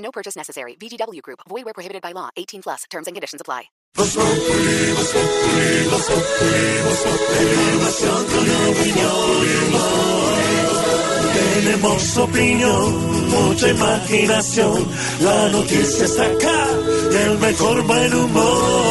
No purchase necessary. VGW Group. Void where prohibited by law. 18 plus. Terms and conditions apply. Tenemos opinión, mucha imaginación. La noticia está acá, el mejor buen humor.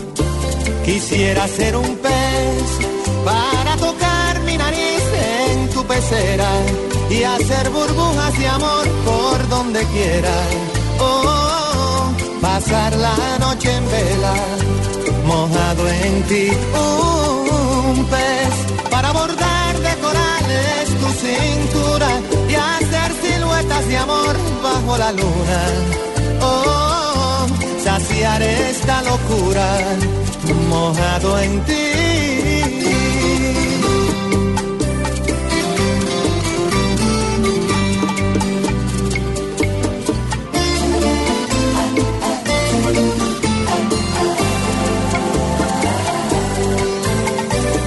Quisiera ser un pez para tocar mi nariz en tu pecera y hacer burbujas de amor por donde quiera. Oh, pasar la noche en vela, mojado en ti. Un pez para bordar de corales tu cintura y hacer siluetas de amor bajo la luna. Oh, esta locura mojado en ti.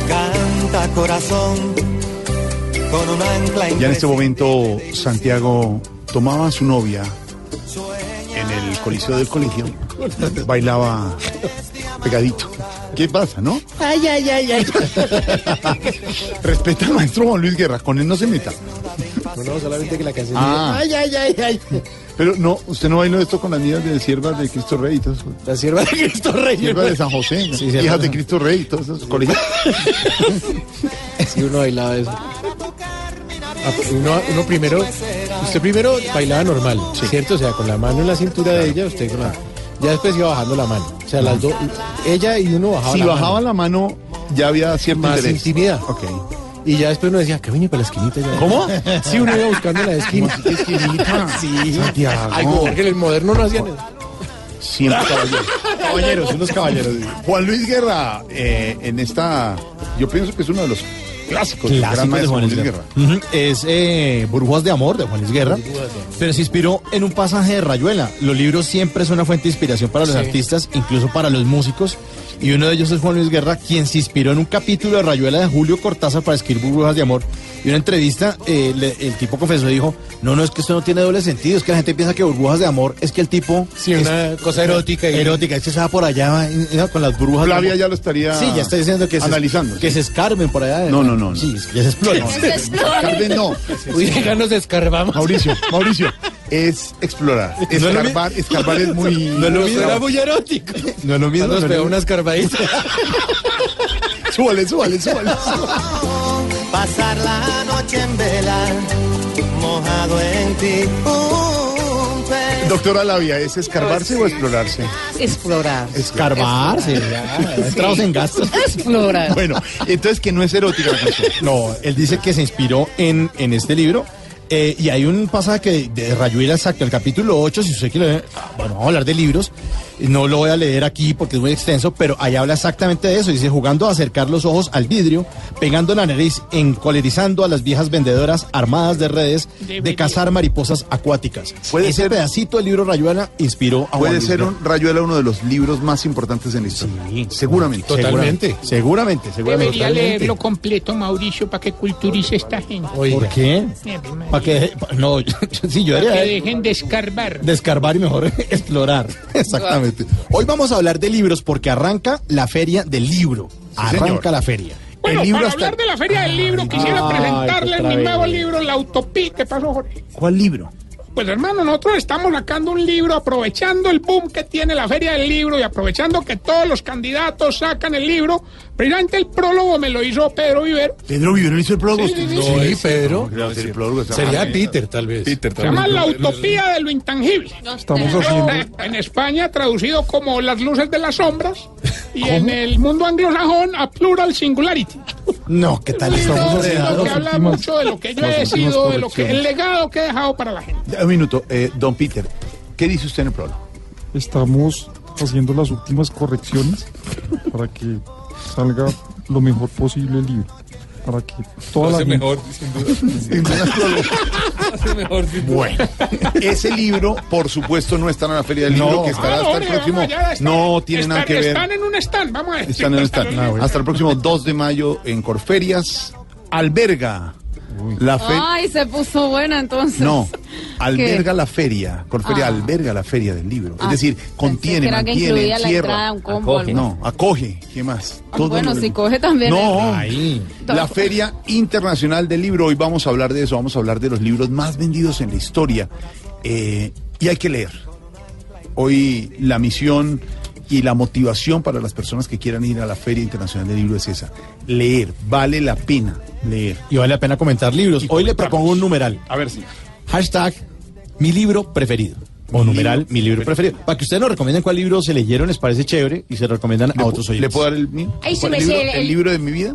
Canta corazón con un ancla Ya en este momento Santiago tomaba a su novia en el coliseo del colegio, bailaba pegadito. ¿Qué pasa, no? Ay, ay, ay, ay. Respeta al maestro Juan Luis Guerra, con él no se meta. No, no, solamente que la canción. Ah. Ay, ay, ay, ay. Pero no, usted no bailó esto con las niñas de siervas de Cristo Rey y todo eso. La sierva de Cristo Rey. Siervas de San José, ¿no? Sí, hijas de Cristo Rey y todos esos colegios. Sí, uno bailaba eso. Ah, Uno, uno primero, usted primero bailaba normal, ¿cierto? O sea, con la mano en la cintura de ella, usted con la... Ya después iba bajando la mano. O sea, las dos, ella y uno bajaba Si la bajaba mano. la mano, ya había cierto Más interés. intimidad. Ok. Y ya después uno decía, que vine para la esquinita ya. ¿Cómo? Sí, uno iba buscando la esquina. ¿Qué esquinita? Sí. Santiago. Ay, porque en el moderno no hacían eso. Siempre caballeros. Caballeros, unos caballeros. Juan Luis Guerra, eh, en esta, yo pienso que es uno de los clásicos del gran Clásico de Juan Luis Guerra. Es eh, Burbujas de Amor de Juan Luis Guerra, pero se inspiró en un pasaje de Rayuela. Los libros siempre son una fuente de inspiración para los Sí. artistas, incluso para los músicos, y uno de ellos es Juan Luis Guerra, quien se inspiró en un capítulo de Rayuela de Julio Cortázar para escribir Burbujas de Amor. Y una entrevista, eh, le- el tipo confesó y dijo, no, no, es que esto no tiene doble sentido, es que la gente piensa que Burbujas de Amor es que el tipo... Sí, es una cosa erótica. y- Erótica, es que se va por allá con las burbujas. de Flavia ya lo estaría Sí, ya está diciendo que se, analizando. que se escarben por allá. No, no, no, no. Sí, ya se exploran. Carmen, no. Uy, ya nos descarbamos. Mauricio, Mauricio, es explorar. es lo Escarbar, escarbar es muy... No es lo mismo. era muy erótico. No es lo mismo. Nos pegó lo unas carbaditas. Súbale, súbale, súbale. Pasar la noche en vela, mojado en ti. Doctora Lavia, ¿es escarbarse o explorarse? Explorar. Escarbarse, entrados en gastos. Explorar. Bueno, entonces que no es erótica la canción. No, él dice que se inspiró en, en este libro. eh, y hay un pasaje que de Rayuela exacto, el capítulo 8, si usted quiere, ah, bueno, vamos a hablar de libros, no lo voy a leer aquí porque es muy extenso, pero ahí habla exactamente de eso, dice, jugando a acercar los ojos al vidrio, pegando la nariz, encolerizando a las viejas vendedoras armadas de redes de cazar mariposas acuáticas. Puede Ese ser- pedacito del libro Rayuela inspiró a Puede ser un Rayuela uno de los libros más importantes en la historia. Seguramente. Totalmente. Seguramente, seguramente. Debería totalmente. leerlo completo, Mauricio, para que culturice esta gente. ¿Por qué? ¿Para que No, sí, yo Para que dejen de escarbar. descarbar y mejor explorar. Exactamente. Exactamente. Hoy vamos a hablar de libros porque arranca la feria del libro. arranca señor. la feria. Bueno, el libro para hasta- hablar de la Feria del Libro, quisiera Ay, presentarles mi nuevo libro, La Utopía. ¿Qué pasó, Jorge? ¿Cuál libro? Pues hermano, nosotros estamos sacando un libro aprovechando el boom que tiene la Feria del Libro y aprovechando que todos los candidatos sacan el libro. Precisamente el prólogo me lo hizo Pedro Vivero. Pedro Vivero hizo el prólogo. Sí, sí, sí. No, sí, Pedro. Creo que el prólogo está- Sería Ah, Peter, tal vez. Se llama La Utopía de lo Intangible. Estamos haciendo. eh, en España traducido como Las Luces de las Sombras y en el mundo anglosajón a Plural Singularity. No, ¿qué tal? Estamos lo que habla mucho de lo que yo he sido, de lo que correcciones. el legado que he dejado para la gente. Un minuto, eh, don Peter, ¿qué dice usted en el prólogo? Estamos haciendo las últimas correcciones para que salga lo mejor posible el libro. Para que toda la gente- Bueno, ese libro, por supuesto, no estará en la Feria del No. Libro, que estará Ah, hasta el hombre, próximo. está. No tiene nada que ver. Están en un stand, vamos a ver. Están en el stand. Ah. Hasta el próximo 2 de mayo en Corferias. Alberga la feria. Ay, se puso buena entonces. No, alberga la feria. Corferia Ah. alberga la feria del libro. Ah, es decir, pensé contiene, que que mantiene, entrada, un combo. No, acoge. ¿Qué más? Ah, bueno, si coge también No, Ahí. la Feria Internacional del Libro. Hoy vamos a hablar de eso. Vamos a hablar de los libros más vendidos en la historia. Eh, y hay que leer. Hoy la misión y la motivación para las personas que quieran ir a la Feria Internacional del Libro es esa. Leer. Vale la pena leer. Y vale la pena comentar libros. Hoy le propongo un numeral. A ver si. Hashtag mi libro preferido. O numeral mi libro preferido. Para que ustedes nos recomienden cuál libro se leyeron, les parece chévere y se recomiendan a ¿Le, otros pu- ¿Le oyentes. puedo dar el mío? Ay, sí, ¿Cuál me libro? el- el libro de mi vida.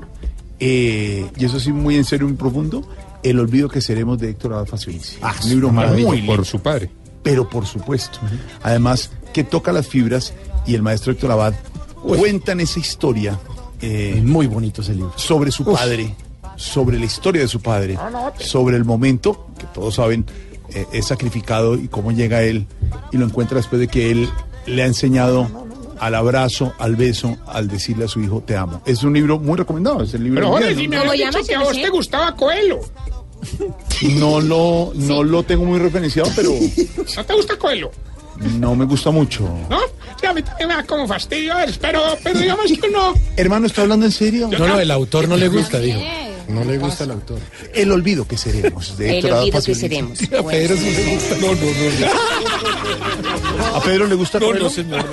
Eh, y eso sí, muy en serio, muy profundo. El olvido que seremos de Héctor Abad Faciolinci. Ah, un libro lindo, por su padre. pero por supuesto. Además, que toca las fibras y el maestro Héctor Abad cuentan esa historia eh, Muy bonito ese libro. sobre su padre, sobre la historia de su padre, sobre el momento que todos saben eh, es sacrificado y cómo llega él y lo encuentra después de que él le ha enseñado al abrazo, al beso, al decirle a su hijo te amo. Es un libro muy recomendado, es el libro Pero de Jorge, mi si vida, me ¿Cómo habías llama, dicho que a vos te gustaba Coelho. ¿no? no lo no lo tengo muy referenciado, pero ¿No te gusta Coelho? No me gusta mucho. ¿No? Sí, a mí también me da como fastidio, pero, pero digamos que uno... Hermano, ¿está hablando en serio? No, no, el autor no le gusta, dijo. No le gusta el autor. El olvido que seremos de El olvido que seremos. A Pedro sí le gusta. No, no, ¿A Pedro le gusta No, Coelho? no, señor.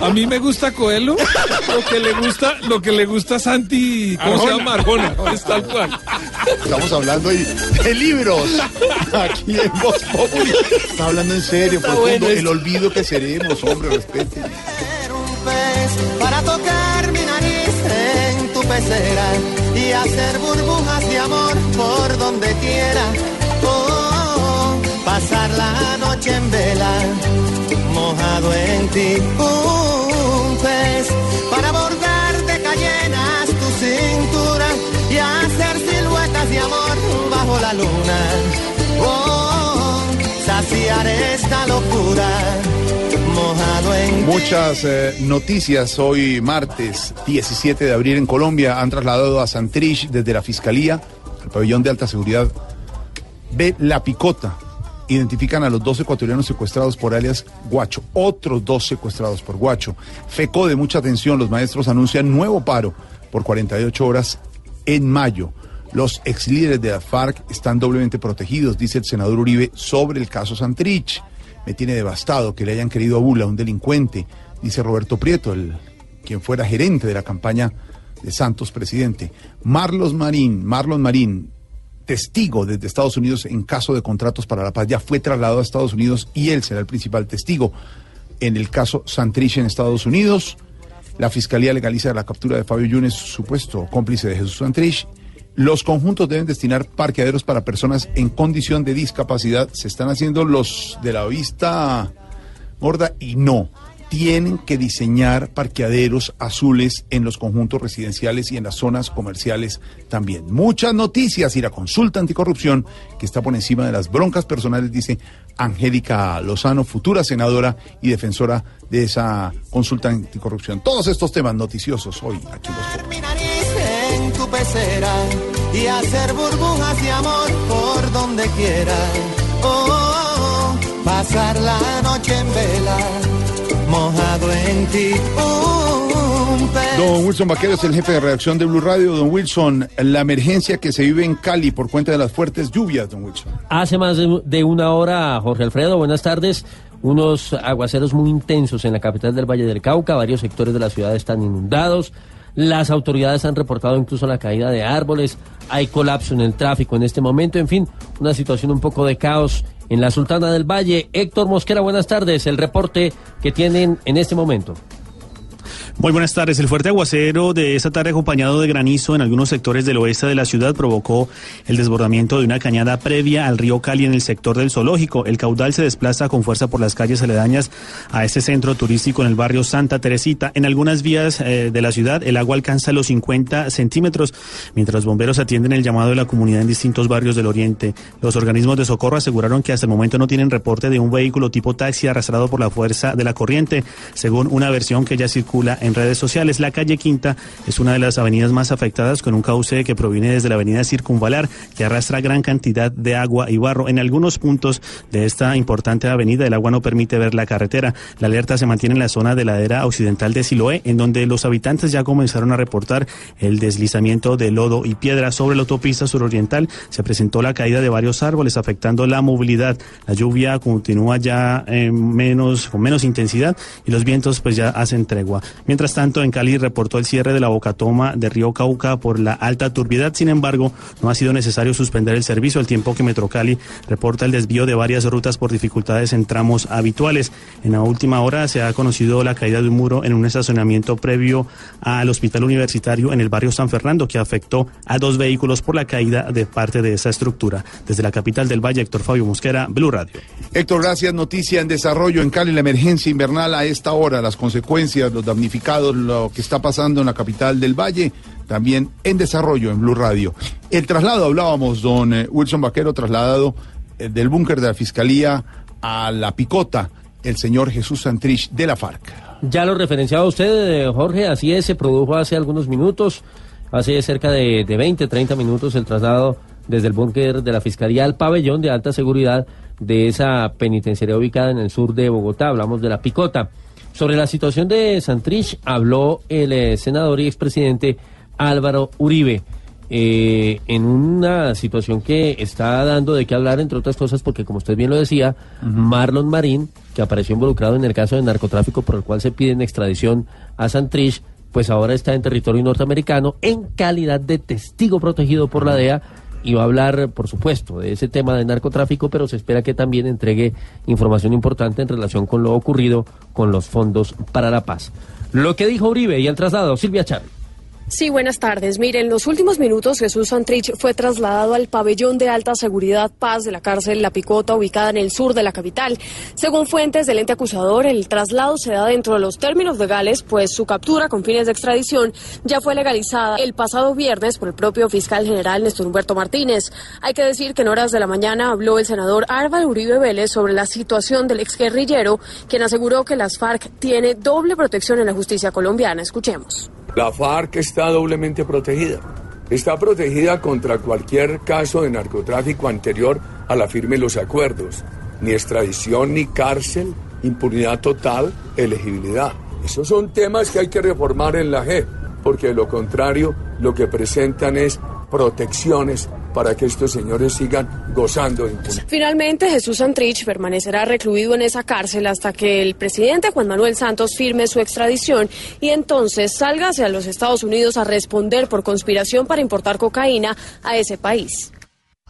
A mí me gusta Coelho, lo que le gusta, lo que le gusta a Santi, ¿cómo se llama? Arjona, es tal cual. Estamos hablando ahí de libros. Aquí en Voz Populi. Está hablando en serio, profundo. bueno El olvido que seremos, hombre, respete. Ser un pez para tocar mi nariz en tu pecera y hacer burbujas de amor por donde quiera. Oh, pasar la noche en vela, mojado en ti. Un pez de amor bajo la luna. Oh, saciar esta locura. Mojado en ti. Muchas eh, noticias hoy martes 17 de abril en Colombia han trasladado a Santrich desde la Fiscalía al pabellón de alta seguridad de La Picota. Identifican a los dos ecuatorianos secuestrados por alias Guacho, otros dos secuestrados por Guacho. FECO de mucha atención, los maestros anuncian nuevo paro por 48 horas en mayo. Los ex líderes de la FARC están doblemente protegidos, dice el senador Uribe sobre el caso Santrich. Me tiene devastado que le hayan querido a Bula, un delincuente, dice Roberto Prieto, el, quien fuera gerente de la campaña de Santos presidente. Marlos Marín, Marlon Marín, testigo desde Estados Unidos en caso de contratos para la paz, ya fue trasladado a Estados Unidos y él será el principal testigo en el caso Santrich en Estados Unidos. La fiscalía legaliza la captura de Fabio Yunes, supuesto cómplice de Jesús Santrich. Los conjuntos deben destinar parqueaderos para personas en condición de discapacidad. Se están haciendo los de la vista gorda y no. Tienen que diseñar parqueaderos azules en los conjuntos residenciales y en las zonas comerciales también. Muchas noticias y la consulta anticorrupción que está por encima de las broncas personales, dice Angélica Lozano, futura senadora y defensora de esa consulta anticorrupción. Todos estos temas noticiosos hoy aquí Los. En tu pecera y hacer burbujas de amor por donde quiera. Oh, pasar la noche en vela, mojado en ti. Un pez Don Wilson Vaquero es el jefe de redacción de Blue Radio. Don Wilson, la emergencia que se vive en Cali por cuenta de las fuertes lluvias, don Wilson. Hace más de una hora, Jorge Alfredo, buenas tardes. Unos aguaceros muy intensos en la capital del Valle del Cauca. Varios sectores de la ciudad están inundados. Las autoridades han reportado incluso la caída de árboles. Hay colapso en el tráfico en este momento. En fin, una situación un poco de caos en la Sultana del Valle. Héctor Mosquera, buenas tardes. El reporte que tienen en este momento. Muy buenas tardes. El fuerte aguacero de esta tarde acompañado de granizo en algunos sectores del oeste de la ciudad provocó el desbordamiento de una cañada previa al río Cali en el sector del zoológico. El caudal se desplaza con fuerza por las calles aledañas a este centro turístico en el barrio Santa Teresita. En algunas vías eh, de la ciudad el agua alcanza los 50 centímetros, mientras bomberos atienden el llamado de la comunidad en distintos barrios del oriente. Los organismos de socorro aseguraron que hasta el momento no tienen reporte de un vehículo tipo taxi arrastrado por la fuerza de la corriente, según una versión que ya circula en redes sociales. La calle Quinta es una de las avenidas más afectadas con un cauce que proviene desde la avenida Circunvalar, que arrastra gran cantidad de agua y barro. En algunos puntos de esta importante avenida el agua no permite ver la carretera. La alerta se mantiene en la zona de ladera occidental de Siloé, en donde los habitantes ya comenzaron a reportar el deslizamiento de lodo y piedra sobre la autopista suroriental. Se presentó la caída de varios árboles afectando la movilidad. La lluvia continúa ya menos con menos intensidad y los vientos pues ya hacen tregua. Mientras tanto, en Cali reportó el cierre de la bocatoma de Río Cauca por la alta turbidez. Sin embargo, no ha sido necesario suspender el servicio al tiempo que Metrocali reporta el desvío de varias rutas por dificultades en tramos habituales. En la última hora se ha conocido la caída de un muro en un estacionamiento previo al hospital universitario en el barrio San Fernando que afectó a dos vehículos por la caída de parte de esa estructura. Desde la capital del Valle, Héctor Fabio Mosquera, Blue Radio. Héctor, gracias. Noticia en desarrollo en Cali, la emergencia invernal a esta hora, las consecuencias, los damnificados, lo que está pasando en la capital del Valle, también en desarrollo en Blue Radio. El traslado, hablábamos, don eh, Wilson Vaquero, trasladado eh, del búnker de la Fiscalía a la Picota, el señor Jesús Santrich de la FARC. Ya lo referenciaba usted, eh, Jorge, así es, se produjo hace algunos minutos, hace cerca de, de 20, 30 minutos el traslado desde el búnker de la Fiscalía al pabellón de alta seguridad de esa penitenciaría ubicada en el sur de Bogotá, hablamos de la Picota. Sobre la situación de Santrich habló el eh, senador y expresidente Álvaro Uribe. eh, en una situación que está dando de qué hablar, entre otras cosas, porque como usted bien lo decía, Marlon Marín, que apareció involucrado en el caso de narcotráfico por el cual se pide en extradición a Santrich, pues ahora está en territorio norteamericano en calidad de testigo protegido por la DEA y va a hablar, por supuesto, de ese tema de narcotráfico, pero se espera que también entregue información importante en relación con lo ocurrido con los fondos para la paz. Lo que dijo Uribe y el traslado, Silvia Chávez. Sí, buenas tardes. Mire, en los últimos minutos Jesús Santrich fue trasladado al pabellón de alta seguridad Paz de la cárcel La Picota, ubicada en el sur de la capital. Según fuentes del ente acusador, el traslado se da dentro de los términos legales, pues su captura con fines de extradición ya fue legalizada el pasado viernes por el propio fiscal general Néstor Humberto Martínez. Hay que decir que en horas de la mañana habló el senador Álvaro Uribe Vélez sobre la situación del exguerrillero, quien aseguró que las FARC tiene doble protección en la justicia colombiana. Escuchemos. La FARC está doblemente protegida. Está protegida contra cualquier caso de narcotráfico anterior a la firme de los acuerdos. Ni extradición, ni cárcel, impunidad total, elegibilidad. Esos son temas que hay que reformar en la G, porque de lo contrario lo que presentan es protecciones para que estos señores sigan gozando de. Finalmente, Jesús Santrich permanecerá recluido en esa cárcel hasta que el presidente Juan Manuel Santos firme su extradición y entonces salga hacia los Estados Unidos a responder por conspiración para importar cocaína a ese país.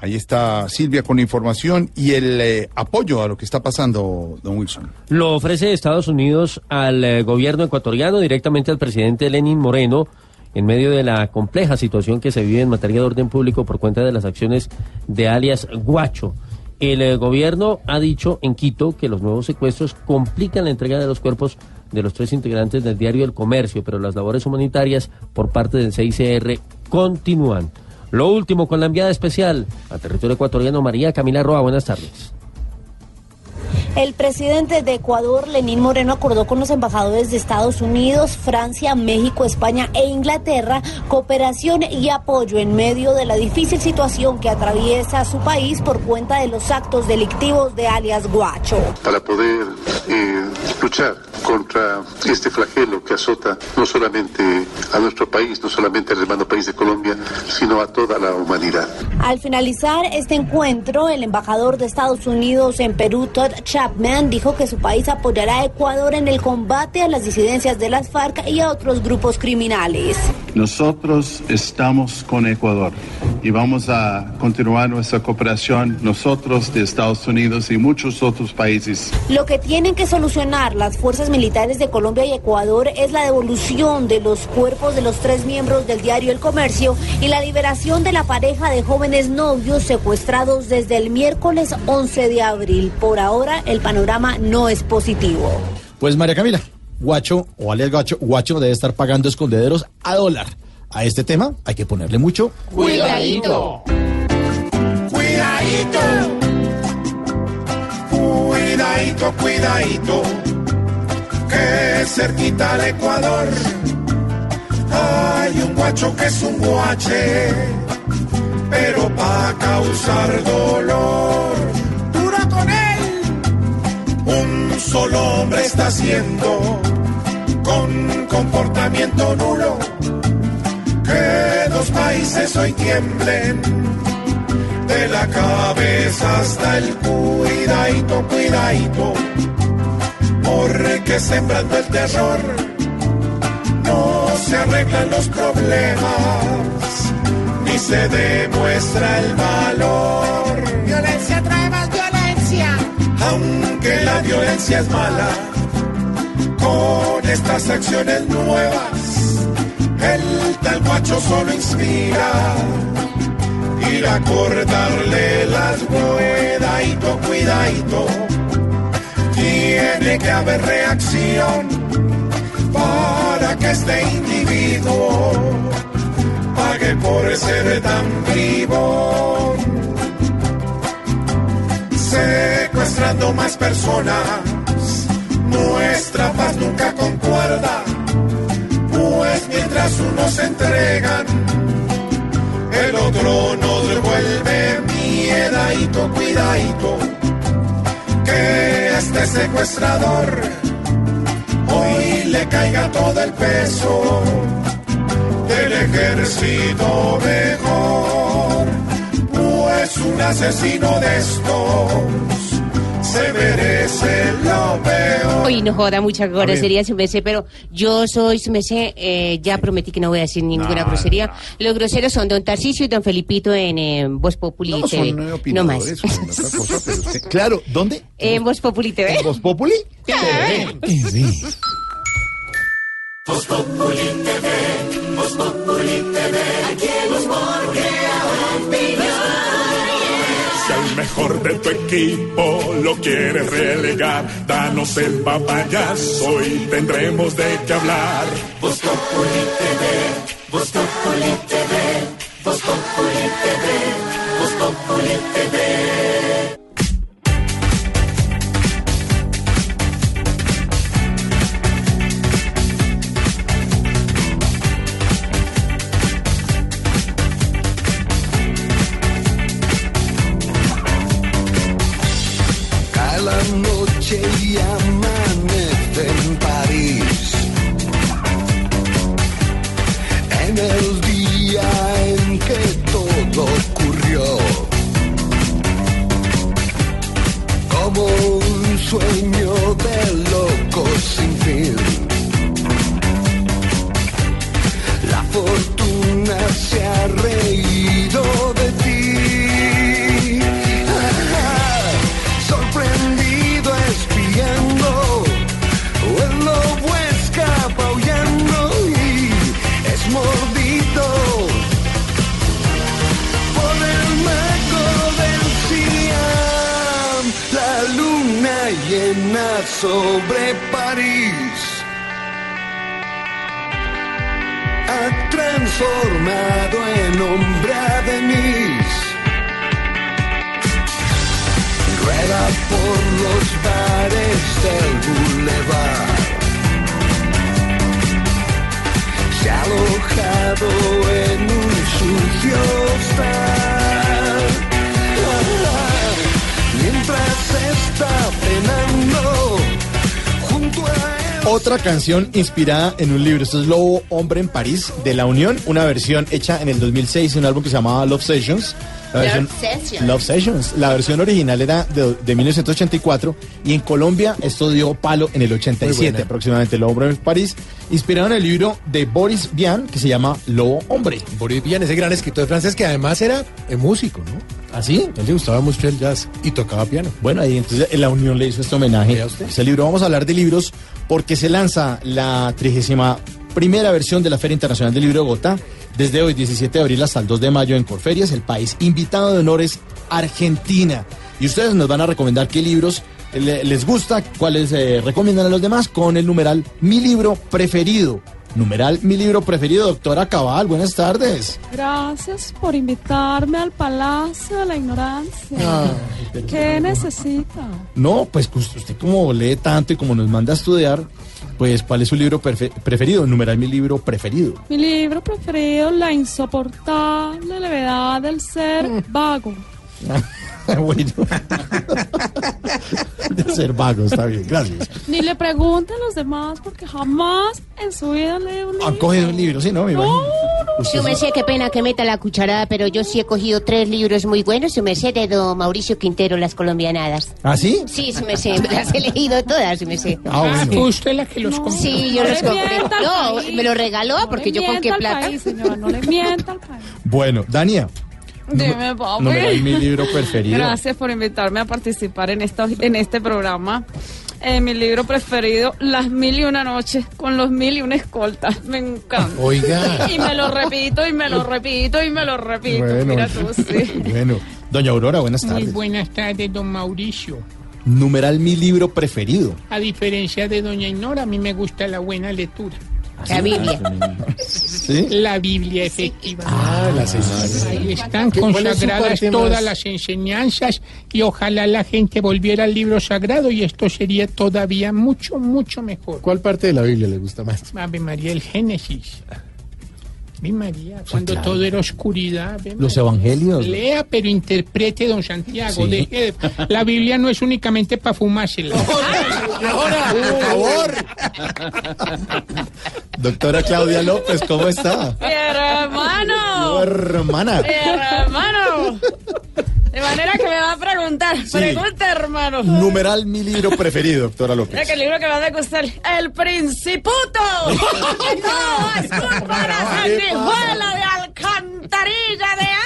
Ahí está Silvia con información y el eh, apoyo a lo que está pasando, don Wilson. Lo ofrece Estados Unidos al eh, gobierno ecuatoriano, directamente al presidente Lenin Moreno, en medio de la compleja situación que se vive en materia de orden público por cuenta de las acciones de alias Guacho. El eh, gobierno ha dicho en Quito que los nuevos secuestros complican la entrega de los cuerpos de los tres integrantes del diario El Comercio, pero las labores humanitarias por parte del CICR continúan. Lo último con la enviada especial a territorio ecuatoriano María Camila Roa. Buenas tardes. El presidente de Ecuador, Lenín Moreno, acordó con los embajadores de Estados Unidos, Francia, México, España e Inglaterra cooperación y apoyo en medio de la difícil situación que atraviesa su país por cuenta de los actos delictivos de alias Guacho. para poder eh, luchar contra este flagelo que azota no solamente a nuestro país, no solamente al hermano país de Colombia, sino a toda la humanidad. Al finalizar este encuentro, el embajador de Estados Unidos en Perú, Todd Chapman, dijo que su país apoyará a Ecuador en el combate a las disidencias de las FARC y a otros grupos criminales. Nosotros estamos con Ecuador y vamos a continuar nuestra cooperación nosotros de Estados Unidos y muchos otros países. Lo que tienen que solucionar las fuerzas militares de Colombia y Ecuador es la devolución de los cuerpos de los tres miembros del diario El Comercio y la liberación de la pareja de jóvenes novios secuestrados desde el miércoles 11 de abril. Por ahora, el panorama no es positivo. Pues María Camila, Guacho, o alias Guacho, Guacho debe estar pagando escondederos a dólar. A este tema hay que ponerle mucho Cuidadito. Cuidadito. Cuidadito, cuidadito. Que cerquita al Ecuador hay un guacho que es un guache, pero pa' causar dolor. Dura con él. Un solo hombre está haciendo con comportamiento nulo que dos países hoy tiemblen de la cabeza hasta el cuidadito, cuidadito, porque sembrando el terror no se arreglan los problemas ni se demuestra el valor. Violencia trae más violencia. Aunque la violencia es mala, con estas acciones nuevas, el tal guacho solo inspira ir a cortarle las cuidadito, cuidadito. Tiene que haber reacción para que este individuo pague por ser tan vivo. Secuestrando más personas, nuestra paz nunca concuerda, unos entregan, el otro nos devuelve miedadito, cuidadito, que este secuestrador hoy le caiga todo el peso del ejército mejor, pues un asesino de estos se merece lo peor. Uy, no joda, mucha grosería, su merced, pero yo soy su merced, eh, ya prometí que no voy a decir ninguna No, grosería. Los groseros son don Tarcisio y don Felipito en eh, Voz Populi No, TV. son eh, no opinadores, más. son otra cosa, pero usted- Claro, ¿dónde? En Voz Populi TV. ¿En Voz Populi? Voz Populi TV, Voz Populi TV, aquí en Al mejor de tu equipo lo quieres relegar, danos el papayazo y tendremos de qué hablar. Voz Populi TV, Voz Populi TV, Voz Populi TV, Voz Populi TV. Sobre París ha transformado en hombre a Denise. Rueda por los bares del boulevard. Se ha alojado en un sucio hostal. Ah, Mientras está penando otra canción inspirada en un libro. Esto es Lobo Hombre en París de La Unión, una versión hecha en el 2006 en un álbum que se llamaba Love Sessions. La Love versión- Sessions. Love Sessions. La versión original era de, de 1984 y en Colombia esto dio palo en el Muy 87 buena. aproximadamente. Lobo Hombre en París, inspirado en el libro de Boris Vian que se llama Lobo Hombre. Boris Vian, ese gran escritor francés que además era eh, músico, ¿no? ¿Ah, sí? A él le gustaba mucho el jazz y tocaba piano. Bueno, ahí entonces en la Unión le hizo este homenaje. a Ese libro, vamos a hablar de libros porque se lanza la trigésima primera versión de la Feria Internacional del Libro de Bogotá. Desde hoy, 17 de abril hasta el 2 de mayo en Corferias, el país invitado de honores Argentina. Y ustedes nos van a recomendar qué libros le- les gusta, cuáles eh, recomiendan a los demás con el numeral Mi libro preferido. Numeral Mi libro preferido, doctora Cabal, buenas tardes. Gracias por invitarme al Palacio de la Ignorancia. ¿Qué necesita? No, pues usted como lee tanto y como nos manda a estudiar, pues ¿cuál es su libro prefe- preferido? Numeral mi libro preferido. Mi libro preferido, La insoportable levedad del ser vago. bueno. de ser vago, está bien, gracias. Ni le pregunten a los demás porque jamás en su vida lee un libro. Han cogido un libro, sí, ¿no? Me imagino. Usted Su sí. merced, qué pena que meta la cucharada, pero yo sí he cogido tres libros muy buenos, su merced, de don Mauricio Quintero, Las Colombianadas. ¿Ah, sí? Sí, su merced, las he leído todas, su merced. Ah, ¿Fue usted la que los compró? Sí, yo No los compré. No, país. me lo regaló, No porque yo con qué plata. país, señora, no le mienta al país. Bueno, Dania. Dime, papi. Numeral mi libro preferido. Gracias por invitarme a participar en, esta, en este programa. Eh, mi libro preferido, Las Mil y Una Noches, con los mil y una escoltas. Me encanta. Oiga. Y me lo repito, y me lo repito, y me lo repito. Bueno, Mira tú, sí. bueno. Doña Aurora, buenas Muy tardes. buenas tardes, don Mauricio. Numeral mi libro preferido. A diferencia de doña Inora, a mí me gusta la buena lectura. La Biblia. ¿Sí? La Biblia, efectiva. Ah, la señora. Ahí están ¿Qué- cuál es su consagradas todas las enseñanzas y ojalá la gente volviera al libro sagrado y esto sería todavía mucho, mucho mejor. ¿Cuál parte de la Biblia le gusta más? Ave María, el Génesis. Ave María, cuando claro. todo era oscuridad. Los María. evangelios. Lea, pero interprete, don Santiago. Sí. Deje de- La Biblia no es únicamente para fumársela. Ahora, por favor. Doctora Claudia López, ¿cómo está? Mi hermano. hermana. Mi hermano. De manera que me va a preguntar. Pregunta, hermano. Numeral mi libro preferido, doctora Mira López. que el libro que me va a gustar, El Principuto. no, es culpa de sanguijuela de alcantarilla de.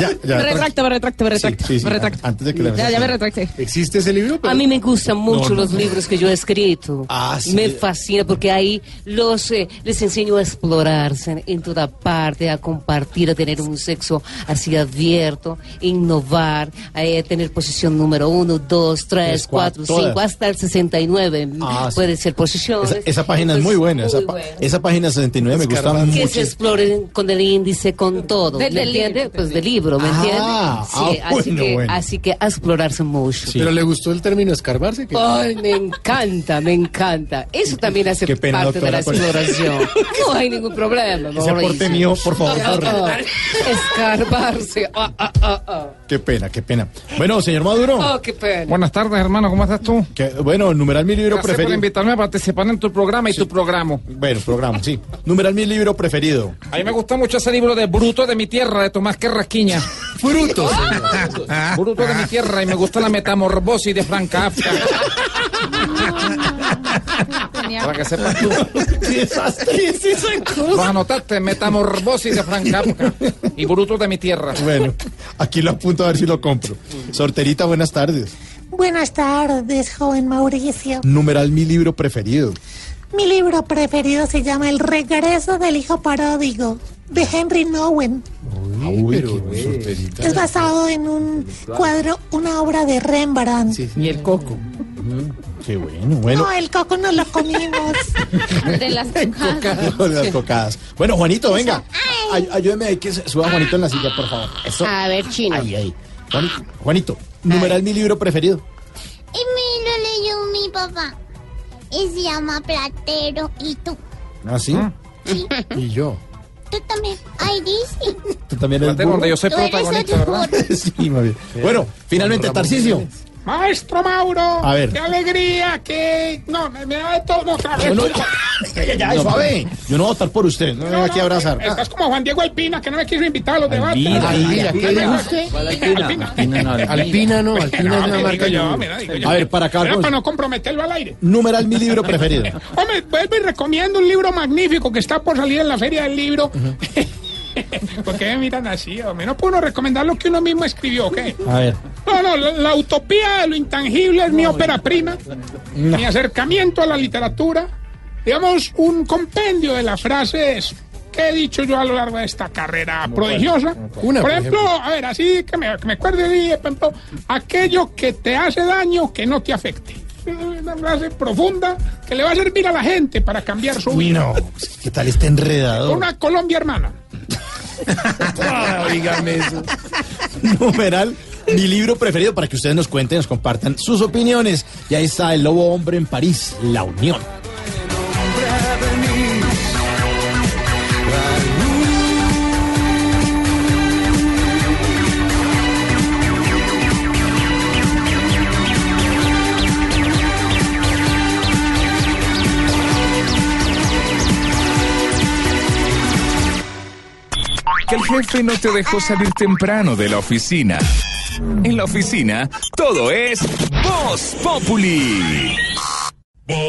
Ya, ya, me retracto, me retracto, me Sí, retracto. sí, sí, me retracto. Antes de que le Ya, ya me retracté. ¿Existe ese libro? A mí me gustan mucho No, no. los libros que yo he escrito. Ah, sí. Me fascina porque ahí los eh, les enseño a explorarse en toda parte, a compartir, a tener un sexo así abierto, innovar, a eh, tener posición número uno, dos, tres, Tres, cuatro, cuatro, cinco, hasta el 69. Ah, sí. Puede ser posiciones. Esa, esa página es muy buena. Esa, pa- esa página 69 me gusta que mucho. se exploren con el índice, con todo. Del- ¿Me del entiende? libro, Pues del libro, ¿me Ah, entiende? ah, Sí, así, bueno, que, bueno. así que a explorarse mucho. Sí. ¿Pero le gustó el término escarbarse? ¿Qué? Ay, me encanta, me encanta. Eso también hace Qué pena, parte de la por- exploración. No hay ningún problema. Ese aporte mío, por favor, Ah, ah, Escarbarse. Ah, ah, ah, ah. Qué pena, qué pena. Bueno, señor Maduro. Oh, qué pena. Buenas tardes, hermano, ¿cómo estás tú? que- bueno, numeral mi libro Gracias por preferido. invitarme a participar en tu programa y tu programa. Bueno, programa, sí. Numeral mi libro preferido. A mí me gusta mucho ese libro de Bruto de mi tierra, de Tomás Querrasquiña. Frutos. Bruto de mi tierra y me gusta la metamorfosis de Frank Kafka. Para que sepas tú. ¿Qué es esa Lo cosa? anotaste, metamorfosis de Frank Kafka y Bruto de mi tierra. Bueno, aquí lo apunto a ver si lo compro. Sorterita, buenas tardes. Buenas tardes, joven Mauricio. Numeral mi libro preferido. Mi libro preferido se llama El regreso del hijo pródigo, de Henry Nowen. Uy, pero. Es basado en un cuadro, una obra de Rembrandt. Ni el coco. Qué bueno, bueno. No, el coco no lo comimos. De las cocadas. De las cocadas. Bueno, Juanito, venga. Ay- ayúdeme ahí que suba Juanito en la silla, por favor. Eso. A ver, chino. Ahí, ahí. Juanito, Juanito, numeral mi libro preferido. Y me lo leyó mi papá. Y se llama Platero. ¿Y tú? ¿Ah, sí? Sí. Y yo. Tú también. Ay, dice. Tú también eres donde yo soy protagonista, ¿verdad? sí, muy bien. Bueno, finalmente, Tarcisio. Maestro Mauro, A ver. qué alegría, qué... No, me, me da de todo. No, otra vez. Yo no- Ya, ya, ya, No, suave. Yo no voy a votar por usted. No me venga aquí a abrazar. Estás como Juan Diego Alpina, que no me quiso invitar a los debates. Alpina, Alpina, ¿qué dijo usted? Alpina. Alpina no, Alpina no, Alpina es una digo marca. yo, mira. A ver, para acá, Era pues. para no comprometerlo al aire. Numeral mi libro preferido. Hombre, vuelvo y recomiendo un libro magnífico que está por salir en la Feria del Libro. ¿Por qué me miran así? Hombre? No puedo recomendar lo que uno mismo escribió, ¿ok? A ver. No, no, la, la utopía de lo intangible es mi ópera prima, mi acercamiento a la literatura, digamos, un compendio de las frases que he dicho yo a lo largo de esta carrera prodigiosa. Una, por por ejemplo, ejemplo. a ver, así que me, que me acuerde ejemplo, aquello que te hace daño que no te afecte. Una frase profunda que le va a servir a la gente para cambiar su vida. No, ¿qué tal este enredador? Una Colombia hermana. Ah, eso. Numeral, mi libro preferido para que ustedes nos cuenten, nos compartan sus opiniones. Y ahí está El Lobo Hombre en París, La Unión. Que el jefe no te dejó salir temprano de la oficina. En la oficina, todo es Voz Populi. Voz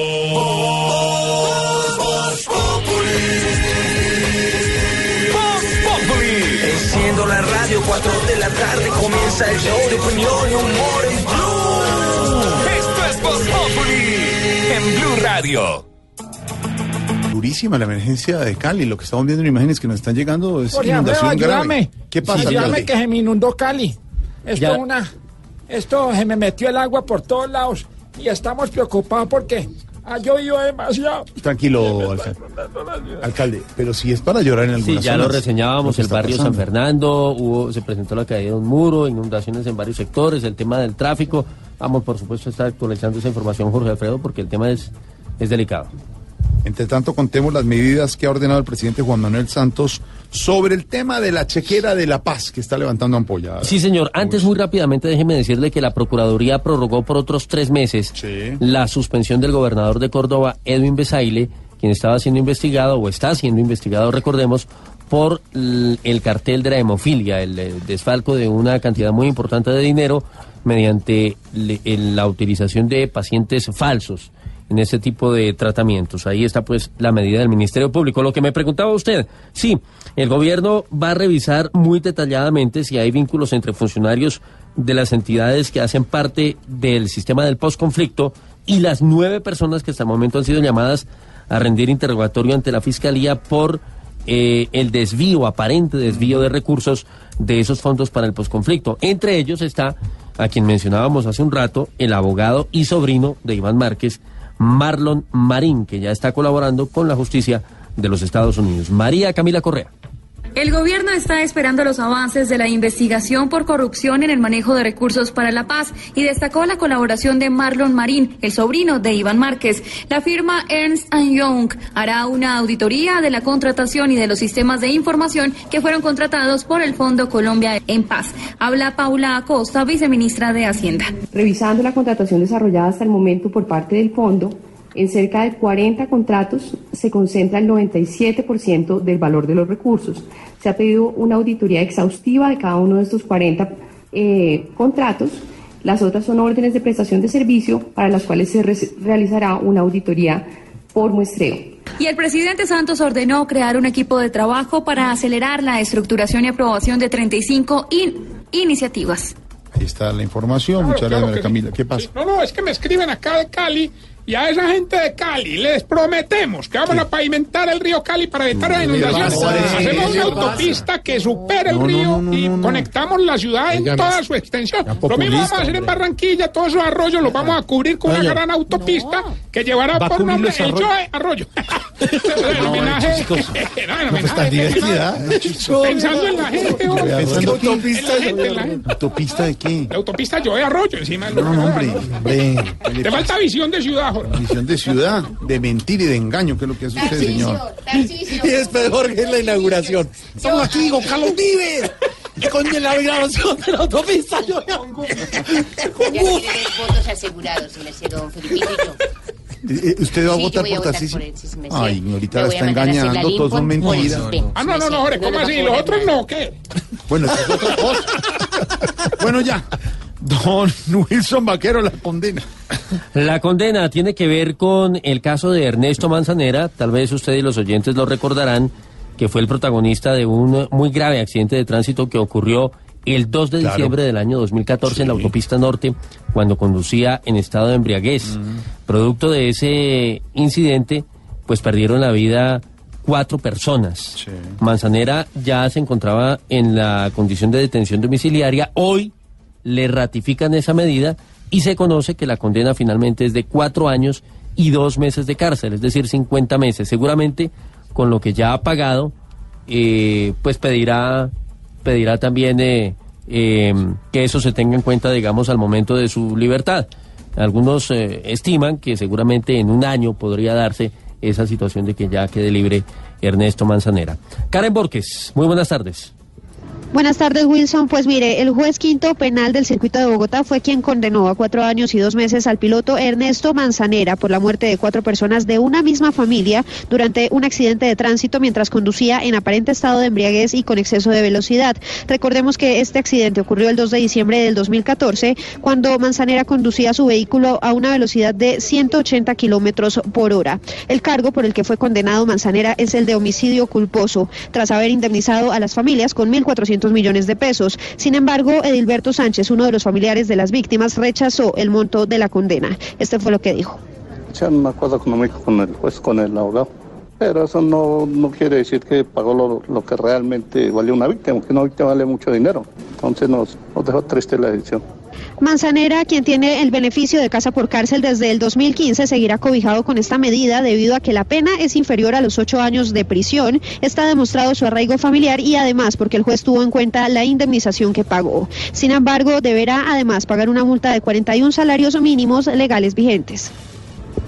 Populi. Enciendo la radio, 4 de la tarde comienza el show de opinión y humor en Blue. Esto es Voz Populi en Blue Radio. Durísima la emergencia de Cali. Lo que estamos viendo en imágenes que nos están llegando es Jorge inundación Alfredo, grave. ayúdame. ¿Qué pasa, Ayúdame que se me inundó Cali. Esto Ya. una... Esto se me metió el agua por todos lados y estamos preocupados porque ha llovido demasiado. Tranquilo, alcalde. Alcalde, pero si es para llorar en Sí, algunas ya lo reseñábamos, el barrio San. Fernando, hubo, se presentó la caída de un muro, inundaciones en varios sectores, el tema del tráfico. Vamos, por supuesto, a estar actualizando esa información, Jorge Alfredo, porque el tema es, es delicado. Entre tanto, contemos las medidas que ha ordenado el presidente Juan Manuel Santos sobre el tema de la chequera de la paz que está levantando ampolla. Sí, señor. Antes, muy rápidamente, déjeme decirle que la Procuraduría prorrogó por otros tres meses la suspensión del gobernador de Córdoba, Edwin Besaile, quien estaba siendo investigado, o está siendo investigado, recordemos, por el cartel de la hemofilia, el, desfalco de una cantidad muy importante de dinero mediante la utilización de pacientes falsos en ese tipo de tratamientos. Ahí está pues la medida del Ministerio Público. Lo que me preguntaba usted, sí, el gobierno va a revisar muy detalladamente si hay vínculos entre funcionarios de las entidades que hacen parte del sistema del postconflicto y las nueve personas que hasta el momento han sido llamadas a rendir interrogatorio ante la Fiscalía por eh, el desvío, aparente desvío de recursos de esos fondos para el posconflicto. Entre ellos está, a quien mencionábamos hace un rato, el abogado y sobrino de Iván Márquez, Marlon Marín, que ya está colaborando con la justicia de los Estados Unidos. María Camila Correa. El gobierno está esperando los avances de la investigación por corrupción en el manejo de recursos para la paz y destacó la colaboración de Marlon Marín, el sobrino de Iván Márquez. La firma Ernst Young hará una auditoría de la contratación y de los sistemas de información que fueron contratados por el Fondo Colombia en Paz. Habla Paula Acosta, viceministra de Hacienda. Revisando la contratación desarrollada hasta el momento por parte del fondo, en cerca de 40 contratos se concentra el 97% del valor de los recursos. Se ha pedido una auditoría exhaustiva de cada uno de estos 40 eh, contratos. Las otras son órdenes de prestación de servicio para las cuales se re- realizará una auditoría por muestreo. Y el presidente Santos ordenó crear un equipo de trabajo para acelerar la estructuración y aprobación de 35 in- iniciativas. Ahí está la información. Claro, Muchas claro gracias, sí. Camila. ¿Qué pasa? No, no, es que me escriben acá de Cali y a esa gente de Cali les prometemos que vamos a pavimentar el río Cali para evitar la ¿qué inundación. pasa? Hacemos ¿Qué una pasa? autopista que supere el No, no, río no, no, y no, no. conectamos la ciudad en Oigan, toda su extensión. Lo mismo vamos a hacer en. Barranquilla, todos esos arroyos los vamos a cubrir con una gran autopista que llevará ¿Va a por nombre los el arroyos? Joe Arroyo. el homenaje. No, el pues. Pensando en la gente. ¿Autopista de qué? La autopista Joe Arroyo encima del No, no, hombre. hombre. ¿qué le Te pasa? falta visión de ciudad. Visión de ciudad, de mentir y de engaño, que es lo que hace usted, señor. Y después Jorge en la inauguración. Estamos aquí con Carlos Vives. con la grabación de la autopista yo Ya tienen los votos asegurados, si me sé don Felipito y yo. Eh, ¿Usted va a Sí, yo votar voy a por votar Tarcisio? Ay, ahorita Me la está engañando, todo son mentiras. Ah, no, no, no, Jorge, ¿cómo así? ¿Los otros no. no? ¿Qué? Bueno, eso es otra cosa. Bueno, ya. Don Wilson Vaquero la condena. La condena tiene que ver con el caso de Ernesto Manzanera. Tal vez usted y los oyentes lo recordarán, que fue el protagonista de un muy grave accidente de tránsito que ocurrió el 2 de Claro. diciembre del año 2014 en la autopista norte, cuando conducía en estado de embriaguez. Producto de ese incidente, pues perdieron la vida cuatro personas. Manzanera ya se encontraba en la condición de detención domiciliaria. Hoy le ratifican esa medida y se conoce que la condena finalmente es de cuatro años y dos meses de cárcel, es decir, 50 meses. Seguramente con lo que ya ha pagado, eh, pues pedirá, pedirá también eh, eh, que eso se tenga en cuenta, digamos, al momento de su libertad. Algunos eh, estiman que seguramente en un año podría darse esa situación de que ya quede libre Ernesto Manzanera. Karen Borges, muy buenas tardes. Buenas tardes, Wilson. Pues mire, el juez quinto penal del circuito de Bogotá fue quien condenó a cuatro años y dos meses al piloto Ernesto Manzanera por la muerte de cuatro personas de una misma familia durante un accidente de tránsito mientras conducía en aparente estado de embriaguez y con exceso de velocidad. Recordemos que este accidente ocurrió el 2 de diciembre del 2014 cuando Manzanera conducía su vehículo a una velocidad de 180 kilómetros por hora. El cargo por el que fue condenado Manzanera es el de homicidio culposo, tras haber indemnizado a las familias con 1.400 millones de pesos. Sin embargo, Edilberto Sánchez, uno de los familiares de las víctimas, rechazó el monto de la condena. Este fue lo que dijo. sea un acuerdo económico con el juez, con el abogado. Pero eso no, no quiere decir que pagó lo, lo que realmente valió una víctima, que una víctima vale mucho dinero. Entonces nos, nos dejó triste la decisión. Manzanera, quien tiene el beneficio de casa por cárcel desde el 2015, seguirá cobijado con esta medida debido a que la pena es inferior a los ocho años de prisión. Está demostrado su arraigo familiar y además porque el juez tuvo en cuenta la indemnización que pagó. Sin embargo, deberá además pagar una multa de 41 salarios mínimos legales vigentes.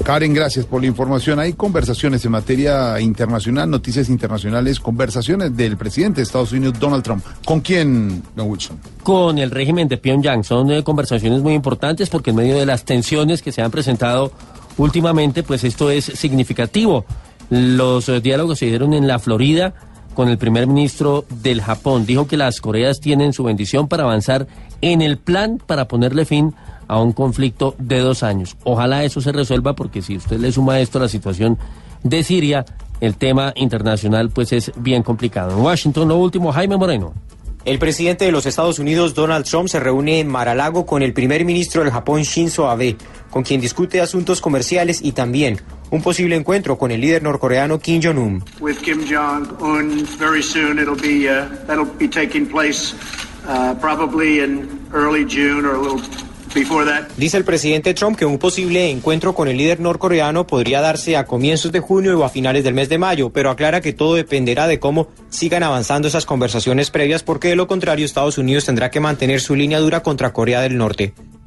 Karen, gracias por la información. Hay conversaciones en materia internacional, noticias internacionales, conversaciones del presidente de Estados Unidos, Donald Trump. ¿Con quién, don Wilson? con el régimen de Pyongyang. Son eh, conversaciones muy importantes porque en medio de las tensiones que se han presentado últimamente, pues esto es significativo. Los eh, diálogos se dieron en la Florida con el primer ministro del Japón. Dijo que las Coreas tienen su bendición para avanzar en el plan para ponerle fin a un conflicto de dos años. Ojalá eso se resuelva porque si usted le suma esto a la situación de Siria, el tema internacional pues es bien complicado. En Washington, lo último, Jaime Moreno. El presidente de los Estados Unidos, Donald Trump, se reúne en Mar-a-Lago con el primer ministro del Japón, Shinzo Abe, con quien discute asuntos comerciales y también un posible encuentro con el líder norcoreano Kim Jong-un. with Kim Jong Un very soon. It'll be uh, that'll be taking place uh, probably in early June or a little. Dice el presidente Trump que un posible encuentro con el líder norcoreano podría darse a comienzos de junio o a finales del mes de mayo, pero aclara que todo dependerá de cómo sigan avanzando esas conversaciones previas, porque de lo contrario Estados Unidos tendrá que mantener su línea dura contra Corea del Norte.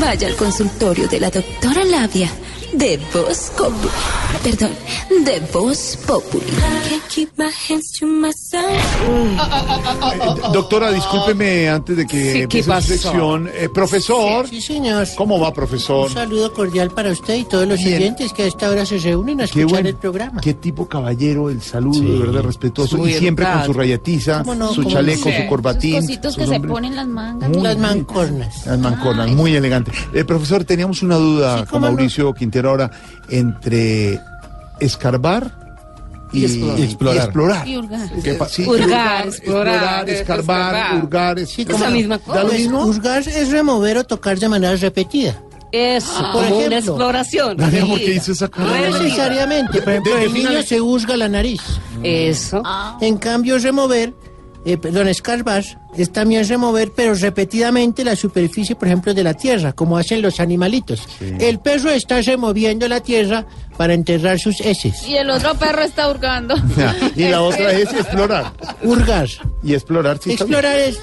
Vaya al consultorio de la doctora Labia de Voz Populi. Perdón, de Voz Populi. Doctora, discúlpeme antes de que Sí, ¿qué empiece su sección. Eh, profesor. Sí, señor. ¿Cómo va, profesor? Un saludo cordial para usted y todos los Bien. oyentes que a esta hora se reúnen a escuchar el programa. Qué tipo caballero, el saludo, de verdad, respetuoso. Muy y siempre educado. con su rayatiza, su ¿Cómo chaleco, no? su corbatín. Cositos su que se ponen las mangas. Muy Las mancornas. Las mancornas, muy elegante. Eh, profesor, teníamos una duda con no. Mauricio Ahora entre escarbar y, Y explorar. y explorar. Y explorar. Y hurgar. ¿Qué pa- sí, Hurgar, explorar, escarbar, es verdad. hurgar. es- Sí, ¿Da como- lo Pues, mismo? Juzgar es remover o tocar de manera repetida. Eso, Por como una ejemplo. exploración. ¿por qué hizo esa cara? No necesariamente. Por ejemplo, el niño se juzga la nariz. Eso. En cambio, remover eh, perdón, escarbar, es también remover, pero repetidamente la superficie, por ejemplo, de la tierra, como hacen los animalitos. El perro está removiendo la tierra para enterrar sus heces. Y el otro perro está hurgando. y la otra es explorar. Hurgar. Y explorar, sí. Explorar es...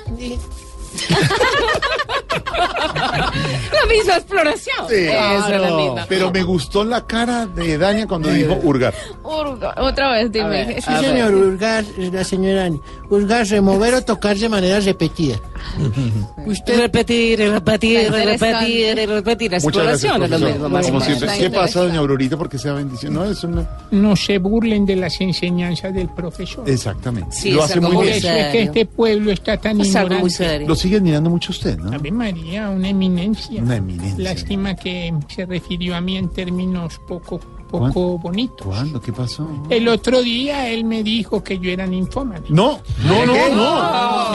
La misma exploración. Sí. Esa es la misma. Pero me gustó la cara de Dania cuando dijo hurgar. Hurga- Otra vez, dime. Sí, señor, hurgar, la señora Ani. Hurgar, remover o tocar de manera repetida. Usted... Repetir, repetir, repetir, repetir. La Muchas gracias, exploración es lo profesor. mismo. más o Como siempre. ¿Qué pasa, doña Aurorita? Porque sea bendición. No, es una... No se burlen de las enseñanzas del profesor. Exactamente. Sí, Lo hace muy Por bien. eso es que este pueblo está tan Es algo muy ignorante. serio. Lo sigue admirando mucho usted, ¿no? Ave María, una eminencia. Una eminencia. Lástima que se refirió a mí en términos poco, poco bonitos. ¿Cuándo? ¿Qué pasó? El otro día él me dijo que yo era ninfómana. No, no, no, no.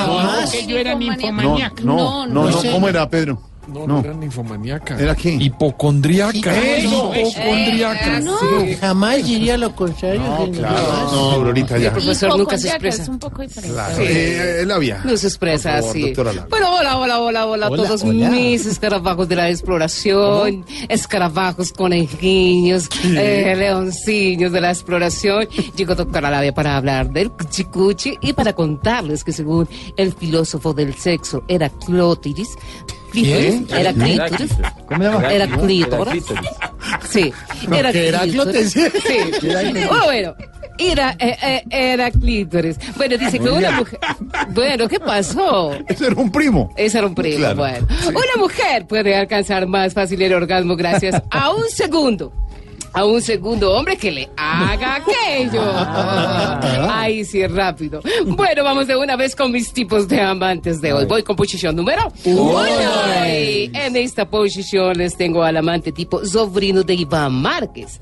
No, No, que yo era no, ninfomaníaca. no, no, no. ¿Cómo era, Pedro? No, No. no era ninfomaníaca. ¿Era qué? Hipocondriaca. Eso, eso. Hipocondriaca. No, jamás diría lo contrario. No, claro. No, ya. El profesor nunca se expresa. Es un poco diferente. Claro. Sí. Eh, eh, Labia. No se expresa así. doctora Labia. Bueno, hola, hola, hola, hola a todos hola. mis escarabajos de la exploración, escarabajos conejillos, eh, leoncillos de la exploración. Llegó doctora Labia para hablar del cuchicuchi y para contarles que según el filósofo del sexo era clótiris, clítoris, era clítoris, ¿Cómo se llama? era clítoris. Sí, era clítoris. Sí. Bueno. Era, eh, eh, era clítoris. Bueno, dice que una mujer. Bueno, ¿qué pasó? Ese era un primo. Ese era un primo. Claro. Bueno, una mujer puede alcanzar más fácil el orgasmo gracias a un segundo. A un segundo hombre que le haga aquello. Ay, sí, rápido. Bueno, vamos de una vez con mis tipos de amantes de hoy. Voy con posición número uno. En esta posición les tengo al amante tipo sobrino de Iván Márquez.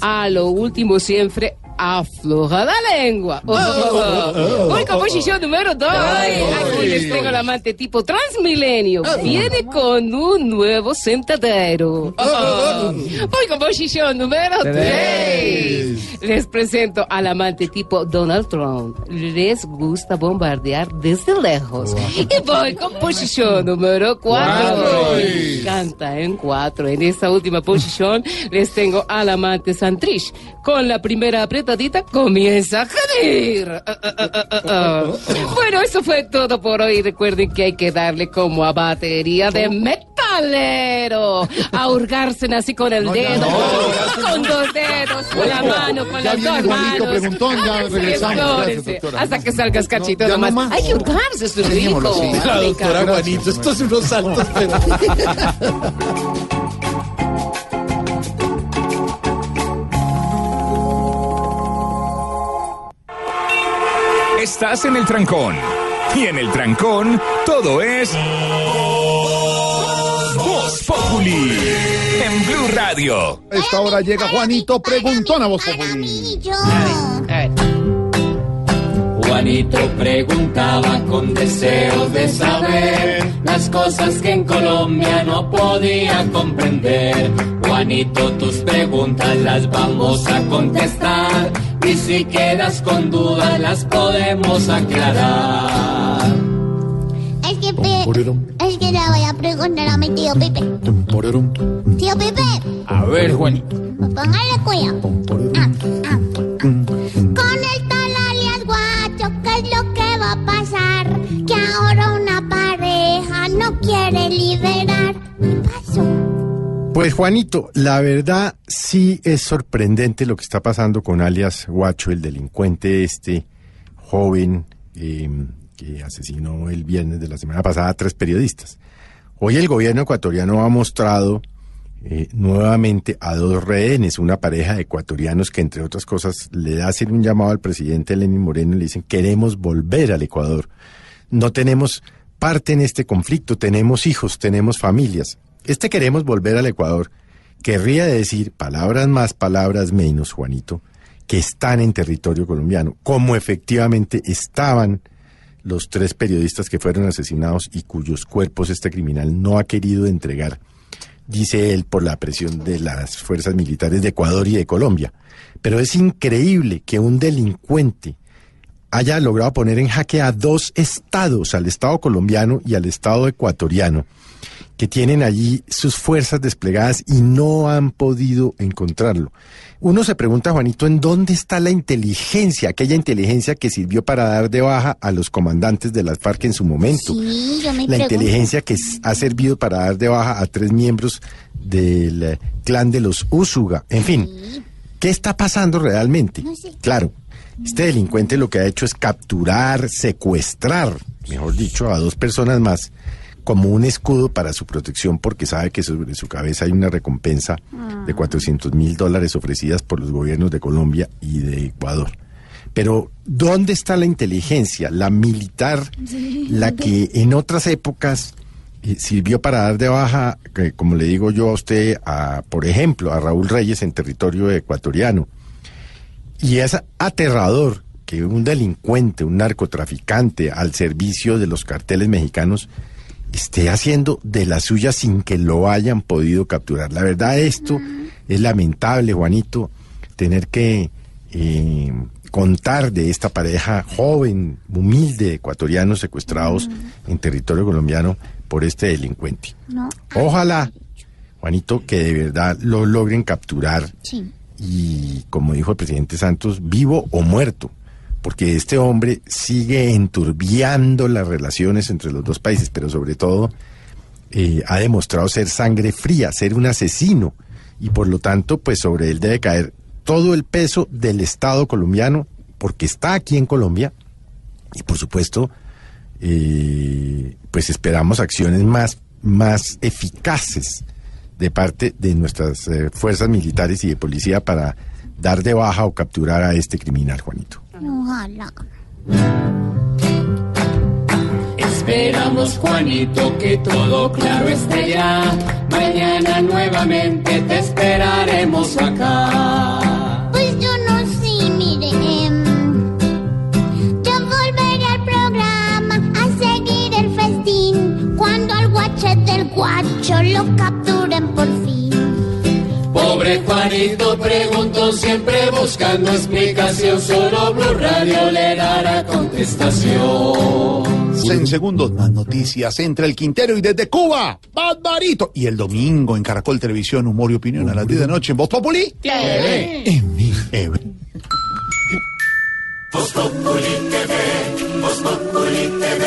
A lo último siempre afloja la lengua. Voy con posición número dos. Aquí les tengo al amante tipo transmilenio. Viene con un nuevo sentadero. Voy con posición número tres. Les presento al amante tipo Donald Trump. Les gusta bombardear desde lejos. Y voy con posición número cuatro. Canta en cuatro. En esta última posición les tengo al amante Santrich. Con la primera comienza a gemir. Ah, ah, ah, ah. Bueno, eso fue todo por hoy. Recuerden que hay que darle como a batería de metalero. A hurgarse así con el dedo, con dos dedos, con la mano, con las dos manos. Preguntón, ya regresamos. Gracias. Hasta que salgas cachito No, nomás. no más. Hay que hurgarse, es rico. La doctora. Juanito, estos son unos saltos, pero... Estás en el trancón. Y en el trancón, todo es. Voz Populi. En Blue Radio. A esta hora llega Juanito Preguntón a Voz Populi. Juanito preguntaba con deseos de saber las cosas que en Colombia no podía comprender. Juanito, tus preguntas las vamos a contestar y si quedas con dudas las podemos aclarar. Es que, pe- es que le voy a preguntar a mi tío Pipe. Tío Pipe, A ver, Juanito. póngale cuidado. Ah, ah. Con el tal alias guacho, ¿qué es lo que va a pasar? Que ahora una pareja no quiere liberar. ¿Qué pasó? Pues Juanito, la verdad sí es sorprendente lo que está pasando con alias Guacho, el delincuente este joven eh, que asesinó el viernes de la semana pasada a tres periodistas. Hoy el gobierno ecuatoriano ha mostrado eh, nuevamente a dos rehenes, una pareja de ecuatorianos que entre otras cosas le hacen un llamado al presidente Lenín Moreno y le dicen queremos volver al Ecuador. No tenemos parte en este conflicto, tenemos hijos, tenemos familias. Este queremos volver al Ecuador querría decir palabras más, palabras menos, Juanito, que están en territorio colombiano, como efectivamente estaban los tres periodistas que fueron asesinados y cuyos cuerpos este criminal no ha querido entregar, dice él, por la presión de las fuerzas militares de Ecuador y de Colombia. Pero es increíble que un delincuente haya logrado poner en jaque a dos estados, al Estado colombiano y al Estado ecuatoriano, que tienen allí sus fuerzas desplegadas y no han podido encontrarlo. Uno se pregunta, Juanito, ¿en dónde está la inteligencia, aquella inteligencia que sirvió para dar de baja a los comandantes de las FARC en su momento? Sí, yo me la pregunto. inteligencia que ha servido para dar de baja a tres miembros del eh, clan de los Úsuga. En fin, ¿qué está pasando realmente? Claro, este delincuente lo que ha hecho es capturar, secuestrar, mejor dicho, a dos personas más como un escudo para su protección porque sabe que sobre su cabeza hay una recompensa de 400 mil dólares ofrecidas por los gobiernos de Colombia y de Ecuador. Pero, ¿dónde está la inteligencia, la militar, la que en otras épocas eh, sirvió para dar de baja, que, como le digo yo a usted, a, por ejemplo, a Raúl Reyes en territorio ecuatoriano? Y es aterrador que un delincuente, un narcotraficante al servicio de los carteles mexicanos esté haciendo de la suya sin que lo hayan podido capturar. La verdad, esto es lamentable, Juanito, tener que eh, contar de esta pareja joven, humilde, de ecuatorianos secuestrados en territorio colombiano por este delincuente. No. Ojalá, Juanito, que de verdad lo logren capturar Sí. y, como dijo el presidente Santos, vivo o muerto, porque este hombre sigue enturbiando las relaciones entre los dos países, pero sobre todo eh, ha demostrado ser sangre fría, ser un asesino, y por lo tanto, pues sobre él debe caer todo el peso del Estado colombiano, porque está aquí en Colombia, y por supuesto, eh, pues esperamos acciones más, más eficaces de parte de nuestras eh, fuerzas militares y de policía para dar de baja o capturar a este criminal, Juanito. Ojalá. Esperamos, Juanito, que todo claro esté ya. Mañana nuevamente te esperaremos acá. Pues yo no sé, mire. yo volveré al programa a seguir el festín. Cuando al guache del guacho lo capturen por fin. Pobre Juanito preguntó siempre buscando explicación. Solo Blue Radio le dará contestación. En segundos más noticias entre el Quintero y desde Cuba, Barbarito. Y el domingo en Caracol Televisión, Humor y Opinión a las 10 de la noche en Voz Populi. TV. En mi TV. Voz Populi TV, Voz Populi TV,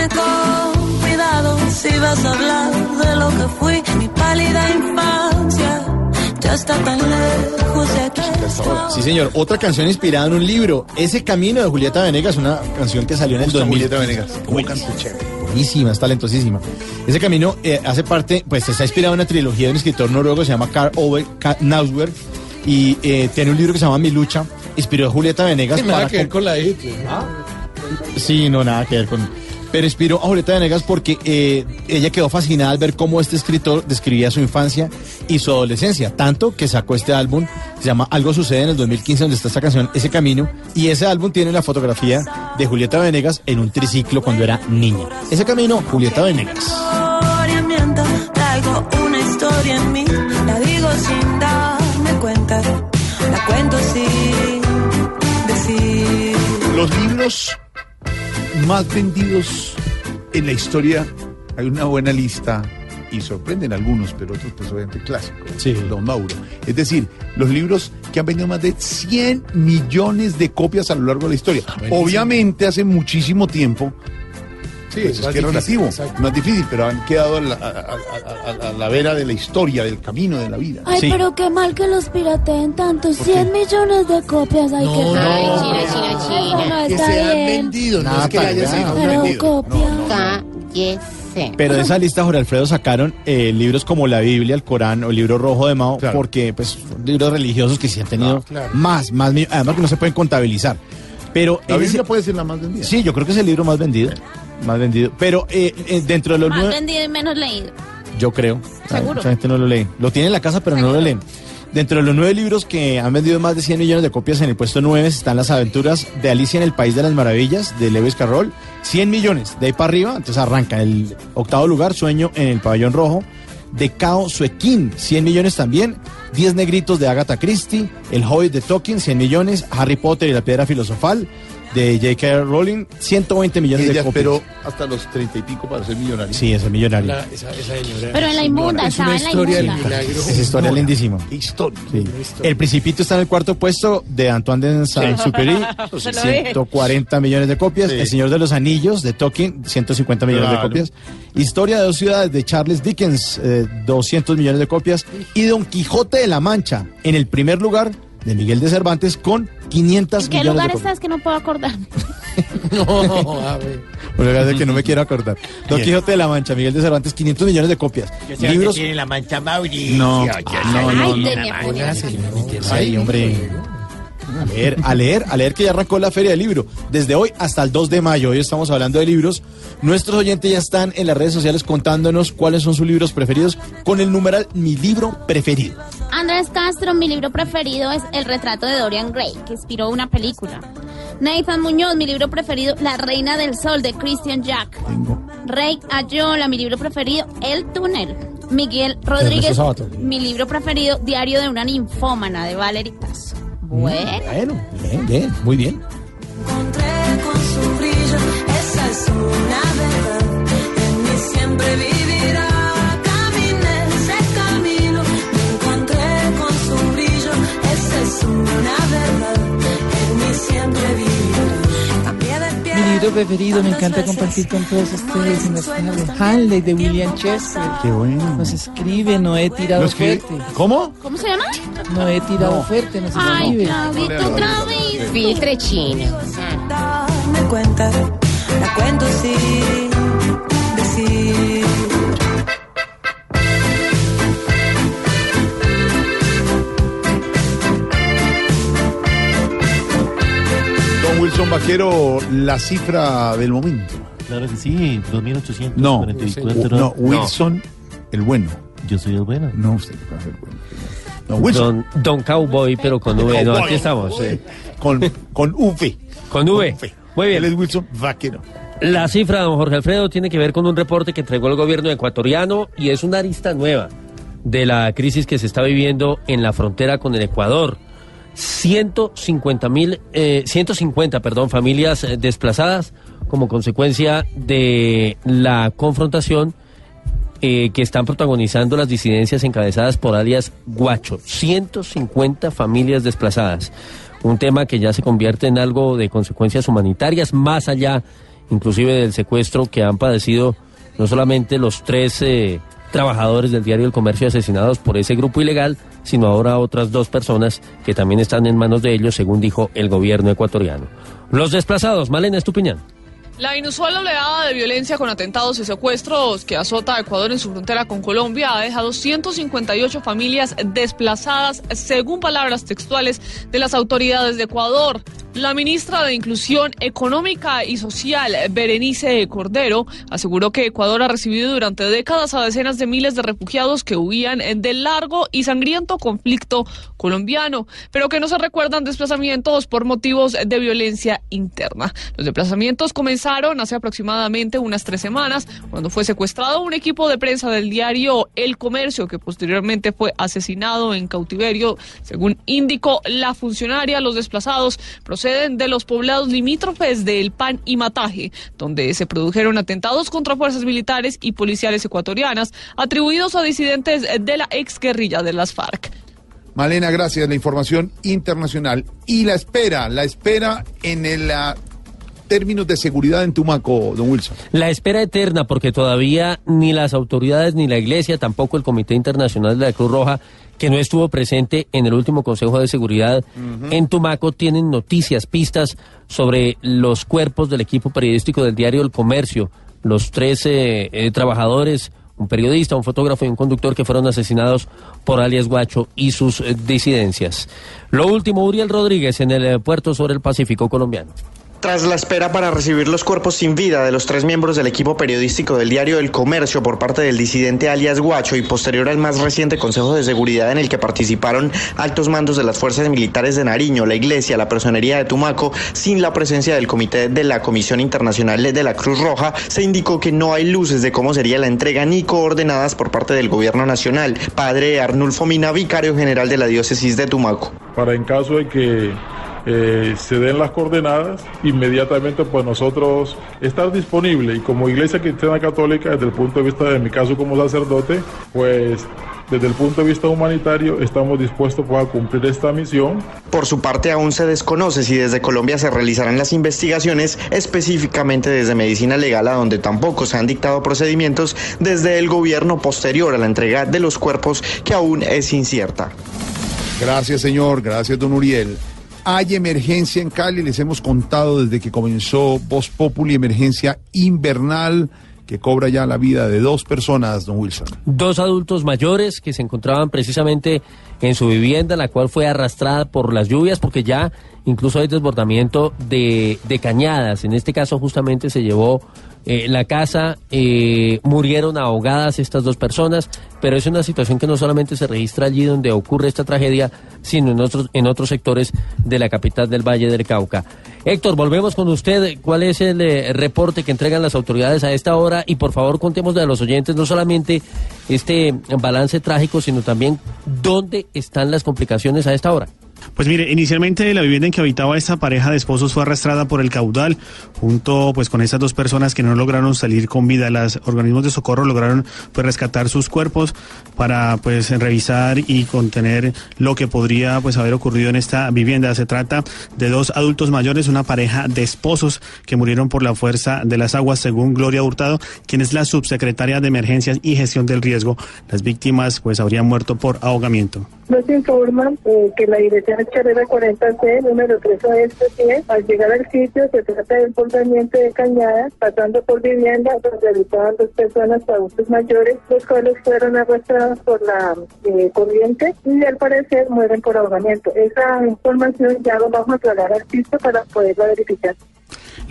Háblame con cuidado si vas a hablar de lo que fui, mi pálida infancia, ya está tan lejos de aquí. Sí, señor. Otra canción inspirada en un libro. Ese Camino de Julieta Venegas, una canción que salió en el 2000. Julieta Venegas. Buenísima, es talentosísima. Ese camino eh, hace parte, pues está inspirado en una trilogía de un escritor noruego que se llama Karl Ove Nausberg y eh, tiene un libro que se llama Mi lucha. Inspiró a Julieta Venegas Nada para que ver con la de Hitler. Sí, no, nada que ver con... Pero inspiró a Julieta Venegas porque eh, ella quedó fascinada al ver cómo este escritor describía su infancia y su adolescencia, tanto que sacó este álbum, se llama Algo sucede en el 2015, donde está esta canción, Ese Camino, y ese álbum tiene la fotografía de Julieta Venegas en un triciclo cuando era niña. Ese Camino, Julieta Venegas. Los libros más vendidos en la historia, hay una buena lista y sorprenden algunos, pero otros pues obviamente clásicos. Sí. Don Mauro. Es decir, los libros que han vendido más de 100 millones de copias a lo largo de la historia. buenísimo. Obviamente hace muchísimo tiempo Sí, Pues es más que es difícil, relativo, exacto. no es difícil, pero han quedado a la, a- a- a- a la vera de la historia, del camino de la vida. Ay, pero qué mal que los pirateen tanto. 100 millones de copias. Ay, qué No, no, China, no, China, China. No que se han vendido, no Nada es que para haya sido Pero vendido. Pero de esa lista, Jorge Alfredo, sacaron eh, libros como la Biblia, el Corán o el libro rojo de Mao, porque pues son libros religiosos que sí han tenido claro. más, más, además que no se pueden contabilizar. Pero La Biblia ese- puede ser la más vendida. sí, yo creo que es el libro más vendido, más vendido. Pero eh, eh, dentro de los Más nueve, vendido y menos leído. yo creo, Seguro. mucha gente no lo lee. Lo tiene en la casa, pero no lo leen. Dentro de los nueve libros que han vendido más de 100 millones de copias, en el puesto 9 están las aventuras de Alicia en el País de las Maravillas, de Lewis Carroll. 100 millones, de ahí para arriba, entonces arranca el octavo lugar, Sueño en el Pabellón Rojo, de Cao Suequín, 100 millones también. 10 negritos de Agatha Christie, El Hobbit de Tolkien, 100 millones. Harry Potter y la Piedra Filosofal, de J.K. Rowling, 120 millones Ella de copias. esperó hasta los treinta y pico para ser millonaria. Sí, es el millonario. La- esa, esa señora. Pero en la inmunda, Es una en la historia del milagro. Esa historia lindísima. Historia. Sí. El Principito está en el cuarto puesto de Antoine de Saint-Exupéry, Se lo dije. 140 millones de copias. Sí. El Señor de los Anillos de Tolkien, 150 millones Claro. de copias. Historia de dos ciudades de Charles Dickens, eh, 200 millones de copias. Y Don Quijote de la Mancha, en el primer lugar de Miguel de Cervantes, con 500 ¿En qué millones lugar de copias. estás que no puedo acordarme? No, a ver. Por lugar de que no me quiero acordar. Don Bien. Quijote de la Mancha, Miguel de Cervantes, 500 millones de copias. Libros. tiene la mancha Mauricio. No, ya no, no, Ay, no. A leer, a leer, a leer que ya arrancó la feria del libro. Desde hoy hasta el 2 de mayo, hoy estamos hablando de libros. Nuestros oyentes ya están en las redes sociales contándonos cuáles son sus libros preferidos con el numeral Mi libro preferido. Andrés Castro, mi libro preferido es El retrato de Dorian Gray, que inspiró una película. Nathan Muñoz, mi libro preferido, La reina del sol, de Christian Jack. Rey Ayola, mi libro preferido, El túnel. Miguel Rodríguez, mi libro preferido, Diario de una ninfómana, de Valerie Tasso. Bueno. Bueno, bien, bien, muy bien. encontré con su brillo, esa es una verdad. En mí siempre vivirá. Caminé ese camino, me encontré con su brillo, esa es una verdad. En mí siempre vivirá. Preferido, me encanta compartir con todos ustedes en la escena de Hanley de William Chester. Qué bueno. Nos escribe, no he tirado ¿Lo escribe? fuerte. ¿Cómo? ¿Cómo se llama? No he tirado fuerte, nos Ay, escribe. Claudito, otra vez. Filtre chino. Darme cuenta, la cuento sin Don Wilson Vaquero, la cifra del momento. Claro que sí, 2.844. No, no, Wilson, el bueno. Yo soy el bueno. No, usted no puede ser bueno. No, Wilson. Don, Don Cowboy, pero con V. No, aquí estamos. eh. Con, con V. Con V. Muy bien. Él es Wilson Vaquero. La cifra, don Jorge Alfredo, tiene que ver con un reporte que entregó el gobierno ecuatoriano y es una arista nueva de la crisis que se está viviendo en la frontera con el Ecuador. 150 mil, eh, 150, perdón, familias eh, desplazadas como consecuencia de la confrontación eh, que están protagonizando las disidencias encabezadas por alias Guacho. 150 familias desplazadas. Un tema que ya se convierte en algo de consecuencias humanitarias, más allá inclusive del secuestro que han padecido no solamente los tres eh, trabajadores del diario El Comercio asesinados por ese grupo ilegal, sino ahora otras dos personas que también están en manos de ellos, según dijo el gobierno ecuatoriano. Los desplazados, Malena Estupiñán. La inusual oleada de violencia con atentados y secuestros que azota a Ecuador en su frontera con Colombia ha dejado 158 familias desplazadas, según palabras textuales de las autoridades de Ecuador. La ministra de Inclusión Económica y Social, Berenice Cordero, aseguró que Ecuador ha recibido durante décadas a decenas de miles de refugiados que huían del largo y sangriento conflicto colombiano, pero que no se recuerdan desplazamientos por motivos de violencia interna. Los desplazamientos comenzaron hace aproximadamente unas tres semanas, cuando fue secuestrado un equipo de prensa del diario El Comercio, que posteriormente fue asesinado en cautiverio. Según indicó la funcionaria, los desplazados proceden de los poblados limítrofes de El Pan y Mataje, donde se produjeron atentados contra fuerzas militares y policiales ecuatorianas atribuidos a disidentes de la exguerrilla de las FARC. Malena, gracias. La información internacional. Y la espera, la espera en el, ah, términos de seguridad en Tumaco, don Wilson? La espera eterna, porque todavía ni las autoridades ni la Iglesia, tampoco el Comité Internacional de la Cruz Roja, que no estuvo presente en el último Consejo de Seguridad en Tumaco, tienen noticias, pistas sobre los cuerpos del equipo periodístico del diario El Comercio, los tres eh, eh, trabajadores, un periodista, un fotógrafo y un conductor que fueron asesinados por alias Guacho y sus eh, disidencias. Lo último, Uriel Rodríguez en el eh, puerto sobre el Pacífico colombiano. Tras la espera para recibir los cuerpos sin vida de los tres miembros del equipo periodístico del diario El Comercio por parte del disidente alias Guacho y posterior al más reciente Consejo de Seguridad en el que participaron altos mandos de las fuerzas militares de Nariño, la Iglesia, la Personería de Tumaco, sin la presencia del Comité de la Comisión Internacional de la Cruz Roja, se indicó que no hay luces de cómo sería la entrega ni coordenadas por parte del Gobierno Nacional. Padre Arnulfo Mina, vicario general de la diócesis de Tumaco. para en caso de que eh, se den las coordenadas, inmediatamente pues nosotros estar disponible y como Iglesia Cristiana Católica, desde el punto de vista de mi caso como sacerdote, pues desde el punto de vista humanitario estamos dispuestos pues, a cumplir esta misión. Por su parte, aún se desconoce si desde Colombia se realizarán las investigaciones, específicamente desde Medicina Legal, a donde tampoco se han dictado procedimientos desde el gobierno posterior a la entrega de los cuerpos, que aún es incierta. Gracias, señor. Gracias, don Uriel. Hay emergencia en Cali, les hemos contado desde que comenzó Voz Populi, emergencia invernal que cobra ya la vida de dos personas, don Wilson. Dos adultos mayores que se encontraban precisamente en su vivienda, la cual fue arrastrada por las lluvias, porque ya incluso hay desbordamiento de, de cañadas. En este caso justamente se llevó eh, la casa, eh, murieron ahogadas estas dos personas, pero es una situación que no solamente se registra allí donde ocurre esta tragedia, sino en otros, en otros sectores de la capital del Valle del Cauca. Héctor, volvemos con usted. ¿Cuál es el eh, reporte que entregan las autoridades a esta hora? Y por favor, contemos de los oyentes no solamente este balance trágico, sino también dónde están las complicaciones a esta hora. Pues mire, inicialmente la vivienda en que habitaba esta pareja de esposos fue arrastrada por el caudal, junto pues con esas dos personas que no lograron salir con vida. Los organismos de socorro lograron pues rescatar sus cuerpos para pues revisar y contener lo que podría pues haber ocurrido en esta vivienda. Se trata de dos adultos mayores, una pareja de esposos que murieron por la fuerza de las aguas, según Gloria Hurtado, quien es la subsecretaria de Emergencias y Gestión del Riesgo. Las víctimas pues habrían muerto por ahogamiento. Nos informan eh, que la dirección es carrera 40C, número 3 oeste 10. Al llegar al sitio se trata de desbordamiento de cañadas, pasando por vivienda donde habitaban dos personas adultos mayores, los cuales fueron arrastrados por la eh, corriente y al parecer mueren por ahogamiento. Esa información ya lo vamos a aclarar al sitio para poderla verificar.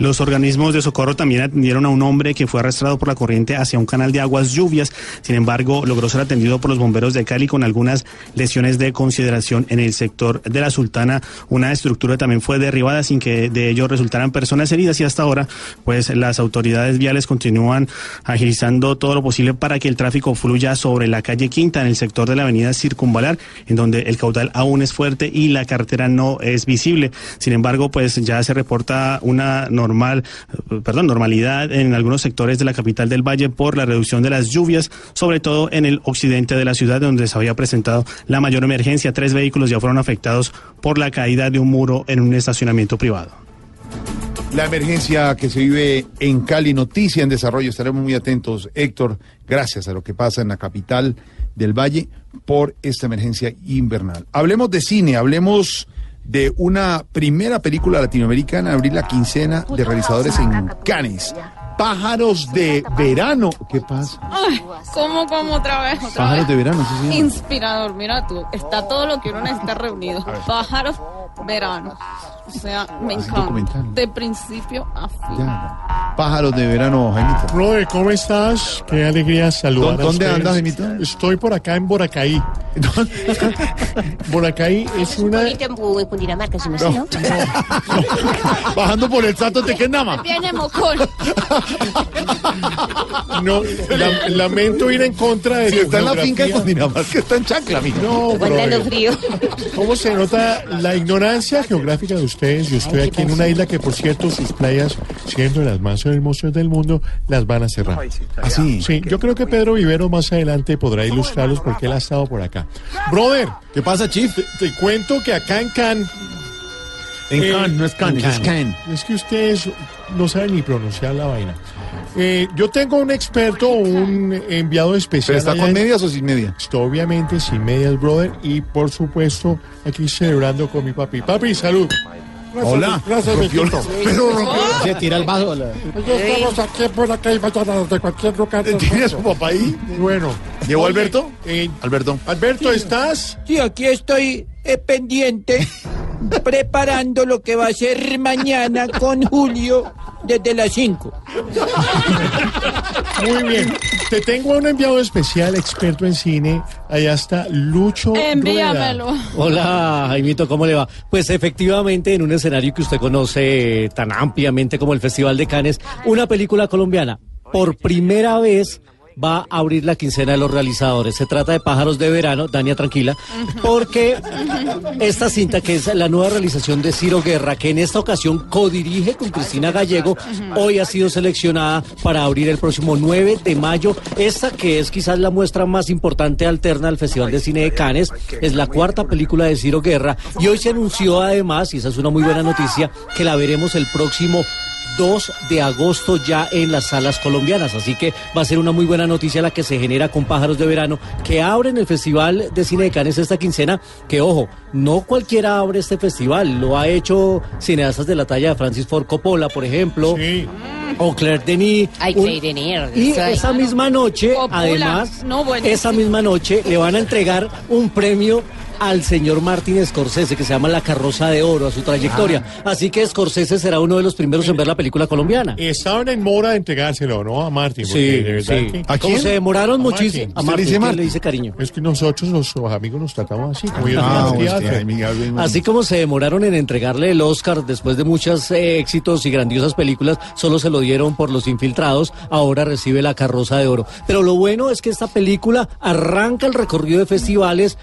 Los organismos de socorro también atendieron a un hombre que fue arrastrado por la corriente hacia un canal de aguas lluvias. Sin embargo, logró ser atendido por los bomberos de Cali con algunas lesiones de consideración en el sector de la Sultana. Una estructura también fue derribada sin que de ello resultaran personas heridas y hasta ahora, pues las autoridades viales continúan agilizando todo lo posible para que el tráfico fluya sobre la calle Quinta en el sector de la avenida Circunvalar, en donde el caudal aún es fuerte y la carretera no es visible. Sin embargo, pues ya se reporta una normal, eh, perdón, normalidad en algunos sectores de la capital del Valle por la reducción de las lluvias, sobre todo en el occidente de la ciudad donde se había presentado la mayor emergencia. Tres vehículos ya fueron afectados por la caída de un muro en un estacionamiento privado. La emergencia que se vive en Cali, noticia en desarrollo. Estaremos muy atentos, Héctor, gracias a lo que pasa en la capital del Valle por esta emergencia invernal. Hablemos de cine, hablemos de una primera película latinoamericana, abrir la quincena de realizadores en Cannes. Pájaros de verano. ¿Qué pasa? Ay, ¿cómo, cómo otra vez? Otra Pájaros vez? de verano, sí, sí. Inspirador, mira tú, está todo lo que uno necesita reunido. Pájaros, verano. O sea, me Es encanta. De principio a fin. Pájaros de verano, Jaimito. Roe, ¿cómo estás? Qué alegría saludar ¿Dó- a dónde andas, Jaimito? Estoy por acá en Boracaí. Boracaí es una... En Cundinamarca, ¿sí me sé, no? Bajando por el Sato Tequendama. Viene mocón. No, la- lamento ir en contra de Si tu está en la finca de. Cundinamarca, está en Chancla, mijo. No, brother. frío. ¿Cómo se nota la ignorancia geográfica de ustedes? Yo estoy aquí en una isla que, por cierto, sus playas, siendo las más hermosas del mundo, las van a cerrar. Así. Sí, yo creo que Pedro Vivero más adelante podrá ilustrarlos porque él ha estado por acá. Brother, ¿Qué pasa, Chief? te, te cuento que acá en Cannes En Eh, Cannes, no es Cannes, es Cannes. Es que ustedes no saben ni pronunciar la vaina. Eh, yo tengo un experto, un enviado especial. ¿Pero está con en- medias o sin medias? Está obviamente sin medias, brother. Y por supuesto, aquí celebrando con mi papi. Papi, salud. Hola. Gracias, Rompió pero rompió el- Se tira el vaso. la- Oye, estamos aquí por acá y vayan de cualquier lugar. ¿Tiene a su papá ahí? Bueno. ¿Llegó Alberto? eh, Alberto. Alberto, ¿estás? Sí, aquí estoy eh, pendiente, preparando lo que va a ser mañana con Julio desde las 5. Muy bien. Te tengo a un enviado especial, experto en cine. Allá está Lucho. Rueda. Envíamelo. Hola, Jaimito, ¿cómo le va? Pues efectivamente, en un escenario que usted conoce tan ampliamente como el Festival de Cannes, una película colombiana, por primera vez va a abrir la quincena de los realizadores. Se trata de Pájaros de Verano, Dania tranquila, porque esta cinta, que es la nueva realización de Ciro Guerra, que en esta ocasión codirige con Cristina Gallego, hoy ha sido seleccionada para abrir el próximo 9 de mayo. Esta que es quizás la muestra más importante alterna al Festival de Cine de Cannes, es la cuarta película de Ciro Guerra y hoy se anunció además, y esa es una muy buena noticia, que la veremos el próximo 2 de agosto ya en las salas colombianas. Así que va a ser una muy buena noticia la que se genera con Pájaros de Verano, que abren el Festival de Cine de Cannes esta quincena. Que ojo, no cualquiera abre este festival. Lo ha hecho cineastas de la talla de Francis Ford Coppola, por ejemplo. O Claire Denis. Ay, Un- Claire Denis, Y ay. esa misma noche, Coppola. además, No, esa misma noche le van a entregar un premio al señor Martin Scorsese que se llama La Carroza de Oro a su trayectoria. Así que Scorsese será uno de los primeros en ver la película colombiana. Estaban en mora de entregárselo, ¿no? A porque Sí, de sí. que- ¿A quién? Se demoraron muchísimo. A Martín, ¿quién le dice cariño? Es que nosotros, los, amigos, nos tratamos así. Como Ah, hostia, Así como se demoraron en entregarle el Oscar después de muchos eh, éxitos y grandiosas películas, solo se lo dieron por los infiltrados, ahora recibe la carroza de oro. Pero lo bueno es que esta película arranca el recorrido de festivales,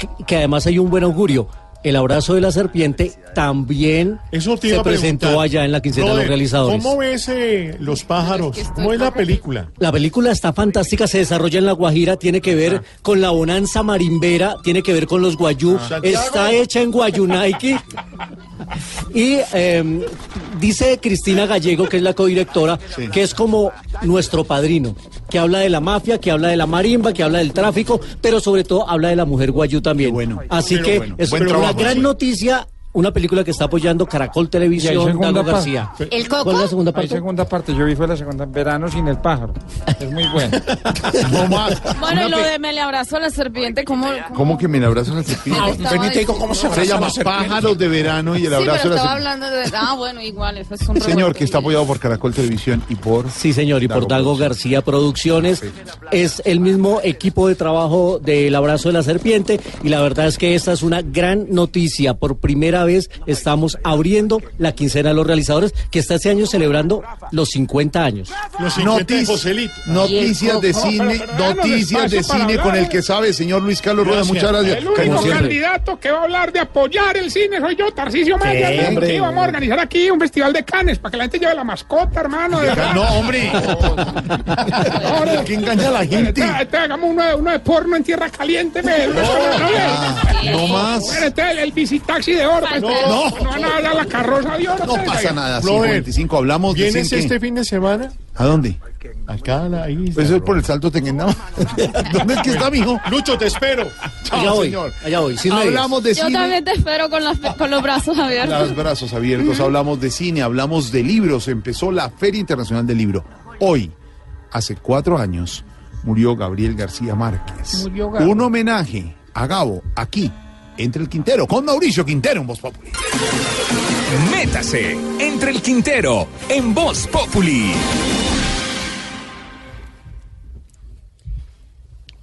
que, que además hay un buen augurio. El abrazo de la serpiente también Eso te se presentó allá en la quincena de los realizadores. ¿Cómo ves eh, los pájaros? ¿Cómo es la película? La película está fantástica, se desarrolla en La Guajira, tiene que ver con la bonanza marimbera, tiene que ver con los guayú, Santiago. está hecha en Guayunaiki. Y eh, dice Cristina Gallego, que es la codirectora, que es como nuestro padrino, que habla de la mafia, que habla de la marimba, que habla del tráfico, pero sobre todo habla de la mujer guayú también. Así Pero que bueno, es una gran noticia, una película que está apoyando Caracol hay Televisión, Dago. García. ¿El ¿Cuál es coco? la segunda Hay parte? segunda parte. Yo vi fue la segunda. Verano sin el pájaro. Es muy bueno. No más. Bueno, y lo de me le abrazo a la serpiente, ¿cómo? ¿Cómo que me abrazo a la serpiente? Ah, te digo cómo se, diciendo. llama Pájaros de Verano y el Sí, abrazo pero a la estaba serpiente. hablando de... Ah, bueno, igual, eso es un Señor, que está apoyado por Caracol Televisión y por... Sí, señor, y por Dago García Producciones. Es el mismo equipo de trabajo del Abrazo de la Serpiente y la verdad es que esta es una gran noticia. Por primera vez estamos abriendo la quincena de los realizadores que está este año celebrando los 50 años. Los 50 de Notici- Joselito. noticias de cine, noticias de cine con el que sabe, señor Luis Carlos Rueda. Muchas gracias. El único candidato que va a hablar de apoyar el cine soy yo, Tarcisio Maya. ¿Qué? Sí, vamos a organizar aquí un festival de canes para que la gente lleve la mascota, hermano. No, hombre. Que engaña a la gente. Hagamos uno de, uno de porno en tierra caliente. No más. El visitaxi de oro. No. no, no la carroza de oro. No pasa nada. Brother, 55, hablamos de ¿Vienes este fin de semana? ¿A dónde? Acá a la isla. Pues es por el salto Tequendama. ¿Dónde es que está, mijo? Lucho, te espero. Allá Chao, voy, señor. allá voy. sin medias. Hablamos de Yo cine. también te espero con, las, con los brazos abiertos. Los brazos abiertos, hablamos de cine, hablamos de libros. Empezó la Feria Internacional del Libro. Hoy, hace cuatro años, murió Gabriel García Márquez. Murió Gabo. Un homenaje a Gabo aquí, entre el Quintero, con Mauricio Quintero en Voz Populi. Métase entre el Quintero en Voz Populi.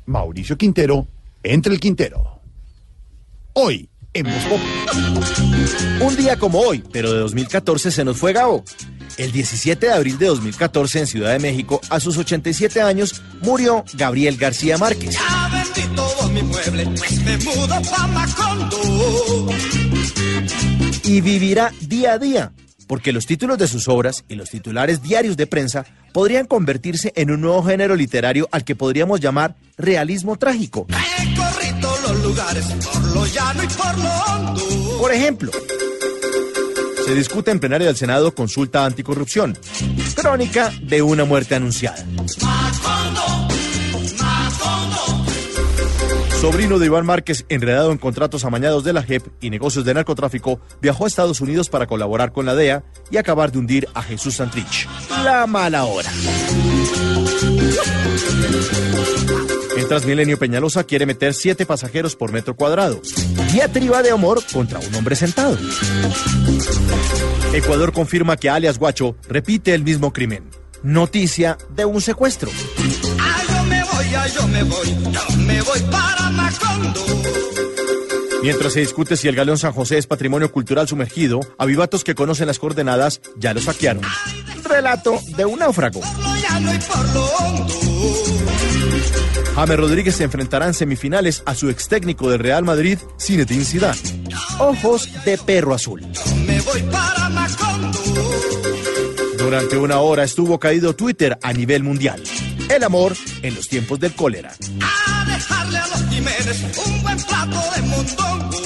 Mauricio Quintero, entre el Quintero. Hoy, en Voz Populi. Un día como hoy, pero de 2014, se nos fue Gabo. El 17 de abril de 2014 en Ciudad de México, a sus 87 años, murió Gabriel García Márquez. Vendí todo mi mueble, pues me mudo pa' Macondo. y vivirá día a día, porque los títulos de sus obras y los titulares diarios de prensa podrían convertirse en un nuevo género literario al que podríamos llamar realismo trágico. Los lugares, por lo llano y por lo hondo. Por ejemplo, Se discute en plenaria del Senado consulta anticorrupción. Crónica de una muerte anunciada. Sobrino de Iván Márquez, enredado en contratos amañados de la JEP y negocios de narcotráfico, viajó a Estados Unidos para colaborar con la DEA y acabar de hundir a Jesús Santrich. La mala hora. El Transmilenio Peñalosa quiere meter siete pasajeros por metro cuadrado. Diatriba de amor contra un hombre sentado. Ecuador confirma que alias Guacho repite el mismo crimen. Noticia de un secuestro. Yo me voy, yo me voy, yo me voy para Macondo. Mientras se discute si el Galeón San José es patrimonio cultural sumergido, avivatos que conocen las coordenadas ya lo saquearon. Relato de un náufrago. James Rodríguez se enfrentará en semifinales a su ex técnico del Real Madrid, Zinedine Zidane. Ojos de perro azul. Me voy para Macondo. Durante una hora estuvo caído Twitter a nivel mundial. El amor en los tiempos del cólera. A dejarle a los Jiménez un buen plato de mondongo.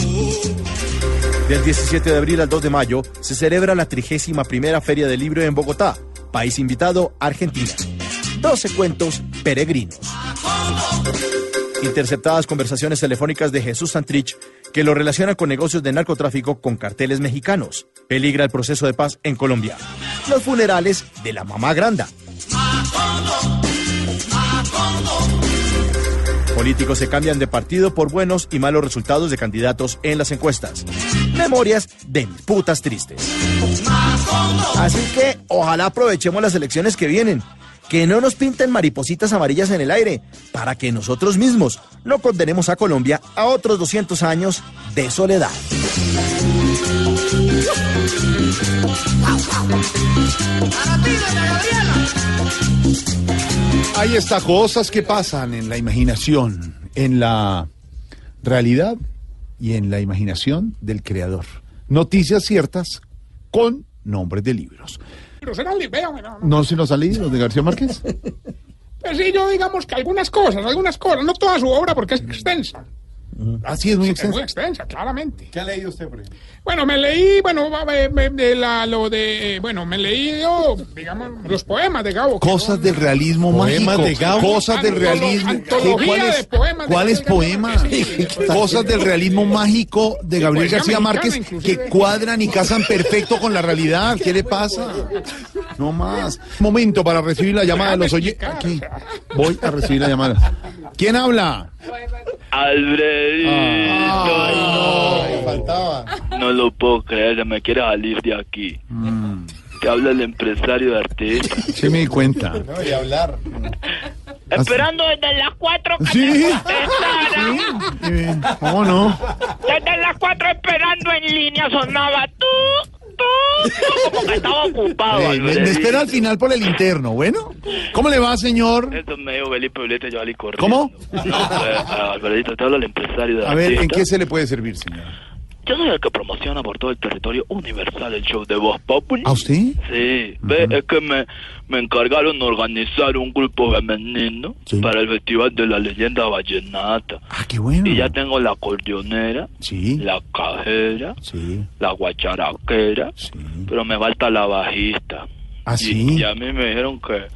Del 17 de abril al 2 de mayo se celebra la 31 primera Feria del Libro en Bogotá. País invitado, Argentina. 12 cuentos peregrinos. Interceptadas conversaciones telefónicas de Jesús Santrich que lo relacionan con negocios de narcotráfico con carteles mexicanos. Peligra el proceso de paz en Colombia. Los funerales de la mamá granda. Políticos se cambian de partido por buenos y malos resultados de candidatos en las encuestas. Memorias de putas tristes. Así que ojalá aprovechemos las elecciones que vienen. Que no nos pinten maripositas amarillas en el aire, para que nosotros mismos no condenemos a Colombia a otros 200 años de soledad. Ahí está, cosas que pasan en la imaginación, en la realidad y en la imaginación del creador. Noticias ciertas con nombres de libros. Pero serán no, no. ¿No se nos han leído los de García Márquez? Pues sí, yo digamos que algunas cosas, algunas cosas, no toda su obra porque es extensa. Así es muy Es extenso. muy extensa, claramente. ¿Qué ha leído usted, por ejemplo? Bueno, me leí, bueno, va- me- me- de la, lo de, eh, bueno, me leí yo, digamos, los poemas de Gabo. Cosas no- del realismo Poemas mágico. de Gabo. Cosas del realismo. ¿Cuáles de poemas cuáles poemas? Cosas del realismo mágico de Gabriel García Márquez que cuadran y casan perfecto con la realidad. ¿Qué le pasa? No más. Momento para recibir la llamada de los oyentes. Aquí. Voy a recibir la llamada. ¿Quién habla? Alfredito. Ay, faltaba. No lo puedo creer, me quiere salir de aquí. Te habla el empresario de artista. Se me di cuenta. No, y hablar. Esperando desde las 4 que Sí. te contestara. ¿Cómo no? Desde las 4 esperando en línea sonaba tú, tú, tú, como que estaba ocupado. Eh, me, me espera al final por el interno. Bueno, ¿cómo le va, señor? Eso me dijo Felipe Ulete, yo salí corriendo. ¿Cómo? No, pues, Alfredito, te habla el empresario de A ver, ¿en qué se le puede servir, señor? Yo soy el que promociona por todo el territorio universal el show de Voz Populi. ¿A usted? Sí, ve, es que me, me encargaron de organizar un grupo femenino para el Festival de la Leyenda Vallenata. Ah, qué bueno. Y ya tengo la acordeonera, la cajera, la guacharaquera, pero me falta la bajista. ¿Ah, y, sí? y a mí me dijeron que,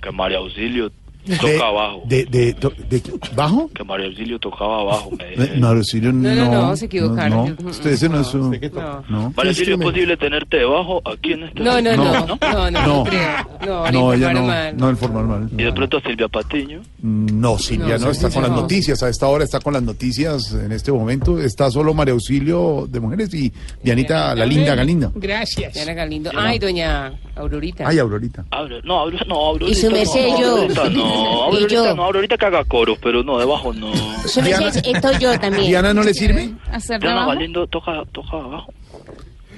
que María Auxilio toca abajo. De, de, de, de- ¿Bajo? Que María Auxilio tocaba abajo, me Eh. No, Auxilio, no. No, no, no, se equivocaron. No, Usted ese no es su... No. María Auxilio, ¿es posible tenerte debajo aquí en este No, no, no, no, no, no, No. creo. No, No, ella no, no, el formal mal. Y de pronto Silvia Patiño. No, Silvia, No, no, está con las no. noticias. A esta hora está con las noticias en este momento. Está solo María Auxilio de Mujeres y Dianita, la linda Galinda. Gracias. Diana Galindo. Ay, doña Aurorita. Ay, Aurorita. No, Aurorita, no, Aurorita. Y su merced, no, yo. No, Y Aurorita yo. no, haga coros, pero no, debajo no. Merced, estoy yo también. ¿Diana no le sirve? ¿Hacer Diana trabajo? Galindo toca, toca abajo.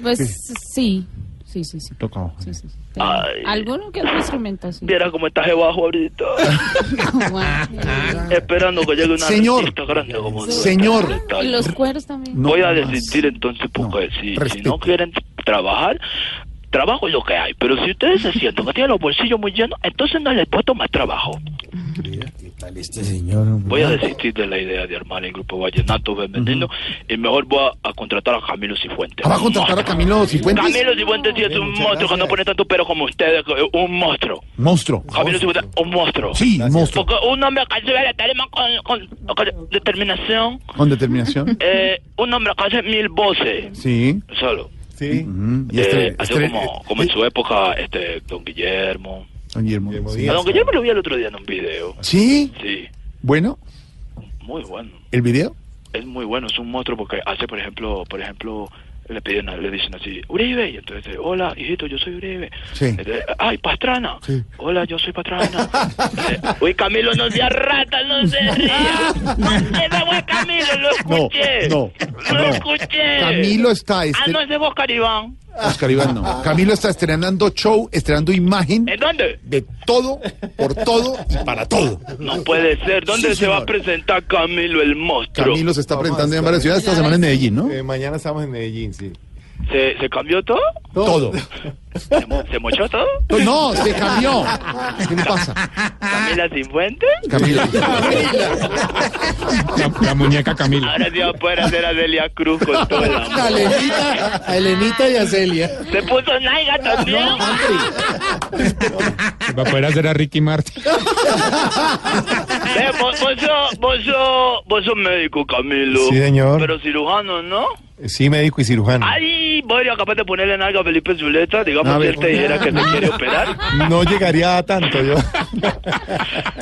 Pues sí. Sí, sí, sí. Toca abajo. Ay, Alguno que otro instrumento, sí. viera cómo estás debajo ahorita. Esperando que llegue una Señor. artista grande como tú. Señor. Y los cueros también. Voy a desistir entonces porque si, si no quieren trabajar, trabajo es lo que hay, pero si ustedes se sienten que tienen los bolsillos muy llenos, entonces no les puedo más trabajo. Este señor. Voy a desistir de la idea de armar el grupo Vallenato Femenino y mejor voy a, a contratar a Camilo Cifuentes. Ah, ¿Va a contratar a Camilo Cifuentes? Camilo Cifuentes sí es un monstruo que no pone tanto pero como ustedes, un monstruo. Monstruo. Camilo Cifuentes, un monstruo. Sí, un monstruo. Porque un hombre que se ve con- con determinación, Con determinación. eh, un hombre que hace mil voces, Sí. solo. Sí. Eh, este, así este- como, como en su época, este, Don Guillermo. Don Guillermo. A Don Guillermo lo vi el otro día en un video. Sí. Sí, Bueno, muy bueno. ¿el video? es muy bueno, es un monstruo porque hace, por ejemplo, por ejemplo, le piden, le dicen así, Uribe, y entonces, dice, hola, hijito, yo soy Uribe. Sí. Entonces, Ay, Pastrana. Hola, yo soy Pastrana. Uy, Camilo, no sea rata, no se ría. Fue Camilo, lo escuché. no, Lo no. escuché. Camilo está Ah, este- no, ese es Oscar Iván. Oscar Iván no. Camilo está estrenando show, estrenando imagen ¿En dónde? de todo, por todo y para todo. No puede ser. ¿Dónde Sí, se va a presentar Camilo el monstruo? Camilo se está presentando en varias ciudades esta semana en Medellín, ¿no? Eh, mañana estamos en Medellín, sí. ¿Se, ¿Se cambió todo? Todo. ¿Se, mo- se mochó todo? No, se cambió. ¿Qué le pasa? ¿Camila Cifuentes? Camilo. La, la muñeca Camila. Ahora sí va a poder hacer a Delia Cruz con todo el amor. A Elenita, a Elenita y a Celia. Se puso Naiga también. Va a poder hacer a Ricky Martin. Eh, vos, vos sos, vos, sos, vos sos médico, Camilo. Sí, señor. Pero cirujano, ¿no? Sí, médico y cirujano. Ay, eres capaz de ponerle en algo a Felipe Zuleta, digamos que él te dijera que te quiere operar. No llegaría a tanto yo.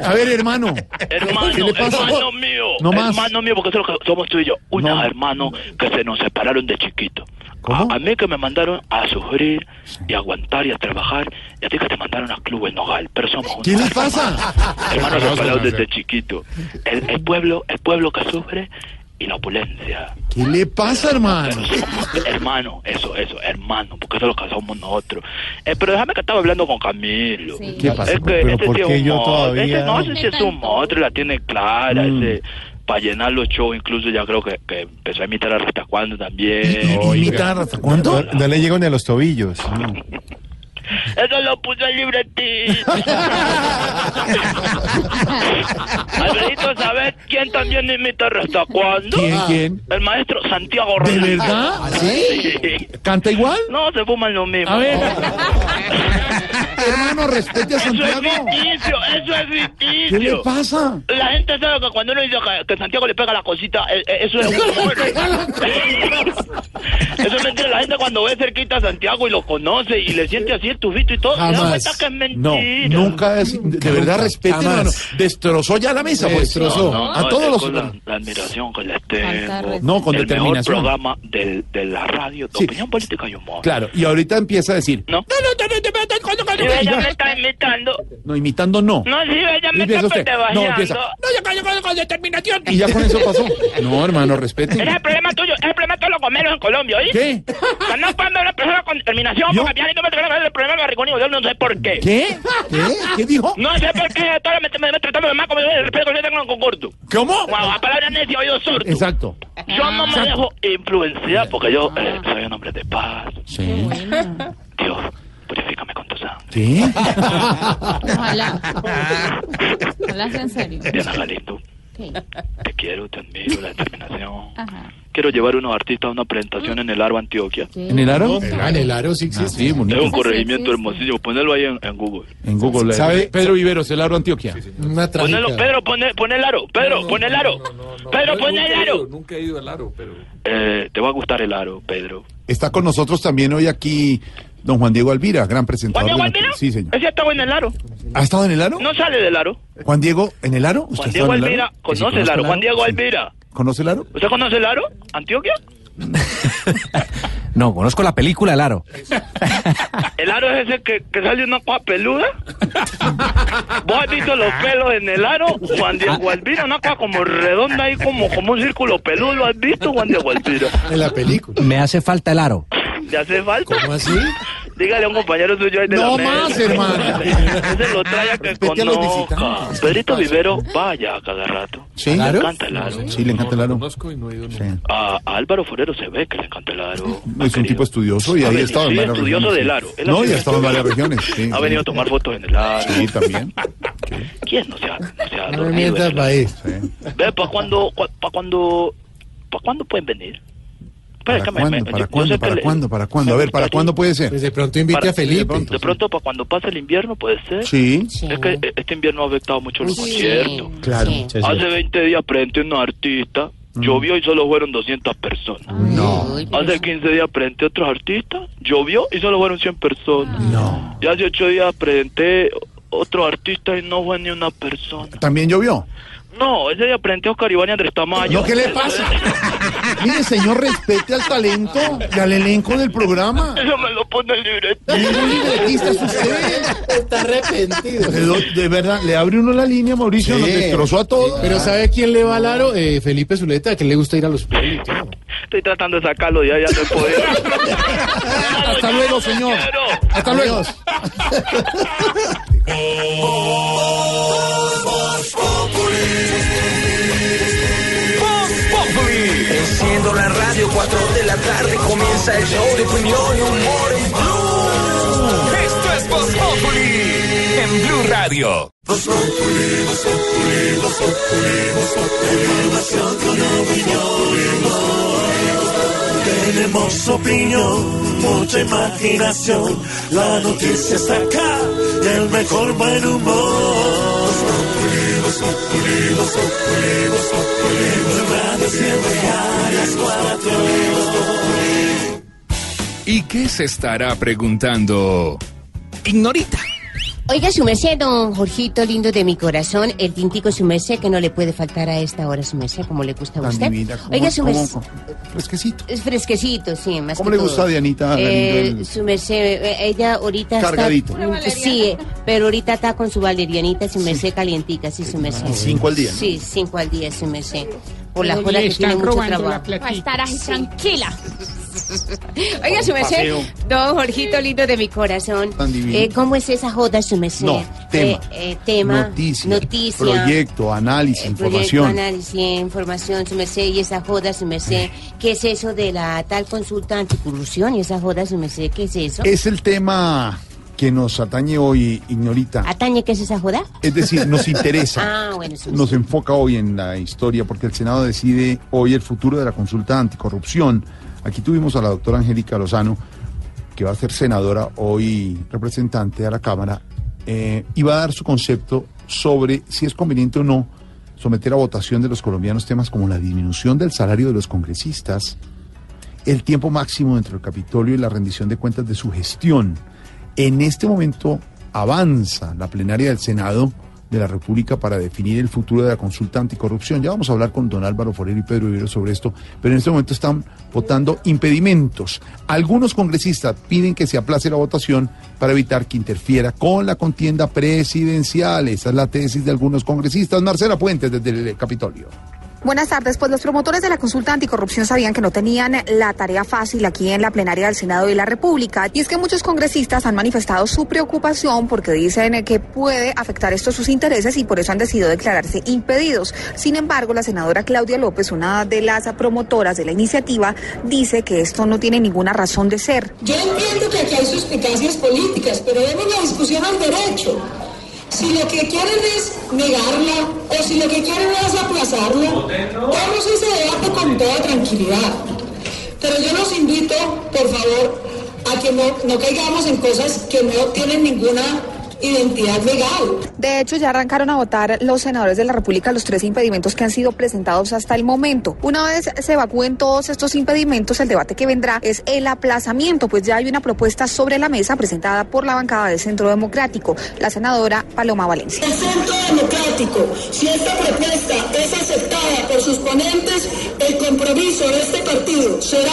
A ver, hermano. Hermano, ¿Qué le pasa? hermano mío. No más. Hermano mío, porque somos tú y yo. Unos hermanos que se nos separaron de chiquito. A, a mí que me mandaron a sufrir y a aguantar y a trabajar, y a ti que te mandaron a Club en Nogal. Pero somos unos ¿Qué le hermanos. pasa? Hermanos No, separados no, desde no. chiquito. El, el pueblo, el pueblo que sufre y la opulencia. ¿Qué le pasa, hermano? Hermano, eso, eso, hermano, porque eso es lo que somos nosotros. Eh, pero déjame que estaba hablando con Camilo. ¿Qué pasa? Es que Pero este ¿por sí es un todavía? Ese no sé si es un monstruo, la tiene clara, Mm. ese para llenar los shows, incluso ya creo que, que empezó a imitar a Rasta cuando también. ¿Imitar hasta cuándo? No, no le llego ni a los tobillos. Eso lo puso el libretín. Alfredito, ¿sabes quién también imita a Rasta cuando? ¿Quién, quién? El maestro Santiago ¿De Rodríguez. verdad? Sí. ¿Canta igual? No, se fuman lo mismo. A ver. Hermano, respete a Eso es Santiago. ficticio, eso es ficticio. ¿Qué le pasa? La gente sabe que cuando uno dice que, que Santiago le pega la cosita, eh, eh, eso es humor. Eso es mentira. La gente cuando ve cerquita a Santiago y lo conoce y le siente así el tufito y todo, Jamás. que es No, mentira. nunca es. De, de verdad, respete, hermano. Destrozó ya la mesa, pues. No, no, a no, todos los. con la, la admiración que les tengo. No, con el determinación. mejor programa del, de la radio de opinión política y humor. Claro, y ahorita empieza a decir. ¿No? Si ella me está imitando. No, imitando no. No, si ella me Empieza está usted. No, empieza. No, yo callo con, con determinación. Y ya con eso pasó. No, hermano, respete. Ese es el problema tuyo, es el problema de todos los gomeros en Colombia, ¿oí? ¿Qué? No ver una persona con determinación, porque pianito me tratan el problema del barricón yo no sé por qué. ¿Qué? ¿Qué? ¿Qué dijo? No sé por qué todos me, me, me tratan de más como yo respeto que yo tengo con corto. ¿Cómo? Wow, a palabra necia, oído sordo. Exacto. Yo no me Exacto. dejo influenciar porque yo eh, soy un hombre de paz. Sí. Dios, purifícame con tu sangre. ¿Sí? Ojalá. Hablas en serio. Diana Galindo, Te quiero, te admiro, la determinación. Ajá. Quiero llevar unos artistas a una presentación en el Aro Antioquia. ¿En el aro? En el aro sí Ah, sí, Es bonito. un corregimiento hermosísimo. Ponelo ahí en, en Google. En Google. ¿Sabe? Pedro Viveros, el aro Antioquia. Una Ponelo. Pedro, pon el, pon el aro. Pedro, pon el aro. Pedro, pon el aro. Nunca he ido al aro, pero... Eh, te va a gustar el aro, Pedro. Está con nosotros también hoy aquí don Juan Diego Alvira, gran presentador. ¿Juan Diego de la- Alvira? Sí, señor. Ese estaba en el aro. ¿Ha estado en el aro? No sale del aro. Juan Diego, ¿en el aro? ¿Usted Juan ha Diego estado en el Alvira aro? conoce el aro. Juan Diego Alvira. ¿Conoce el aro? ¿Usted conoce el aro? ¿Antioquia? No, conozco la película El Aro. ¿El aro es ese que, que sale una cosa peluda? ¿Vos has visto los pelos en el aro? Juan Diego Alvira, una cosa como redonda ahí, como, como un círculo peludo. ¿Lo has visto, Juan Diego Alvira? En la película. Me hace falta el aro. ¿Le hace falta? ¿Cómo así? Dígale a un compañero suyo ahí de No la más, mesa. hermano. Ese lo trae a que Respete a los conozca. Pedrito Vivero vaya a cada rato. ¿Sí? Le encanta el aro. Sí, le encanta el aro. Sí. A, a Álvaro Forero se ve que le encanta el aro. Es un tipo estudioso y Ha ahí venido- estaba en varias estudioso regiones. del aro. Él No, ha y ha estado en varias regiones. sí, Ha sí. venido a tomar fotos en el aro. Sí, también. ¿Quién no se ha, no se ha No me dormido? mientas, en el aro? país. Ve, ¿para cuándo, para cuándo, para cuándo pueden venir? ¿Para cuándo? me- ¿Para cuándo? ¿Para le- cuándo? ¿Para cuándo? A ver, ¿para cuándo puede ser? Pues de pronto invite Para- a Felipe. de pronto. De pronto, para cuando pase el invierno, puede ser. Sí. Es que eh, este invierno ha afectado mucho los Sí, conciertos. Claro. sí. Hace 20 días presenté unos artistas, llovió y solo fueron 200 personas. No. Hace eso- 15 días presenté otros artistas, llovió y solo fueron 100 personas. No. Y hace 8 días presenté otros artistas y no fue ni una persona. ¿También llovió? No, ese día presenté a Oscar Iván y Andrés Tamayo. ¿No qué le pasa? Mire, señor, respete al talento y al elenco del programa. Eso me lo pone el libreto. Ningún libretista es usted. Está arrepentido. De, de verdad, le abre uno la línea, Mauricio, Sí. nos destrozó a todos. Pero ¿sabe quién le va al aro? Eh, Felipe Zuleta, que le gusta ir a los pueblos. y todo. Estoy tratando de sacarlo de allá, no he podido. Hasta luego, señor. Hasta luego. Enciendo la radio, 4 de la tarde comienza el show de opinión y humor en Blue. Esto es Voz Populi en Blue Radio. Tenemos opinión, mucha imaginación. La noticia está acá, y el mejor buen humor. ¿Y qué se estará preguntando? Ignorita. Oiga, su merced, don Jorgito lindo de mi corazón, el tintico su merced que no le puede faltar a esta hora su merced, como le gusta a Tan usted. divina, ¿cómo- Oiga, su merced. Fresquecito. Es fresquecito, sí, más ¿Cómo que le gusta a Dianita Eh, el- su merced, eh, ella ahorita Cargadito. está... Sí, pero ahorita está con su valerianita, su merced calientica, sí, su merced. Cinco al día, ¿no? Sí, cinco al día, su merced. Por la Le joda que están tiene mucho trabajo. la platica. Estará tranquila. Oiga, su merced, don Jorgito lindo de mi corazón, eh, ¿cómo es esa joda, su merced? No, tema. Eh, eh, tema, Noticia. noticia, Proyecto, análisis, eh, proyecto, información. análisis, información, su merced, y esa joda, su merced, ¿qué es eso de la tal consulta anticorrupción y esa joda, su merced, qué es eso? Es el tema que nos atañe hoy, Ignorita. ¿Atañe qué es esa joda? Es decir, nos interesa. Ah, bueno, nos enfoca hoy en la historia porque el Senado decide hoy el futuro de la consulta anticorrupción. Aquí tuvimos a la doctora Angélica Lozano, que va a ser senadora, hoy representante a la Cámara, eh, y va a dar su concepto sobre si es conveniente o no someter a votación de los colombianos temas como la disminución del salario de los congresistas, el tiempo máximo dentro del Capitolio y la rendición de cuentas de su gestión. En este momento avanza la plenaria del Senado de la República para definir el futuro de la consulta anticorrupción. Ya vamos a hablar con don Álvaro Forero y Pedro Vivero sobre esto, pero en este momento están votando impedimentos. Algunos congresistas piden que se aplace la votación para evitar que interfiera con la contienda presidencial. Esa es la tesis de algunos congresistas. Marcela Puentes desde el Capitolio. Buenas tardes. Pues los promotores de la consulta anticorrupción sabían que no tenían la tarea fácil aquí en la plenaria del Senado de la República. Y es que muchos congresistas han manifestado su preocupación porque dicen que puede afectar esto sus intereses y por eso han decidido declararse impedidos. Sin embargo, la senadora Claudia López, una de las promotoras de la iniciativa, dice que esto no tiene ninguna razón de ser. Yo entiendo que aquí hay suspicacias políticas, pero demos la discusión al derecho. Si lo que quieren es negarla o si lo que quieren es aplazarla, damos ese debate con toda tranquilidad. Pero yo los invito, por favor, a que no, no caigamos en cosas que no tienen ninguna identidad legal. De hecho, ya arrancaron a votar los senadores de la República los tres impedimentos que han sido presentados hasta el momento. Una vez se evacúen todos estos impedimentos, el debate que vendrá es el aplazamiento, pues ya hay una propuesta sobre la mesa presentada por la bancada del Centro Democrático, la senadora Paloma Valencia. El Centro Democrático, si esta propuesta es aceptada por sus ponentes, el compromiso de este partido será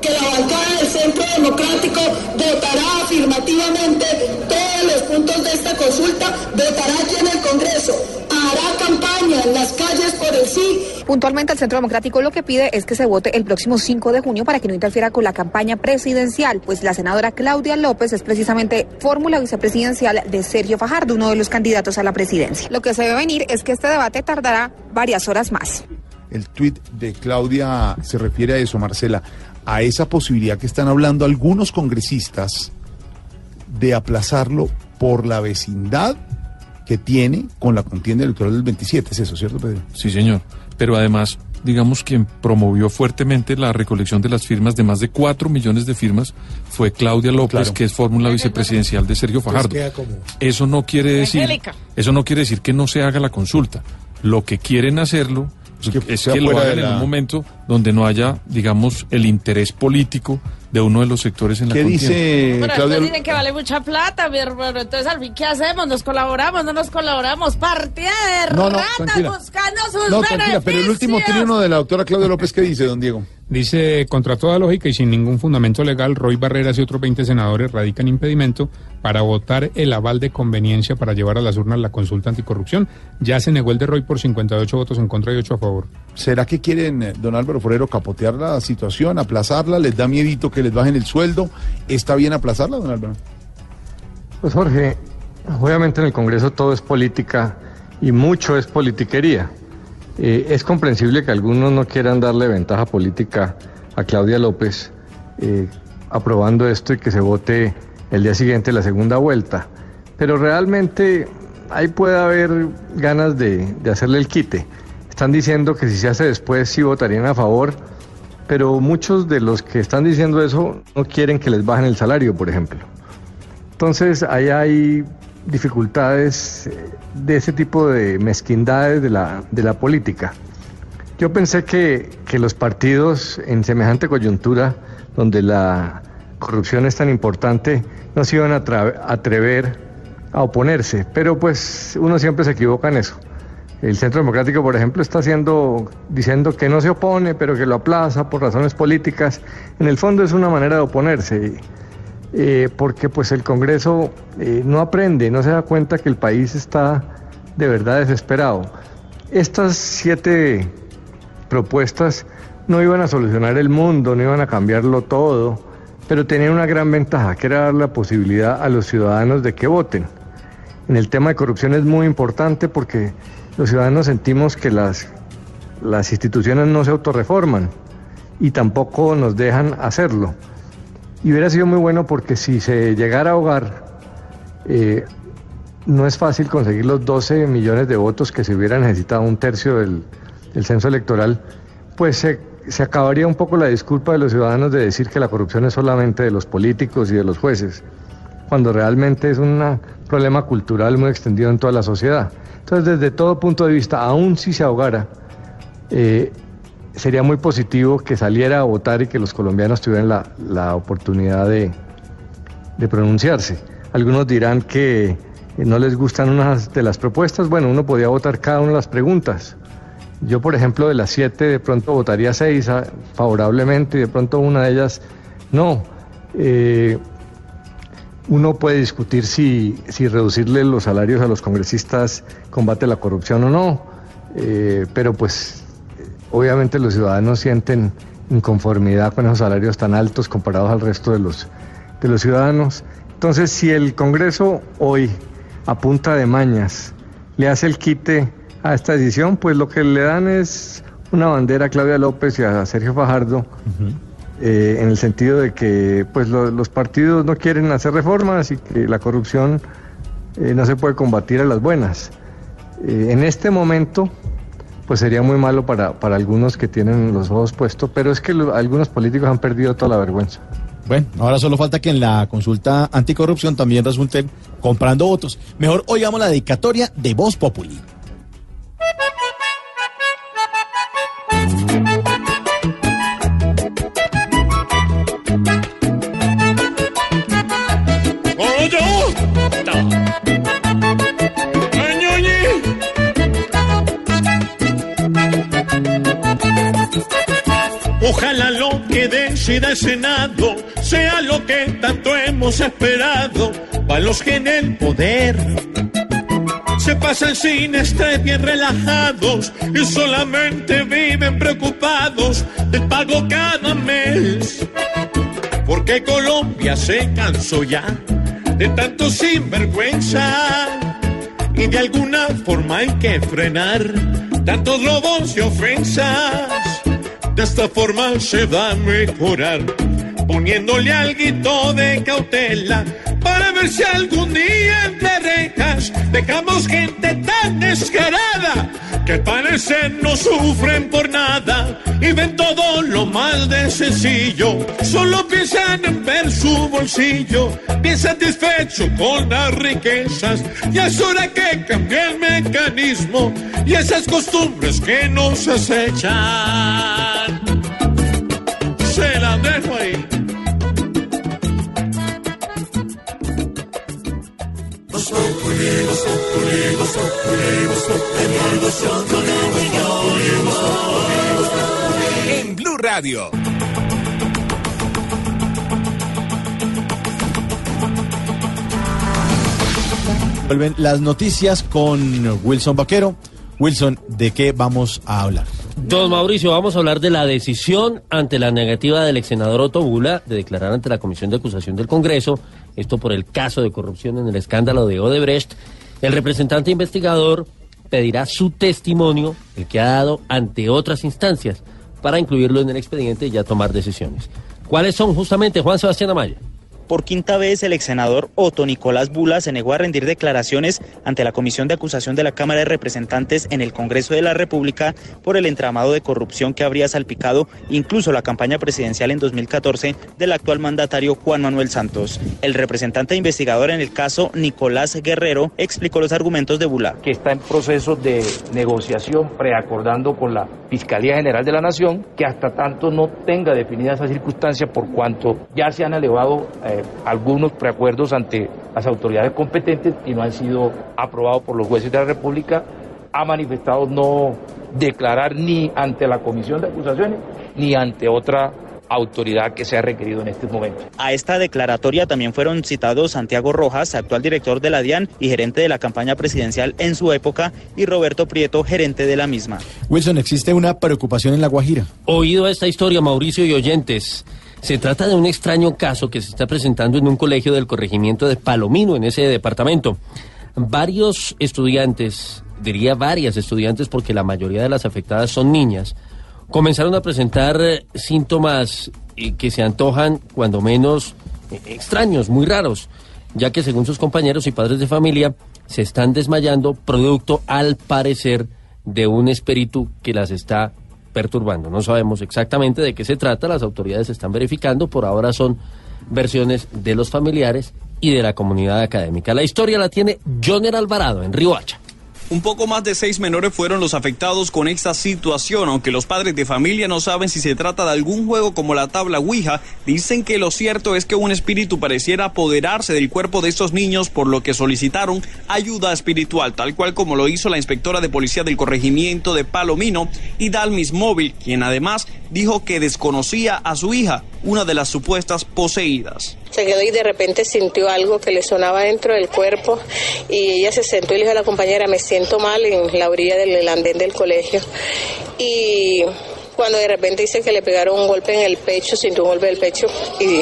que la bancada del Centro Democrático votará afirmativamente todos los puntos de esta consulta, votará aquí en el Congreso, hará campaña en las calles por el sí. Puntualmente el Centro Democrático lo que pide es que se vote el próximo 5 de junio para que no interfiera con la campaña presidencial, pues la senadora Claudia López es precisamente fórmula vicepresidencial de Sergio Fajardo, uno de los candidatos a la presidencia. Lo que se ve venir es que este debate tardará varias horas más. El tuit de Claudia se refiere a eso, Marcela, a esa posibilidad que están hablando algunos congresistas de aplazarlo por la vecindad que tiene con la contienda electoral del 27. ¿Es eso, cierto, Pedro? Sí, señor. Pero además, digamos, quien promovió fuertemente la recolección de las firmas de más de 4 millones de firmas fue Claudia López, Claro. que es fórmula vicepresidencial de Sergio Fajardo. queda como- Eso no quiere decir, eso no quiere decir que no se haga la consulta. Lo que quieren hacerlo es que, lo hagan en un momento donde no haya, digamos, el interés político de uno de los sectores en la ¿Qué contienda. dice Pero estos dicen que vale mucha plata, mi hermano. Entonces, al fin, ¿qué hacemos? ¿Nos colaboramos? ¿No nos colaboramos? Partida de No, no, ratas tranquila. buscando sus No, tranquila, pero el último trino de la doctora Claudia López, ¿qué dice, don Diego? Dice, contra toda lógica y sin ningún fundamento legal, Roy Barreras y otros 20 senadores radican impedimento para votar el aval de conveniencia para llevar a las urnas la consulta anticorrupción. Ya se negó el de Roy por 58 votos en contra y 8 a favor. ¿Será que quieren, don Álvaro Forero, capotear la situación, aplazarla? ¿Les da miedito que les bajen el sueldo? ¿Está bien aplazarla, don Álvaro? Pues Jorge, obviamente en el Congreso todo es política y mucho es politiquería. Eh, es comprensible que algunos no quieran darle ventaja política a Claudia López eh, aprobando esto y que se vote el día siguiente la segunda vuelta. Pero realmente ahí puede haber ganas de, de hacerle el quite. Están diciendo que si se hace después sí votarían a favor, pero muchos de los que están diciendo eso no quieren que les bajen el salario, por ejemplo. Entonces, ahí hay dificultades eh, de ese tipo de mezquindades de la, de la política. Yo pensé que, que los partidos en semejante coyuntura, donde la corrupción es tan importante, no se iban a atrever a oponerse, pero pues uno siempre se equivoca en eso. El Centro Democrático, por ejemplo, está haciendo, diciendo que no se opone, pero que lo aplaza por razones políticas. En el fondo es una manera de oponerse eh, porque pues el Congreso eh, no aprende, no se da cuenta que el país está de verdad desesperado. Estas siete propuestas no iban a solucionar el mundo, no iban a cambiarlo todo, pero tenían una gran ventaja, que era dar la posibilidad a los ciudadanos de que voten. En el tema de corrupción es muy importante porque los ciudadanos sentimos que las, las instituciones no se autorreforman y tampoco nos dejan hacerlo. Y hubiera sido muy bueno porque si se llegara a ahogar, eh, no es fácil conseguir los 12 millones de votos que se hubiera necesitado, un tercio del, del censo electoral, pues se, se acabaría un poco la disculpa de los ciudadanos de decir que la corrupción es solamente de los políticos y de los jueces, cuando realmente es un problema cultural muy extendido en toda la sociedad. Entonces, desde todo punto de vista, aun si se ahogara, eh, sería muy positivo que saliera a votar y que los colombianos tuvieran la, la oportunidad de, de pronunciarse. Algunos dirán que no les gustan unas de las propuestas. Bueno, uno podía votar cada una de las preguntas. Yo, por ejemplo, de las siete, de pronto votaría seis ah, favorablemente y de pronto una de ellas no. Eh, uno puede discutir si, si reducirle los salarios a los congresistas combate la corrupción o no, eh, pero pues obviamente los ciudadanos sienten inconformidad con esos salarios tan altos comparados al resto de los, de los ciudadanos. Entonces, si el Congreso hoy, a punta de mañas, le hace el quite a esta decisión, pues lo que le dan es una bandera a Claudia López y a Sergio Fajardo, eh, en el sentido de que pues lo- los partidos no quieren hacer reformas y que la corrupción eh, no se puede combatir a las buenas. Eh, en este momento, pues sería muy malo para, para algunos que tienen los ojos puestos, pero es que algunos políticos han perdido toda la vergüenza. Bueno, ahora solo falta que en la consulta anticorrupción también resulten comprando votos. Mejor oigamos la dedicatoria de Voz Populi. Ojalá lo que decida el Senado sea lo que tanto hemos esperado para los que en el poder se pasan sin estrés, bien relajados y solamente viven preocupados del pago cada mes. Porque Colombia se cansó ya de tanto sinvergüenza y de alguna forma hay que frenar tantos robos y ofensas. De esta forma se va a mejorar, poniéndole algo de cautela para ver si algún día entre rejas dejamos gente tan descarada que parece no sufren por nada y ven todo lo mal de sencillo. Solo piensan en ver su bolsillo, bien satisfecho con las riquezas. Y es hora que cambie el mecanismo y esas costumbres que nos acechan. En Blue Radio. Vuelven las noticias con Wilson Vaquero. Wilson, ¿de qué vamos a hablar? Don Mauricio, vamos a hablar de la decisión ante la negativa del ex senador Otto Bula de declarar ante la Comisión de Acusación del Congreso, esto por el caso de corrupción en el escándalo de Odebrecht. El representante investigador pedirá su testimonio, el que ha dado ante otras instancias, para incluirlo en el expediente y ya tomar decisiones. ¿Cuáles son justamente, Juan Sebastián Amaya? Por quinta vez, el ex senador Otto Nicolás Bula se negó a rendir declaraciones ante la Comisión de Acusación de la Cámara de Representantes en el Congreso de la República por el entramado de corrupción que habría salpicado incluso la campaña presidencial en 2014 del actual mandatario Juan Manuel Santos. El representante investigador en el caso, Nicolás Guerrero, explicó los argumentos de Bula. que está en proceso de negociación preacordando con la Fiscalía General de la Nación, que hasta tanto no tenga definida esa circunstancia por cuanto ya se han elevado eh, algunos preacuerdos ante las autoridades competentes y no han sido aprobados por los jueces de la República, ha manifestado no declarar ni ante la Comisión de Acusaciones ni ante otra autoridad que sea requerido en este momento. A esta declaratoria también fueron citados Santiago Rojas, actual director de la DIAN y gerente de la campaña presidencial en su época, y Roberto Prieto, gerente de la misma. Wilson, existe una preocupación en La Guajira. Oído esta historia, Mauricio y oyentes. Se trata de un extraño caso que se está presentando en un colegio del corregimiento de Palomino, en ese departamento. Varios estudiantes, diría varias estudiantes porque la mayoría de las afectadas son niñas, comenzaron a presentar eh, síntomas eh, que se antojan, cuando menos, eh, extraños, muy raros, ya que según sus compañeros y padres de familia, se están desmayando producto, al parecer, de un espíritu que las está perturbando. No sabemos exactamente de qué se trata, las autoridades están verificando, por ahora son versiones de los familiares y de la comunidad académica. La historia la tiene Joner Alvarado en Riohacha. Un poco más de seis menores fueron los afectados con esta situación, aunque los padres de familia no saben si se trata de algún juego como la tabla Ouija, dicen que lo cierto es que un espíritu pareciera apoderarse del cuerpo de estos niños, por lo que solicitaron ayuda espiritual, tal cual como lo hizo la inspectora de policía del corregimiento de Palomino y Dalmis Móvil, quien además dijo que desconocía a su hija, una de las supuestas poseídas. Se quedó y de repente sintió algo que le sonaba dentro del cuerpo y ella se sentó y le dijo a la compañera, me siento mal en la orilla del andén del colegio. Y cuando de repente dice que le pegaron un golpe en el pecho, sintió un golpe del pecho y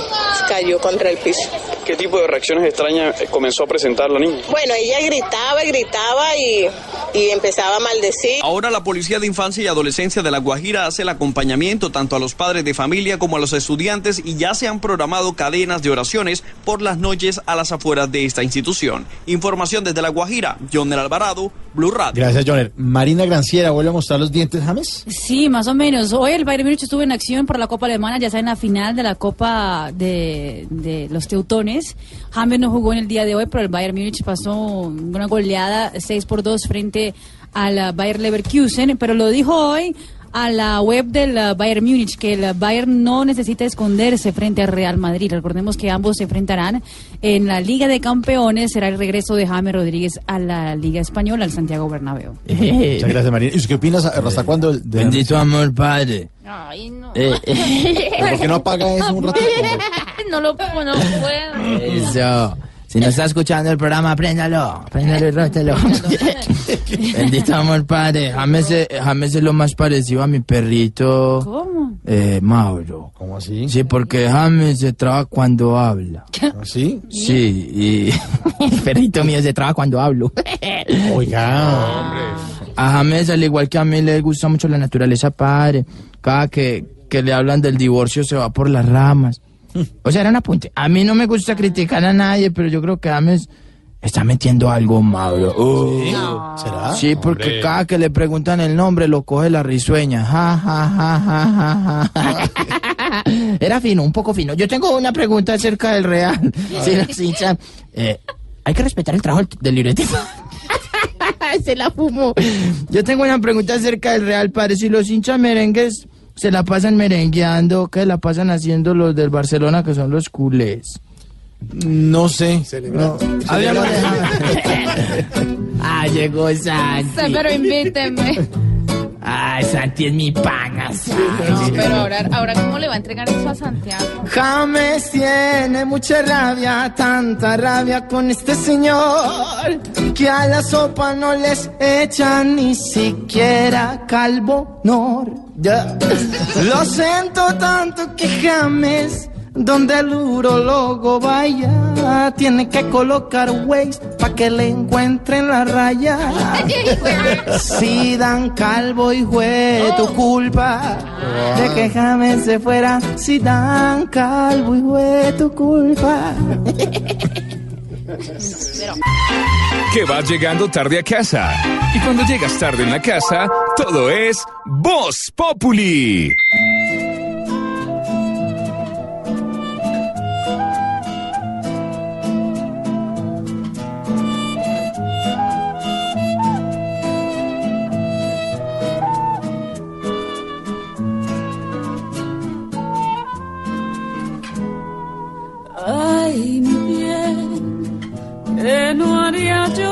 cayó contra el piso. ¿Qué tipo de reacciones extrañas comenzó a presentar la niña? Bueno, ella gritaba y gritaba y, y empezaba a maldecir. Ahora la Policía de Infancia y Adolescencia de La Guajira hace el acompañamiento tanto a los padres de familia como a los estudiantes y ya se han programado cadenas de oraciones por las noches a las afueras de esta institución. Información desde La Guajira, Joner Alvarado, Blue Radio. Gracias, Joner. Marina Granciera, ¿vuelve a mostrar los dientes, James? Sí, más o menos. Hoy el Bayern Múnich estuvo en acción por la Copa Alemana, ya está en la final de la Copa de, de los Teutones. James no jugó en el día de hoy, pero el Bayern Múnich pasó una goleada 6 por 2 frente al Bayern Leverkusen, pero lo dijo hoy a la web del uh, Bayern Múnich que el Bayern no necesita esconderse frente al Real Madrid. Recordemos que ambos se enfrentarán en la Liga de Campeones. Será el regreso de James Rodríguez a la Liga Española, al Santiago Bernabéu. Muchas gracias, Marina. ¿Y qué opinas? ¿Hasta cuándo? de- Bendito amor, padre. Ay, no. Eh, ¿Pero ¿Por qué no apaga eso un rato? no lo puedo, no puedo. Eso. Si no está escuchando el programa, préndalo, préndalo y rótelo. Bendito amor, padre. James, es- James es lo más parecido a mi perrito. ¿Cómo? Eh, Mauro. ¿Cómo así? Sí, porque James se traba cuando habla. ¿Sí? Sí, y el perrito mío se traba cuando hablo. Oiga. A James, al igual que a mí, le gusta mucho la naturaleza, padre. Cada que, que le hablan del divorcio se va por las ramas. O sea, era un apunte. A mí no me gusta criticar a nadie, pero yo creo que James está metiendo algo malo. Uh. ¿Será? Sí, porque Hombre. cada que le preguntan el nombre lo coge la risueña. Ja, ja, ja, ja, ja, ja. Era fino, un poco fino. Yo tengo una pregunta acerca del Real. Sí, eh, hay que respetar el trabajo del- del libretista. se la fumó. Yo tengo una pregunta acerca del Real, padre. Si los hinchas merengues se la pasan merengueando, ¿qué la pasan haciendo los del Barcelona, que son los culés? No sé. No. Hablemos de Ah, llegó Santi. Sí, pero invítenme. Ah, Santi es mi pana. Santi. Pero ahora, ahora ¿cómo le va a entregar eso a Santiago? James tiene mucha rabia, tanta rabia con este señor, que a la sopa no les echan ni siquiera calvo nor. Lo siento tanto que James, donde el urologo vaya, tiene que colocar Waze pa' que le encuentren la raya. Si dan calvo y fue tu culpa de que James se fuera. Si dan calvo y fue tu culpa. Que vas llegando tarde a casa. Y cuando llegas tarde en la casa, todo es Voz Populi.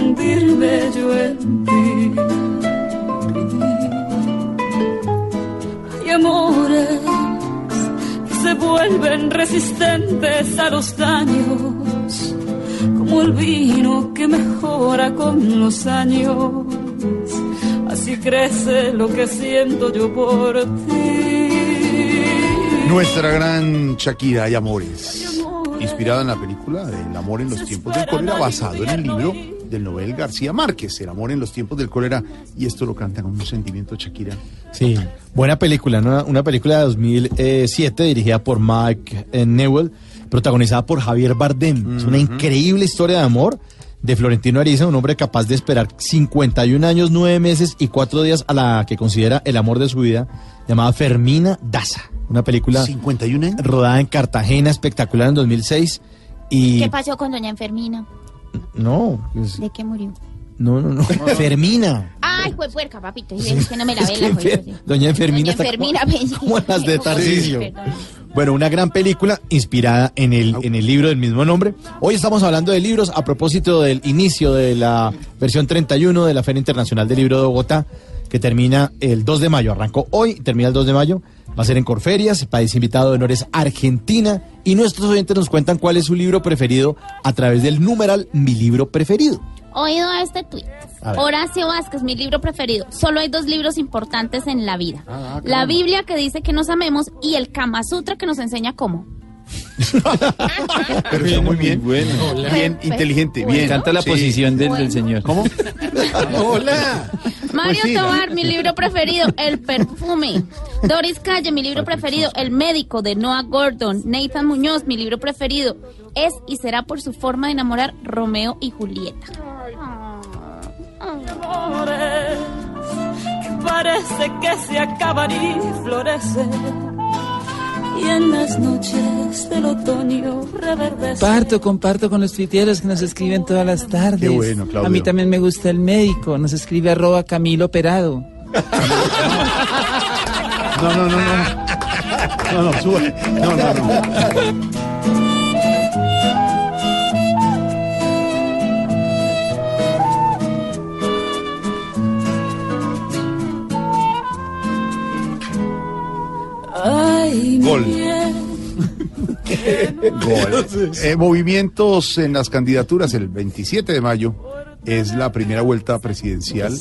fundirme yo en ti. Hay amores que se vuelven resistentes a los daños, como el vino que mejora con los años. Así crece lo que siento yo por ti. Nuestra gran Shakira y Amores, inspirada en la película El amor en los tiempos del cólera, basado en el libro del Nobel García Márquez, El amor en los tiempos del cólera, y esto lo canta con un sentimiento Shakira. Sí, buena película, ¿no? una película de 2007 dirigida por Mike eh, Newell, protagonizada por Javier Bardem. Es una increíble historia de amor de Florentino Ariza, un hombre capaz de esperar 51 años, 9 meses y 4 días a la que considera el amor de su vida, llamada Fermina Daza. Una película 51 años? rodada en Cartagena, espectacular en 2006. Y ¿Qué pasó con doña Enfermina? No, pues, ¿De qué murió? no, no, no. Fermina. Ay, fue puerca, papito. Y es que no me la ve la. Doña Enfermina Doña está Enfermina, como, como las de Tarcisio. Bueno, una gran película inspirada en el, en el libro del mismo nombre. Hoy estamos hablando de libros a propósito del inicio de la versión 31 de la Feria Internacional del Libro de Bogotá, que termina el 2 de mayo. Arrancó hoy, termina el 2 de mayo. Va a ser en Corferias, país invitado de honores Argentina. Y nuestros oyentes nos cuentan cuál es su libro preferido a través del numeral Mi libro preferido. Oído a este. A ver. Horacio Vázquez, mi libro preferido. Solo hay dos libros importantes en la vida. Ah, la Biblia que dice que nos amemos y el Kama Sutra que nos enseña cómo. Pero está muy bien. bueno. Bien, inteligente, bien. Me encanta la Sí. posición del, del señor. ¿Cómo? Hola. Mario Pues sí. Tobar, mi libro preferido, El perfume. Doris Calle, mi libro preferido, El médico de Noah Gordon. Nathan Muñoz, mi libro preferido, Es y será por su forma de enamorar Romeo y Julieta. amores que parece que se acaban y florecen y en las noches del otoño reverdece. Comparto, comparto con los tuiteros que nos escriben todas las tardes. Qué bueno, Claudio. A mí también me gusta el médico. Nos escribe arroba Camilo Operado. No, no, no, no. No, no, sube. No, no, no. Ay, Gol. Gol. Eh, movimientos en las candidaturas el 27 de mayo es la primera vuelta presidencial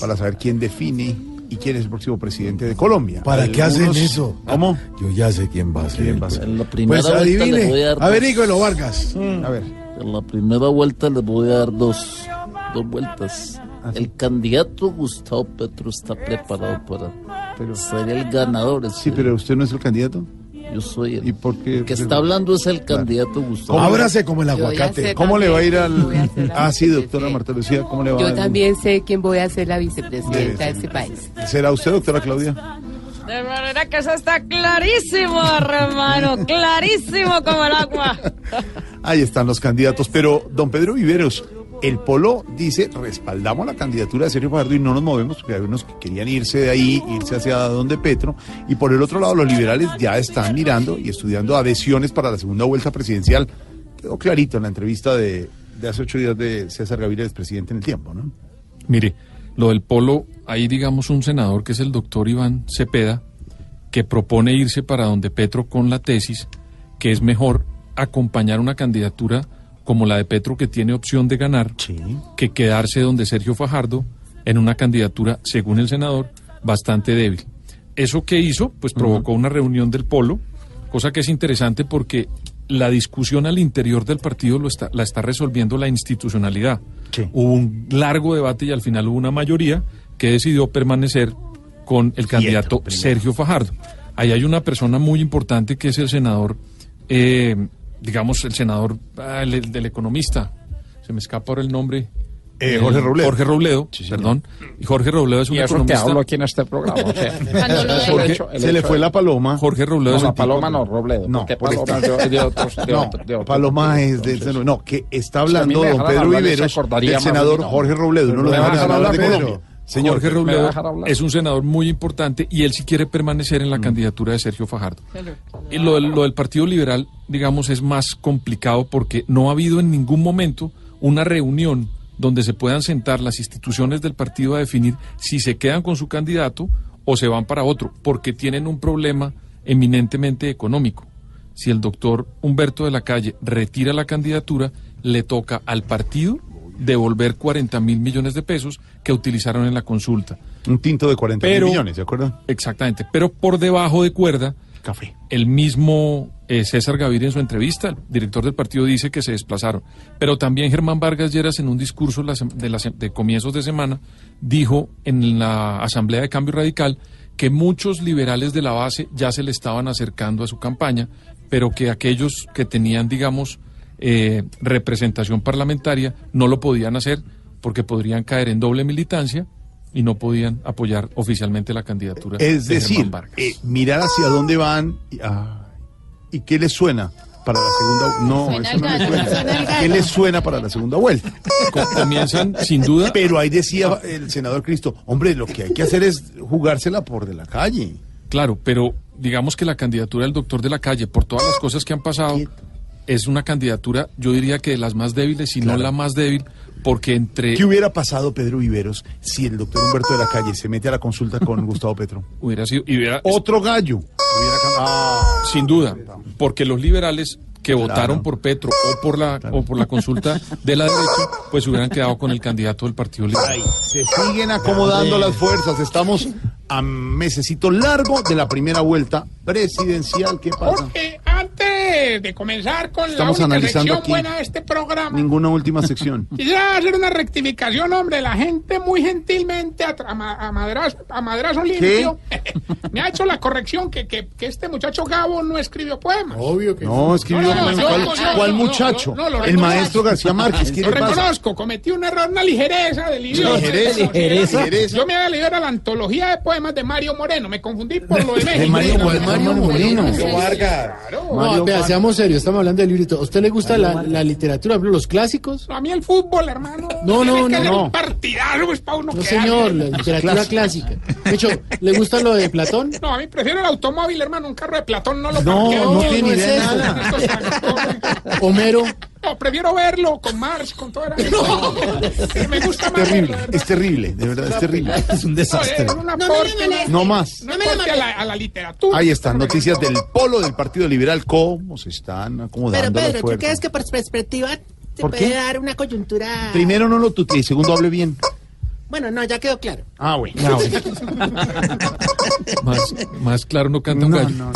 para saber quién define y quién es el próximo presidente de Colombia. ¿Para qué hacen eso? ¿Cómo? Yo ya sé quién va a ser. ¿Quién va a ser? pues. la Pues voy adivine. a dar A ver, dos. Ígolo Vargas. A ver. En la primera vuelta les voy a dar dos, dos vueltas. El candidato Gustavo Petro está preparado para ser el ganador. Sí, pero usted no es el candidato. Yo soy el, ¿Y por qué? el que está hablando es el candidato Gustavo. Ábrase como el aguacate. ¿Cómo le va a ir al.? voy a hacer la Ah, sí, doctora Marta Lucía, ¿cómo le va a Yo ir? también sé quién voy a ser la vicepresidenta Debe de este país. ¿Será usted, doctora Claudia? De manera que eso está clarísimo, hermano, clarísimo como el agua. Ahí están los candidatos. Pero, don Pedro Viveros, el Polo dice, respaldamos la candidatura de Sergio Fajardo y no nos movemos, porque hay unos que querían irse de ahí, irse hacia donde Petro. Y por el otro lado, los liberales ya están mirando y estudiando adhesiones para la segunda vuelta presidencial. Quedó clarito en la entrevista de, hace ocho días de César Gaviria, presidente en el tiempo, ¿no? Mire, lo del polo, hay digamos un senador que es el doctor Iván Cepeda, que propone irse para donde Petro con la tesis que es mejor acompañar una candidatura como la de Petro que tiene opción de ganar que quedarse donde Sergio Fajardo en una candidatura, según el senador, bastante débil. ¿Eso que hizo? Pues provocó una reunión del polo, cosa que es interesante porque la discusión al interior del partido lo está, la está resolviendo la institucionalidad. Hubo un largo debate y al final hubo una mayoría que decidió permanecer con el candidato Sergio Fajardo. Ahí hay una persona muy importante que es el senador, eh, digamos, el senador ah, el- el del economista. Se me escapa ahora el nombre. Eh, Jorge Robledo. Jorge Robledo, perdón. Y Jorge Robledo es un Y eso que economista. hablo aquí en este programa. o sea, Jorge- el hecho- el se le fue la paloma. Jorge Robledo No, es la paloma no, Robledo. No, paloma este- es de, otros. De no, otro- de otro Paloma es de, Entonces, no, que está hablando me don dejaran Pedro Viveros acordaría del más senador no. Jorge Robledo. No lo ¿Me dejan hablar de Colombia. Señor, Jorge ¿me va a Robledo es un senador muy importante y él sí quiere permanecer en la candidatura de Sergio Fajardo. Y lo, lo del Partido Liberal, digamos, es más complicado porque no ha habido en ningún momento una reunión donde se puedan sentar las instituciones del partido a definir si se quedan con su candidato o se van para otro, porque tienen un problema eminentemente económico. Si el doctor Humberto de la Calle retira la candidatura, le toca al partido devolver 40 mil millones de pesos que utilizaron en la consulta. Un tinto de 40 Pero- millones, ¿de acuerdo? Exactamente, pero por debajo de cuerda, Café. el mismo eh, César Gaviria en su entrevista, el director del partido dice que se desplazaron, pero también Germán Vargas Lleras en un discurso la de comienzos de semana dijo en la Asamblea de Cambio Radical que muchos liberales de la base ya se le estaban acercando a su campaña, pero que aquellos que tenían, digamos, eh, representación parlamentaria no lo podían hacer porque podrían caer en doble militancia y no podían apoyar oficialmente la candidatura. Es de decir, eh, mirar hacia dónde van y, ah, y qué les suena para la segunda no, Suena eso no les gallo, suena. ¿Qué les suena para la segunda vuelta? Comienzan sin duda. Pero ahí decía el senador Cristo, hombre, lo que hay que hacer es jugársela por de la calle. Claro, pero digamos que la candidatura del doctor de la calle, por todas las cosas que han pasado, es una candidatura, yo diría que de las más débiles, si no la más débil, porque entre... ¿Qué hubiera pasado, Pedro Viveros, si el doctor Humberto de la Calle se mete a la consulta con Gustavo Petro? Hubiera sido... y hubiera- Otro gallo. Hubiera ah, Sin duda, porque los liberales que Claro. votaron por Petro o por la o por la consulta de la derecha, pues hubieran quedado con el candidato del Partido Liberal. Ay, se siguen acomodando las fuerzas. Estamos a mesecito largo de la primera vuelta presidencial. ¿Qué pasa? Jorge, antes de comenzar con Estamos la única analizando sección aquí. buena de este programa, Ninguna última sección. quisiera hacer una rectificación, hombre. La gente muy gentilmente a, a a madrazo, a madrazo limpio. me ha hecho la corrección que, que, que este muchacho Gabo no escribió poemas. Obvio que no. escribió. No, no, no, ¿Cuál, muchacho? no, no, lo el maestro García Márquez. ¿Qué Lo le pasa? reconozco, cometí un error, una ligereza del libro. ¿Ligereza? Ligereza. ¿Ligereza? Yo me había leído la antología de poemas de Mario Moreno, me confundí por lo de México. De Mario, ¿cuál Mario Moreno? No, vea, seamos serios, estamos hablando del librito. ¿A usted le gusta la, la literatura, los clásicos? No, a mí el fútbol, hermano. No, no, Tiene no, no. Un partidazo es para uno No, señor, la literatura clásica. De hecho, ¿le gusta lo de Platón? No, a mí prefiero el automóvil, hermano. Un carro de Platón no lo No, parqueo. no tiene idea nada. Estos trancones. Homero. No, prefiero verlo con Marx, con todo eso. Me gusta más Terrible, verlo, es terrible, de verdad, es terrible. Es un desastre. Aporte, No más. un aporte a la, a la literatura. Ahí están noticias del polo del Partido Liberal. ¿Cómo se están Pero acomodando las Pedro, ¿tú crees que por perspectiva te ¿Por puede qué? dar una coyuntura? Primero no lo tutee, segundo hable bien. Bueno, no, ya quedó claro. Ah, bueno. Más, más claro no canta un gallo.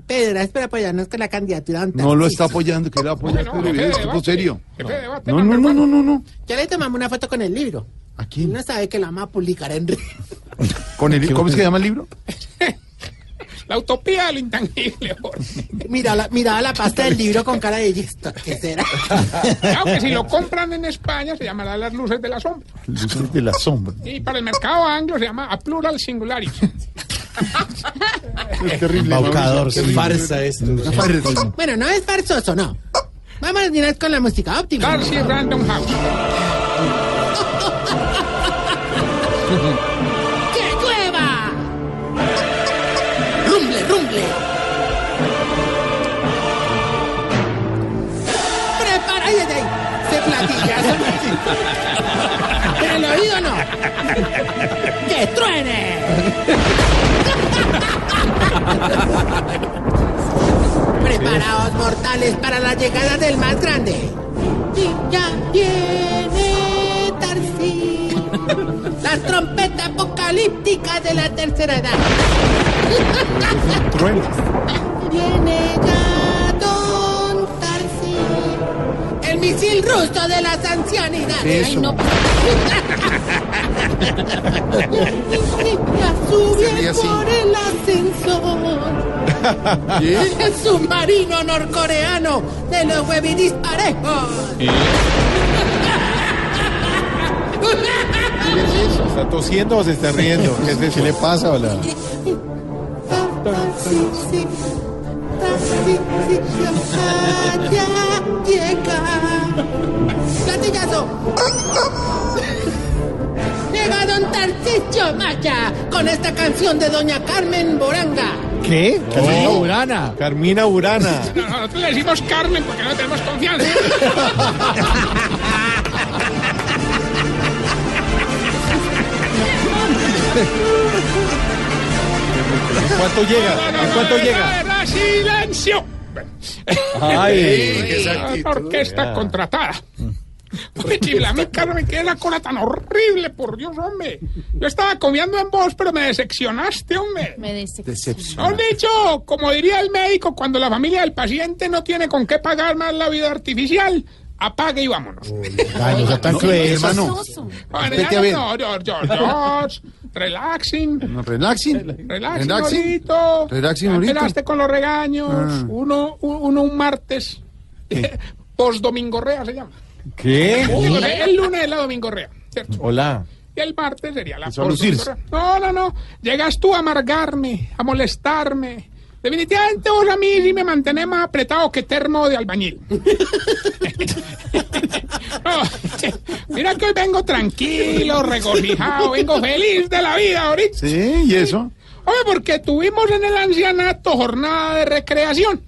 Pedro, es para apoyarnos con la candidatura. No lo está apoyando, que le apoya Bueno, este jefe de debate. serio. Jefe de debate, No, no, no, no, no, no. Ya le tomamos una foto con el libro. ¿A quién? No sabe que la vamos a publicar en red. Con el, ¿Cómo es que se llama el libro? La utopía de lo intangible. Jorge. Mira la, mira la pasta del libro con cara de "¿Esto ¿Qué será? Claro que si lo compran en España se llamará Las Luces de la Sombra. Luces de la sombra. Y para el mercado anglo se llama A Plural Singularity. Es terrible. Sí. terrible. Farsa esto. Bueno, no es farsoso, no. Vamos a terminar con la música óptima. Darcy Random House. ¡Que llueva! ¡Rumble, rumble! ¡Prepara! ¡Ay, ay, ay! ¡Se platillazo! ¡En el oído no! ¡Que truene! Preparaos, mortales, para la llegada del más grande. Y ya viene Tarsi. La trompeta apocalíptica de la tercera edad. Viene ya El misil ruso de las ancianidades. Ay, no. Ya sube por el ascensor. El submarino norcoreano de los huevidis parejos. ¿Está tosiendo o se está riendo? ¿Qué, es eso? ¿Qué le pasa, hola? Sí, sí, ya, ya llega. ¡Platillazo! Llega Don Tarcisio Maya con esta canción de Doña Carmen Boranga. ¿Qué? Carmina Burana. Carmina Burana. No, no, nosotros le decimos Carmen porque no tenemos confianza. ¿En cuánto llega? ¿En cuánto llega? No, no, ¡Silencio! Ay. La orquesta contratada. Uy, chifla, a mí, Carmen, me queda la cola tan horrible, por Dios, hombre. Yo estaba confiando en vos, pero me decepcionaste, hombre. Me decepcionó. Mejor dicho, como diría el médico, cuando la familia del paciente no tiene con qué pagar más la vida artificial, apague y vámonos. Ay, no sea tan No, cruel, hermano. Ver. no, no, George, George, relaxing. No, relaxing. Relaxing, Relaxing. Relaxing Ya ahorita. Esperaste con los regaños. Ah. Uno, un- uno un martes. Post domingorrea se llama. ¿Qué? El lunes es la domingorrea, ¿cierto? Hola. Y el martes sería la Eso a lucirse. post No, no, no. Llegas tú a amargarme, a molestarme. Definitivamente vos a mí sí me mantenés más apretado que termo de albañil. No, mira que hoy vengo tranquilo, regocijado, vengo feliz de la vida ahorita. Sí, ¿y eso? Oye, porque tuvimos en el ancianato jornada de recreación.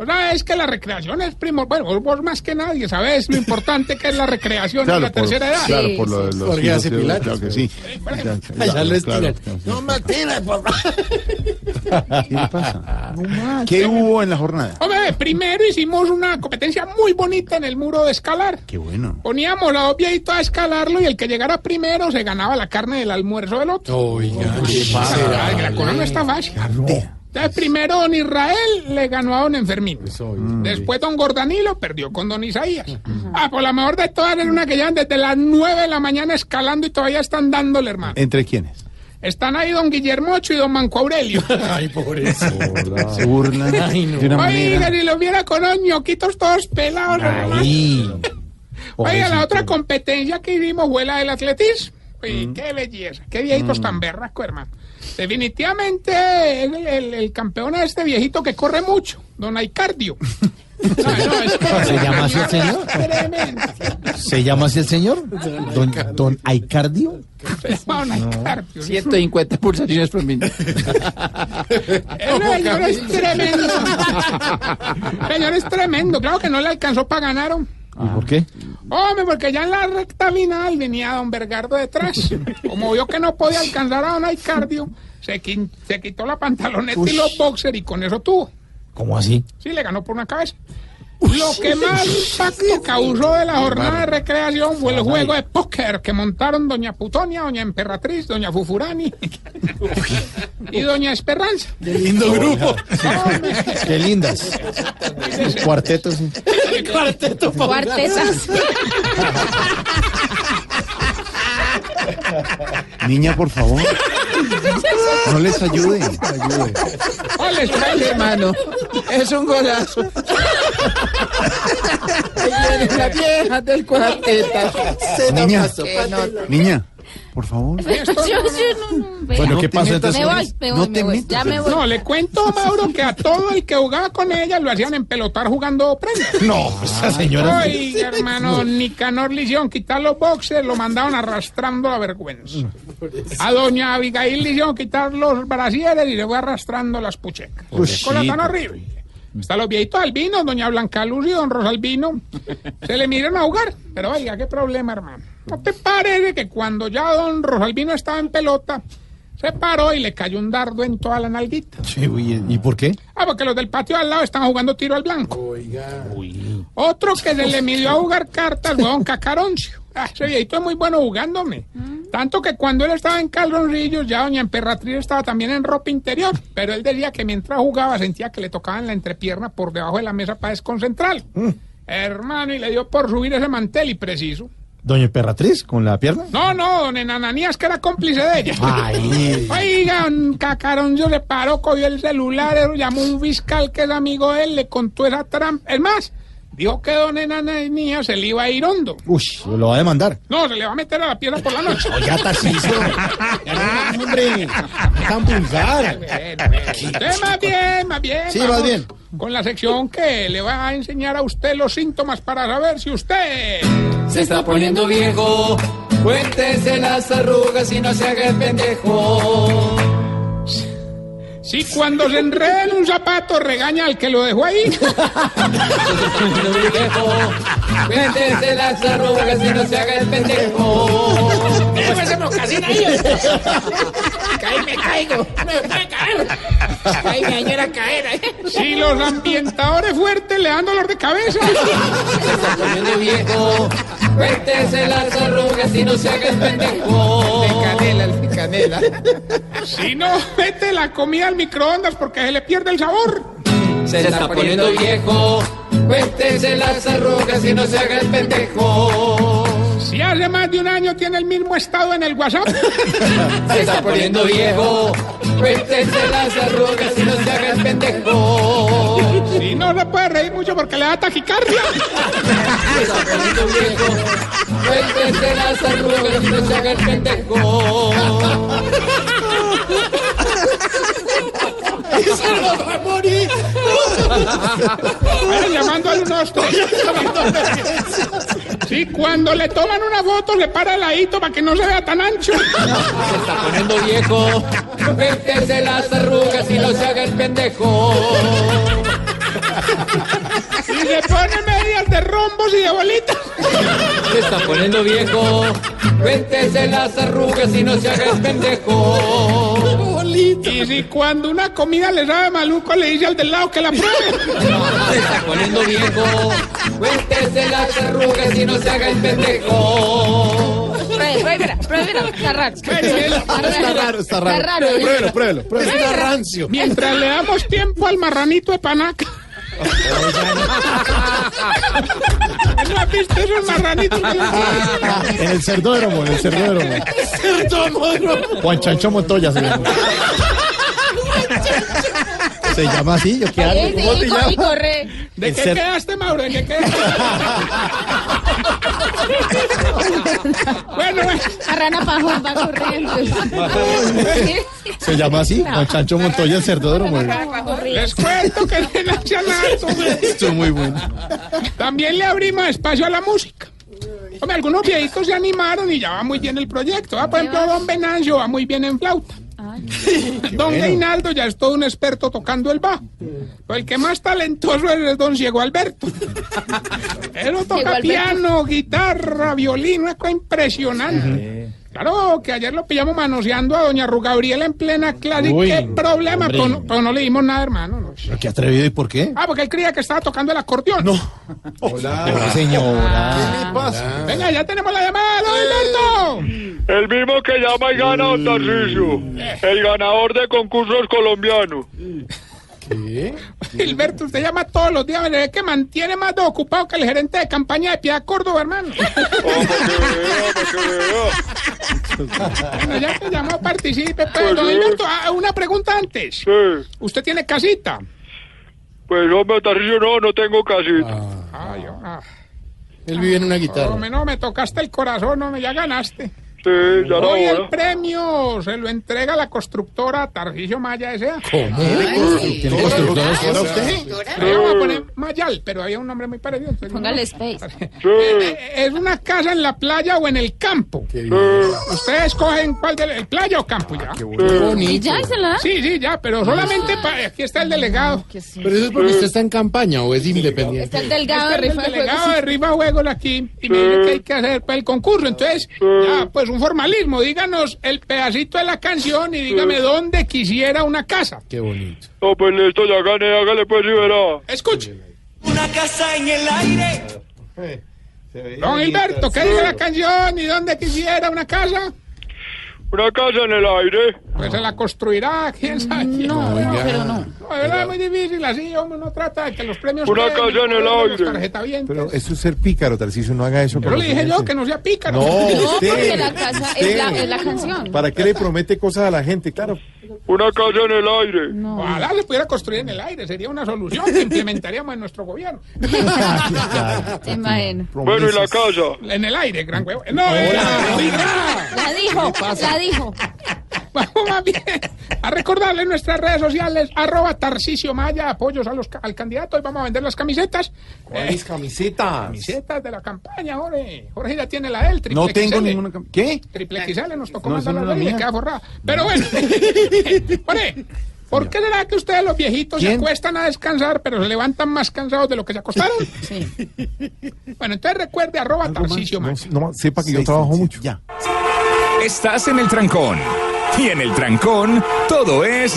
O sea, es que la recreación es primo. Bueno, vos, más que nadie sabes lo importante que es la recreación en la por, tercera edad. claro, por lo de los Porque hijos hace pilates, Claro que pues. sí. Ya, lo estiran. No me tires, por ¿Qué le pasa? ¿Qué hubo en la jornada? Hombre, primero hicimos una competencia muy bonita en el muro de escalar. Qué bueno. Poníamos a dos viejitos a escalarlo y el que llegara primero se ganaba la carne del almuerzo del otro. Oiga, ¿qué Ah, La cosa no está fácil. Entonces, primero don Israel le ganó a don Enfermín. Después don Gordanilo perdió con don Isaías. Ah, pues la mejor de todas es una que llevan desde las 9 de la mañana escalando y todavía están dándole, hermano. ¿Entre quiénes? Están ahí don Guillermo Ocho y don Manco Aurelio. Ay, pobrecito. Se burlan Ay, no. de una Oiga, manera. si lo viera con los ñoquitos todos pelados. hermano. Ay. Oiga, la otra competencia que hicimos fue la del atletismo. Uy, qué belleza, qué viejitos tan berrasco, hermano. Definitivamente el, el- el campeón es este viejito que corre mucho, don Aicardio. No, no, es que- ¿Se llama así el señor? ¿Se llama así el señor? ¿Don, Aicardio? Don Aicardio. 150 pulsaciones por minuto. El señor es tremendo. El señor es tremendo. Claro que no le alcanzó para ganar. ¿Y por qué? Hombre, porque ya en la recta final venía don Bergardo detrás. Como vio que no podía alcanzar a don Aicardio, se, se quitó la pantaloneta y los boxers y con eso tuvo. ¿Cómo así? Sí, le ganó por una cabeza. Lo que más impacto causó de la jornada de recreación fue el juego de póker que montaron doña Putonia, doña Emperatriz, doña Fufurani y doña Esperanza. Qué lindo grupo. Qué lindas. Cuartetos. Cuarteto Cuartetas. Niña, por favor. No les ayude. ayude. Hermano. Es un golazo. Ahí viene la vieja del cuarteta. Se Niña. pasó, patela. Niña, por favor. Yo- yo no-. Bueno, ¿qué te pasó metas Me entonces? voy, me voy, No me te voy. metas. Ya me voy. No, le cuento, Mauro, que a todo el que jugaba con ella lo hacían empelotar jugando prenda. No, esa señora. Oiga, hermano, Nicanor le hicieron quitar los boxes, lo mandaban arrastrando la vergüenza. A doña Abigail le hicieron quitar los brasieres y le fue arrastrando las puchecas. Qué cosa tan horrible. Hasta los viejitos albinos, doña Blanca Luz y don Rosalvino, se le miran a jugar. Pero oiga, qué problema, hermano. ¿No te parece que cuando ya don Rosalvino estaba en pelota, se paró y le cayó un dardo en toda la nalguita? Sí, uy, ¿Y por qué? Ah, porque los del patio al lado estaban jugando tiro al blanco. Otro que se le midió a jugar cartas, huevón Cacaroncio. Ah, ese viejito es muy bueno jugándome. Tanto que cuando él estaba en calzoncillos, ya doña Emperatriz estaba también en ropa interior. Pero él decía que mientras jugaba sentía que le tocaban la entrepierna por debajo de la mesa para desconcentrarlo. Hermano, y le dio por subir ese mantel y preciso. ¿Doña Emperatriz con la pierna? No, no, don Enananías, que era cómplice de ella. Ay. Oiga, un cacaroncio se paró, cogió el celular, llamó a un fiscal que es amigo de él, le contó esa trampa. Es más, dijo que don Enananías se le iba a ir hondo. Uy, lo va a demandar. No, se le va a meter a la piedra por la noche. Oiga, Tarciso. Hombre, vulgar. Usted más bien, más bien. Sí, más bien. Con la sección que le va a enseñar a usted los síntomas para saber si usted... Se está poniendo viejo. Cuéntese las arrugas y no se haga el pendejo. Si cuando se enreda en un zapato regaña al que lo dejó ahí. Cuéntese las arrugas y no se haga el pendejo. Déjame ese mocasín ahí. Caí, me caigo. Me voy a caer. Caí, me dañó la cadera. Si los ambientadores fuertes le dan dolor de cabeza. Se está poniendo viejo. Cuéntese las arrugas y no se haga el pendejo. De canela, de canela. Si no mete la comida al microondas porque se le pierde el sabor. Se está poniendo viejo. Cuéntese las arrugas y no se haga el pendejo. Si hace más de un año tiene el mismo estado en el WhatsApp. se está poniendo viejo. Cuéntese las arrugas y no se haga el pendejo. Si no se puede reír mucho porque le da taquicardia. se está poniendo viejo. Cuéntese las arrugas y no se haga el pendejo. Salvador Ramoni. llamando al 123. Sí, cuando le toman una foto le para el ladito para que no se vea tan ancho. Se está poniendo viejo. Véntese las arrugas y no se haga el pendejo. Y le pone medias de rombos y de bolitas. Se está poniendo viejo. Véntese las arrugas y no se haga el pendejo. Y si cuando una comida le sabe maluco le dice al del lado que la pruebe. Se está poniendo viejo. Cuéntese las arrugas y no se haga el pendejo. Pruébela, pruébela. Está raro. Está raro, está raro. Está raro. Pruébelo, pruébelo, pruébelo. Está rancio. Mientras le damos tiempo al marranito de panaca. ¿No has visto esos marranitos? En el cerdódromo, en el cerdódromo. Juan Chancho Montoya se llama. Se llama así, yo qué hago. ¿Cómo te llamas? ¿De El qué quedaste, Mauro? ¿De qué quedaste? bueno, La rana pajón va corriendo. Se llama así, Juan Chancho Montoya, el cerdódromo. les cuento que le nace nato. Esto es muy bueno. También le abrimos espacio a la música. Hombre, algunos viejitos se animaron y ya va muy bien el proyecto. ¿va? Por ejemplo, Don Venancio va muy bien en flauta. Don Reinaldo ya es todo un experto tocando el bajo. Pero el que más talentoso es el Don Ciego Alberto. Él no toca Alberto. piano, guitarra, violín, una cosa impresionante. Claro, que ayer lo pillamos manoseando a Doña Ru Gabriela en plena clase. Uy, ¿Qué problema? Pero no, pero no le dimos nada, hermano. no. ¿Qué atrevido y por qué? Ah, porque él creía que estaba tocando el acordeón. No. Hola, señora. Venga, ya tenemos la llamada, don Alberto. El mismo que llama y gana Don Tarcisio. El ganador de concursos colombianos. Gilberto, usted llama todos los días, ¿verdad que mantiene más de ocupado que el gerente de campaña de Piedad Córdoba, hermano? Bueno, ya que llamó, participe. Pero, don Gilberto, ah, una pregunta antes. ¿Usted tiene casita? Pues hombre, Tarcisio, no, no tengo casita. Ay, yo, ah. Él vive en una guitarra. Hombre, no, me tocaste el corazón, no, ya ganaste. Sí, ya era Hoy el premio se lo entrega la constructora Tarcisio Maya S.A. ¿Cómo? ¿Tiene constructora ¿Era usted? Le vamos a poner Mayal, pero había un nombre muy parecido. entonces, Póngale space. Eh, eh, Es una casa en la playa o en el campo. Ustedes escogen cuál del el playa o campo ya. ¿Y ya se la da? Sí, sí, ya, pero solamente para aquí está el delegado. Pero eso es porque usted está en campaña o es independiente. Está el delgado de es rifa el de delegado de Rifa Juegos aquí y me dice que hay que hacer para el concurso. Entonces, ya, pues un formalismo. Díganos el pedacito de la canción y dígame dónde quisiera una casa. Qué bonito. No, pues listo, ya gané, hágale pues. Escuche. Una casa en el aire. Don Gilberto, ¿qué dice la canción y dónde quisiera una casa? Una casa en el aire. Pues se la construirá, quién sabe. No, no, pero no. No, de verdad es muy difícil así, hombre, no trata de que los premios... Una queden, casa en el aire. tarjetavientes. Pero eso es ser pícaro, Tarcisio, no haga eso. Yo le dije yo que no sea pícaro. No, No, usted, porque la casa es la, es la canción. ¿Para qué le promete cosas a la gente? Claro. Una casa en el aire. Ojalá se pudiera construir en el aire, sería una solución que implementaríamos en nuestro gobierno. Te imagino. Bueno, y la casa. En el aire, gran huevo. No, ya, oiga. La dijo, la dijo. Vamos más bien a recordarle en nuestras redes sociales, arroba Tarcisio Maya, apoyos a los, ca- al candidato. Hoy vamos a vender las camisetas. ¿Cuáles camisetas? Camisetas de la campaña, Jorge. Jorge ya tiene la de él, triple No tengo XL. ninguna ¿Qué? Triple XL nos tocó No, mandar la y le queda forrada. Pero bueno, Jorge, ¿por qué será que ustedes los viejitos se acuestan a descansar, pero se levantan más cansados de lo que se acostaron? Sí. Bueno, entonces recuerde, arroba Tarcisio Maya. No, no, sepa que yo trabajo mucho. Ya. Estás en el trancón. Y en el trancón, todo es.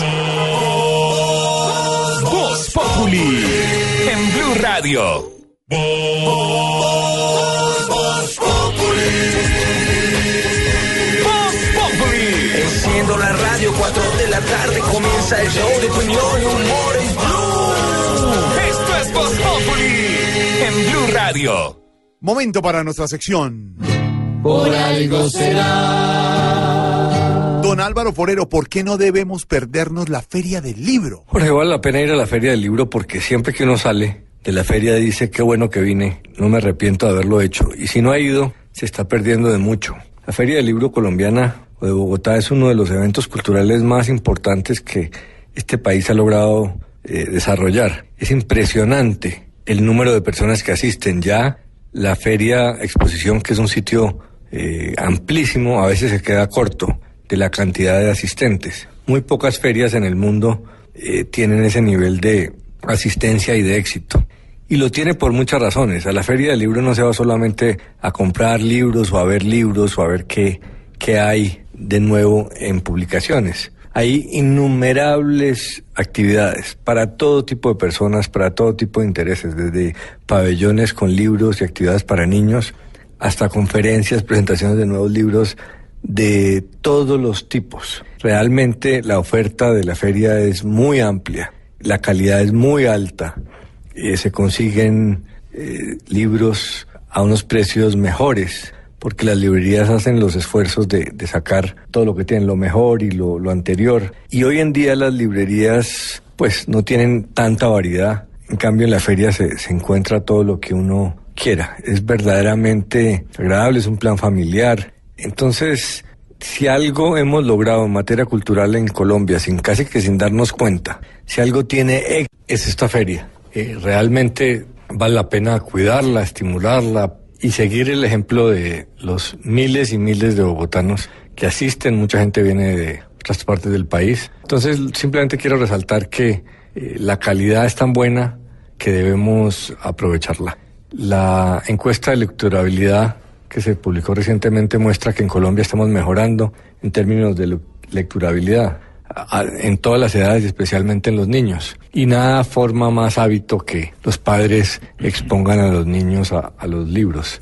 Voz Populi. En Blue Radio. Voz Populi. Enciendo la radio, 4 de la tarde comienza el show de opinión y humor en Blue. Esto es Voz Populi. En Blue Radio. Momento para nuestra sección. Por algo será. Don Álvaro Forero, ¿por qué no debemos perdernos la feria del libro? Jorge, vale la pena ir a la feria del libro porque siempre que uno sale de la feria dice qué bueno que vine, no me arrepiento de haberlo hecho. Y si no ha ido, se está perdiendo de mucho. La feria del libro colombiana o de Bogotá es uno de los eventos culturales más importantes que este país ha logrado eh, desarrollar. Es impresionante el número de personas que asisten. Ya la feria exposición, que es un sitio eh, amplísimo, a veces se queda corto de la cantidad de asistentes. Muy pocas ferias en el mundo eh, tienen ese nivel de asistencia y de éxito. Y lo tiene por muchas razones. A la feria del libro no se va solamente a comprar libros o a ver libros o a ver qué, qué hay de nuevo en publicaciones. Hay innumerables actividades para todo tipo de personas, para todo tipo de intereses, desde pabellones con libros y actividades para niños, hasta conferencias, presentaciones de nuevos libros de todos los tipos. Realmente la oferta de la feria es muy amplia, la calidad es muy alta, eh, se consiguen eh, libros a unos precios mejores, porque las librerías hacen los esfuerzos de, de sacar todo lo que tienen, lo mejor y lo, lo anterior. Y hoy en día las librerías pues no tienen tanta variedad. En cambio en la feria se, se encuentra todo lo que uno quiera. Es verdaderamente agradable, es un plan familiar. Entonces, si algo hemos logrado en materia cultural en Colombia, sin casi que sin darnos cuenta, si algo tiene es esta feria. Eh, realmente vale la pena cuidarla, estimularla y seguir el ejemplo de los miles y miles de bogotanos que asisten. Mucha gente viene de otras partes del país. Entonces, simplemente quiero resaltar que eh, la calidad es tan buena que debemos aprovecharla. La encuesta de lecturabilidad que se publicó recientemente muestra que en Colombia estamos mejorando en términos de le- lecturabilidad en todas las edades y especialmente en los niños. Y nada forma más hábito que los padres expongan a los niños a, a los libros.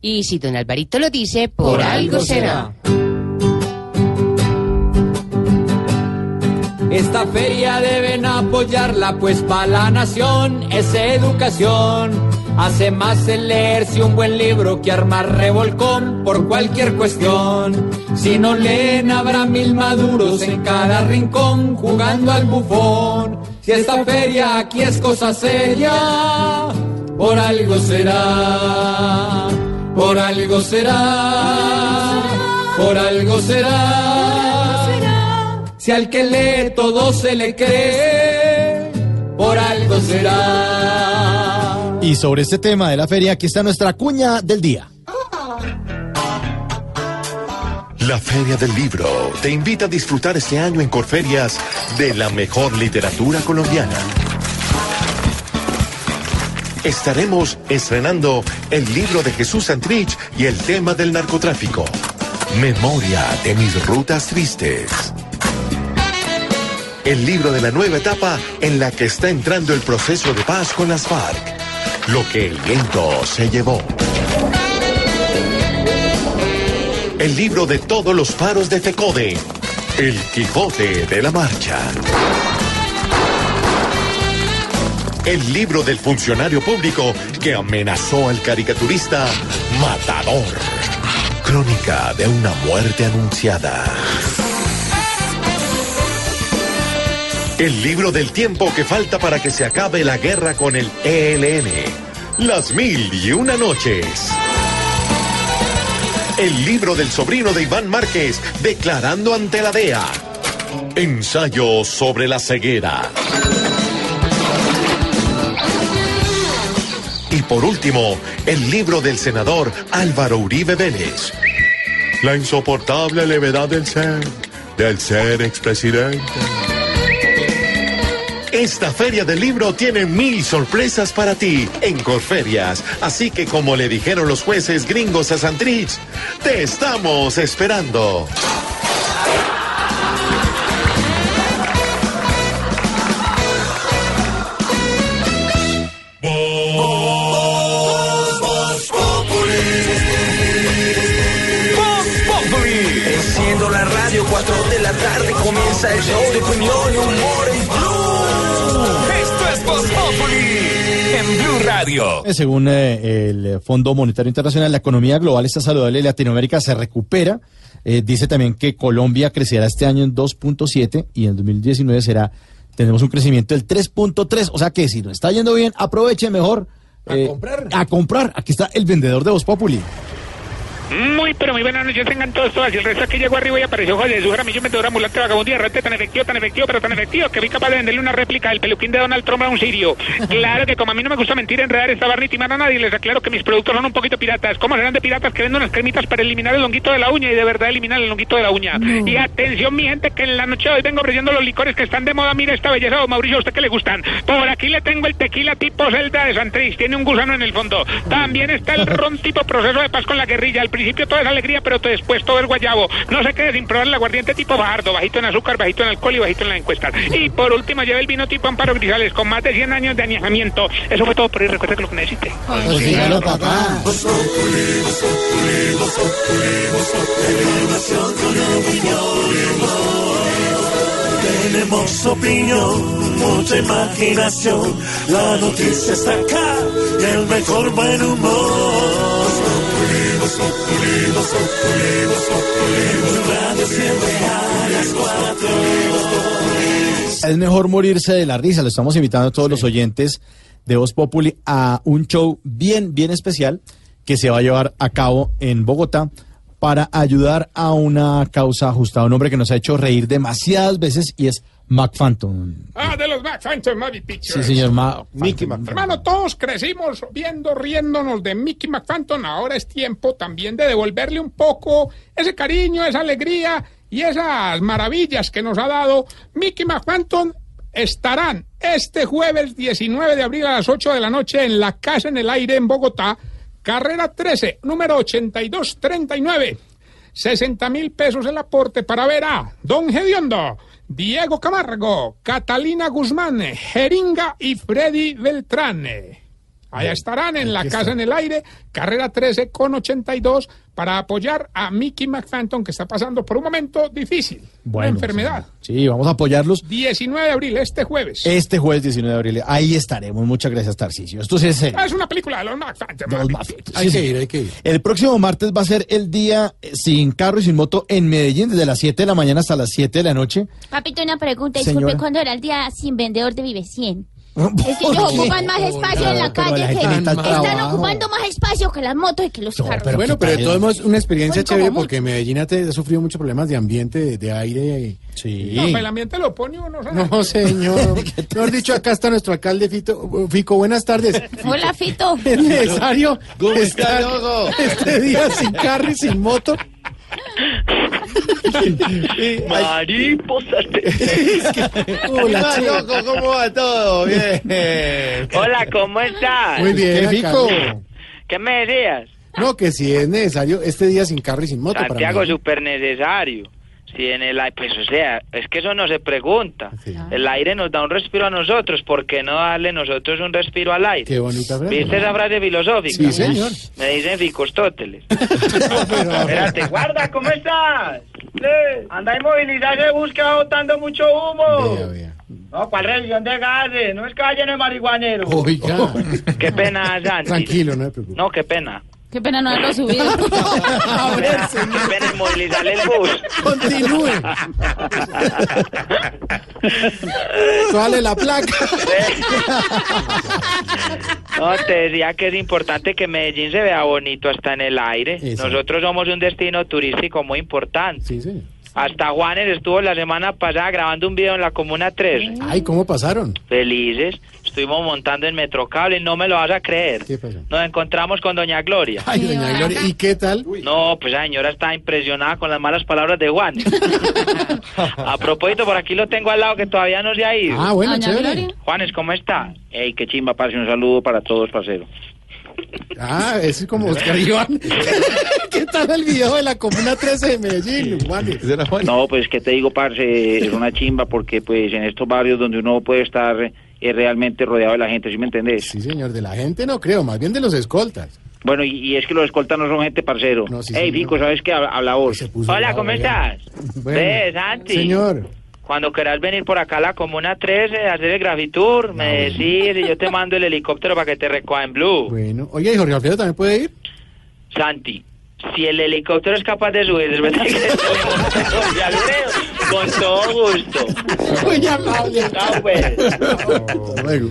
Y si don Alvarito lo dice, por, algo será. Esta feria deben apoyarla, pues para la nación es educación. Hace más el leerse un buen libro que armar revolcón por cualquier cuestión. Si no leen, habrá mil maduros en cada rincón jugando al bufón. Si esta feria aquí es cosa seria, por algo será, por algo será, por algo será. Si al que lee todo se le cree, por algo será. Y sobre este tema de la feria, aquí está nuestra cuña del día. La Feria del Libro te invita a disfrutar este año en Corferias de la mejor literatura colombiana. Estaremos estrenando el libro de Jesús Santrich y el tema del narcotráfico. Memoria de mis rutas tristes. El libro de la nueva etapa en la que está entrando el proceso de paz con las FARC. Lo que el viento se llevó. El libro de todos los faros de FECODE. El Quijote de la Marcha. El libro del funcionario público que amenazó al caricaturista Matador. Crónica de una muerte anunciada. El libro del tiempo que falta para que se acabe la guerra con el ELN. Las mil y una noches. El libro del sobrino de Iván Márquez, declarando ante la DEA. Ensayo sobre la ceguera. Y por último, el libro del senador Álvaro Uribe Vélez. La insoportable levedad del ser, del ser expresidente. Esta feria del libro tiene mil sorpresas para ti en Corferias. Así que como le dijeron los jueces gringos a Santrich, te estamos esperando. Enciendo la radio, 4 de la tarde comienza el show de opinión y humor en Blue Radio. Eh, Según eh, el Fondo Monetario Internacional, la economía global está saludable y Latinoamérica se recupera. Eh, dice también que Colombia crecerá este año en 2.7 y en 2019 será tenemos un crecimiento del 3.3. O sea que si nos está yendo bien, aproveche mejor. A comprar. A comprar. Aquí está el vendedor de Voz Populi. Muy, pero muy buenas noches, tengan todos, todas. Y el resto que llegó arriba y apareció José Jesús Jaramillo, vendedor ambulante, vagabundo y errante tan efectivo, tan efectivo, pero tan efectivo que fui capaz de venderle una réplica del peluquín de Donald Trump a un sirio. Claro que como a mí no me gusta mentir, enredar, estabar ni timar a nadie, les aclaro que mis productos son un poquito piratas. ¿Cómo serán de piratas que venden unas cremitas para eliminar el longuito de la uña y de verdad eliminar el longuito de la uña? Y atención, mi gente, que en la noche de hoy vengo ofreciendo los licores que están de moda. Mire esta belleza, don Mauricio, ¿a usted que le gustan? Por aquí le tengo el tequila tipo celda de Santrich, tiene un gusano en el fondo. También está el ron tipo proceso de paz con la guerrilla. Principio todo es alegría, pero después todo es guayabo. No se quede sin probar el aguardiente tipo Bajardo, bajito en azúcar, bajito en alcohol y bajito en las encuestas. Y por último lleva el vino tipo Amparo Grisales con más de 100 años de añejamiento. Eso fue todo por hoy. Recuerda que lo que necesite. Consígalo, papá. tenemos opinión, mucha imaginación. La noticia está acá y el mejor buen humor. Es mejor morirse de la risa. Lo estamos invitando a todos los oyentes de Voz Populi a un show bien, bien especial que se va a llevar a cabo en Bogotá para ayudar a una causa justa. Un hombre que nos ha hecho reír demasiadas veces y es Mac Phantom. Ah, de los Mac Phantom Movie Pictures. Sí, señor Ma Mickey Mac Hermano, todos crecimos viendo, riéndonos de Mickey McPhantom. Ahora es tiempo también de devolverle un poco ese cariño, esa alegría y esas maravillas que nos ha dado Mickey McPhantom. Estarán este jueves 19 de abril a las 8 de la noche en la Casa en el Aire en Bogotá, carrera 13, número 8239. 60 mil pesos el aporte para ver a Don Gediondo, Diego Camargo, Catalina Guzmán, Jeringa y Freddy Beltrán. Allá estarán en la Casa en el Aire, carrera 13 con 82, para apoyar a Mickey McPhantom, que está pasando por un momento difícil, una enfermedad. Sí, vamos a apoyarlos 19 de abril, este jueves. este jueves 19 de abril. Ahí estaremos. Muchas gracias, Tarcisio. Esto es. Ah, Es una película de los McPhantom. Los Hay que ir, hay que ir. El próximo martes va a ser el día eh, sin carro y sin moto en Medellín, desde las 7 de la mañana hasta las 7 de la noche. Papito, una pregunta. Señora. Disculpe, ¿cuándo era el día sin vendedor de Vive 100? Es que ellos ocupan más espacio en la Pero la calle que están ocupando más espacio que las motos y que los carros. bueno, pero de todos modos, una experiencia chévere mucho. porque Medellín ha, te- ha sufrido muchos problemas de ambiente, de, de aire. Sí. No, pues el ambiente lo pone uno. ¿sabe? No, señor. Mejor dicho, acá está nuestro alcalde Fito. Fico, buenas tardes. Hola, Fito. Es necesario ¿Cómo está, estar este día sin carro y sin moto. Mariposas. Hola, loco, ¿cómo va todo? Bien. Hola, ¿cómo estás? Muy bien, ¿Qué, alcalde. ¿Qué me decías? No, que si es necesario este día sin carro y sin moto. para Santiago, Medellín. súper necesario. Si en el aire, pues o sea, es que eso no se pregunta. El aire nos da un respiro a nosotros, ¿por qué no darle nosotros un respiro al aire? Qué bonita frase. ¿Viste esa frase filosófica? Sí, señor. Me dicen Ficostóteles. Espérate, guarda, ¿cómo estás? Anda a movilizarse, busca botando mucho humo. No, ¿cuál revisión de gases? No es que vaya lleno de marihuanero. Oiga. Qué pena, Santi. Tranquilo, no me preocupe. No, qué pena. Qué pena no haberlo subido. Qué pena, qué pena movilizarle el bus. Continúe. Vale la placa. No, te decía que es importante que Medellín se vea bonito hasta en el aire. Nosotros somos un destino turístico muy importante. Sí, señor. Hasta Juanes estuvo la semana pasada grabando un video en la Comuna 3. Ay, ¿cómo pasaron? Felices. Estuvimos montando en Metrocable, no me lo vas a creer. ¿Qué pasó? Nos encontramos con Doña Gloria. Ay, doña Gloria. ¿Y qué tal? No, pues la señora está impresionada con las malas palabras de Juan. a propósito, por aquí lo tengo al lado que todavía no se ha ido. Ah, bueno, Doña chévere. Gloria. Juanes, ¿cómo está? Ey, qué chimba, parce, un saludo para todos, parcero. Ah, ese es como Oscar Iván. ¿Qué tal el video de la Comuna 13 de Medellín, Juanes? No, pues que te digo, parce, es una chimba porque pues en estos barrios donde uno puede estar eh, realmente rodeado de la gente, ¿sí me entendés? Sí, señor, de la gente no creo, más bien de los escoltas. Bueno, y, y es que los escoltas no son gente, parcero. sí, Ey. Fico, ¿sabes qué? Habla, habla vos. Hola, ¿cómo ya. estás? Bueno, Ve, Santi. Señor. Cuando quieras venir por acá a la Comuna 13 a hacer el Grafitour, me decís y yo te mando el helicóptero para que te recoja en Blue. Bueno, oye, ¿y Jorge Alfredo también puede ir? Santi, si el helicóptero es capaz de subir, es verdad que Jorge Alfredo, con todo gusto. Muy amable. Chao, pues. Hasta luego.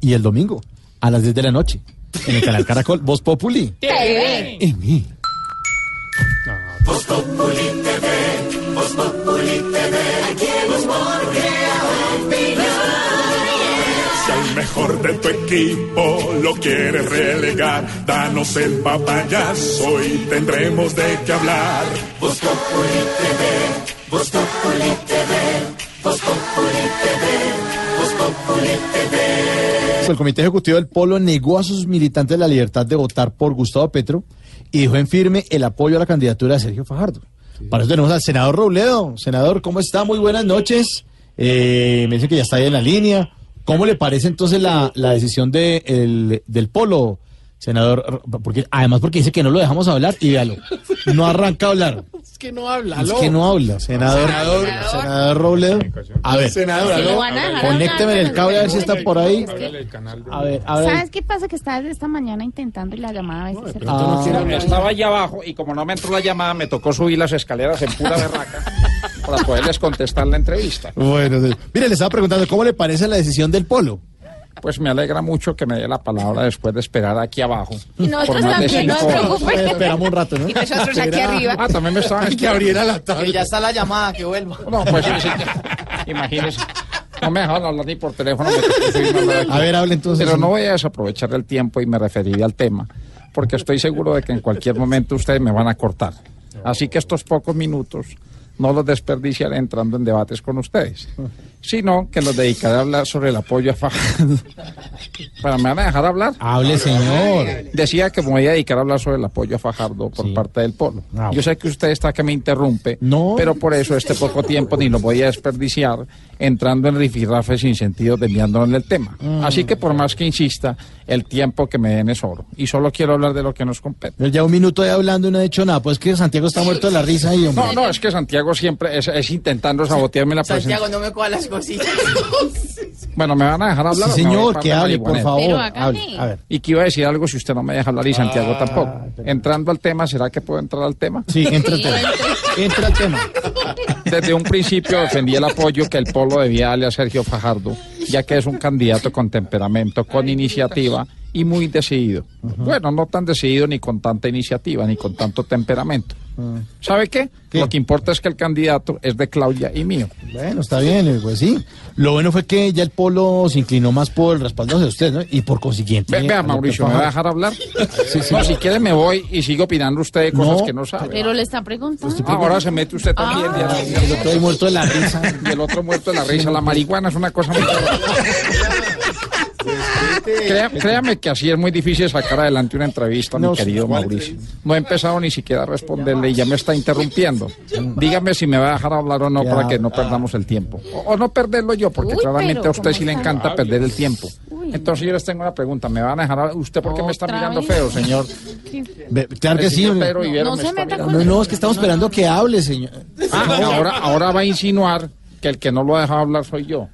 Y el domingo, a las 10 de la noche, en el canal Caracol, Voz Populi. TV. En mí. Voz Populi TV, Voz Populi mejor de tu equipo lo quieres relegar, danos el papayazo y tendremos de qué hablar. Voz Populi TV, Voz Populi TV, Voz Populi TV, Voz Populi TV. El Comité Ejecutivo del Polo negó a sus militantes la libertad de votar por Gustavo Petro y dejó en firme el apoyo a la candidatura de Sergio Fajardo. Para eso tenemos al senador Robledo. Senador, ¿cómo está? Muy buenas noches. Eh, me dicen que ya está ahí en la línea. ¿Cómo le parece entonces la, la decisión de, el- del Polo, Senador, porque, además porque dice que no lo dejamos hablar y véalo, no arranca a hablar. Es que no habla. Es que no habla, senador. Senador. Senador Robledo. A ver, Senador, aló. conécteme en el cable a ver si está por ahí. A ver, a ver. ¿Sabes qué pasa? Que desde esta mañana intentando y la llamada a veces se Ah, Estaba allá abajo y como no me entró la llamada, me tocó subir las escaleras en pura berraca para poderles contestar la entrevista. Bueno, de- mire, le estaba preguntando cómo le parece la decisión del polo. Pues me alegra mucho que me dé la palabra después de esperar aquí abajo. Y nosotros Por más de también, no se cinco horas. preocupe. Esperamos un rato, ¿no? Y nosotros aquí arriba. Ah, también me estaban Que abriera la Que tabla. ya está la llamada, que vuelva. No, pues sí, imagínese. No me dejaron hablar ni por teléfono. A ver, hable entonces. Pero no voy a desaprovechar el tiempo y me referiré al tema, porque estoy seguro de que en cualquier momento ustedes me van a cortar. Así que estos pocos minutos no los desperdiciaré entrando en debates con ustedes, sino que los dedicaré a hablar sobre el apoyo a Fajardo. ¿Para me van a dejar hablar? Hable, señor. Decía que me voy a dedicar a hablar sobre el apoyo a Fajardo por parte del polo. Ah, Yo sé que usted está que me interrumpe, pero por eso este poco tiempo ni lo voy a desperdiciar entrando en rifirrafes sin sentido desviándonos del tema. Mm. Así que por más que insista, el tiempo que me den es oro. Y solo quiero hablar de lo que nos compete. Pero ya un minuto de hablando y no ha dicho nada. Pues que Santiago está muerto de la risa ahí, hombre. No, no, es que Santiago siempre es, es intentando sabotearme la Santiago, presentación. no me coja las cositas. Bueno, ¿me van a dejar hablar? Sí, señor, que hable, por favor. Pero hágale. Hable. A ver. Y que iba a decir algo si usted no me deja hablar y Santiago tampoco. Entrando al tema, ¿será que puedo entrar al tema? Sí, entra al tema. Entra al tema. Desde un principio defendí el apoyo que el polo debía darle a Sergio Fajardo, ya que es un candidato con temperamento, con iniciativa y muy decidido. Bueno, no tan decidido ni con tanta iniciativa, ni con tanto temperamento. ¿Sabe qué? Lo que importa es que el candidato es de Claudia y mío. Bueno, está bien, eh, pues sí. Lo bueno fue que ya el polo se inclinó más por el respaldo de usted, ¿no? Y por consiguiente. Ve- vea, Mauricio, ¿me va a dejar hablar? No, si quiere me voy y sigo opinando usted de cosas No. que no sabe. Pero le está preguntando. Ah, Ahora se mete usted también. Ah. El otro muerto de la risa. Y el otro muerto de la risa. La marihuana es una cosa muy... Créame que así es muy difícil sacar adelante una entrevista, mi No, querido ¿cuál Mauricio. No he empezado ni siquiera a responderle y ya me está interrumpiendo. Dígame si me va a dejar hablar o no Ya. para que no perdamos el tiempo. O, o no perderlo yo, porque Uy, claramente pero a usted ¿cómo sí le encanta perder el tiempo. Entonces yo les tengo una pregunta. ¿Me van a dejar hablar? ¿Usted por qué me está ¿Otra mirando vez? feo, señor? Claro que sí. No me se está meta mirando. No, no, es que estamos esperando que hable, señor. Ah, ahora, ahora va a insinuar que el que no lo ha dejado hablar soy yo.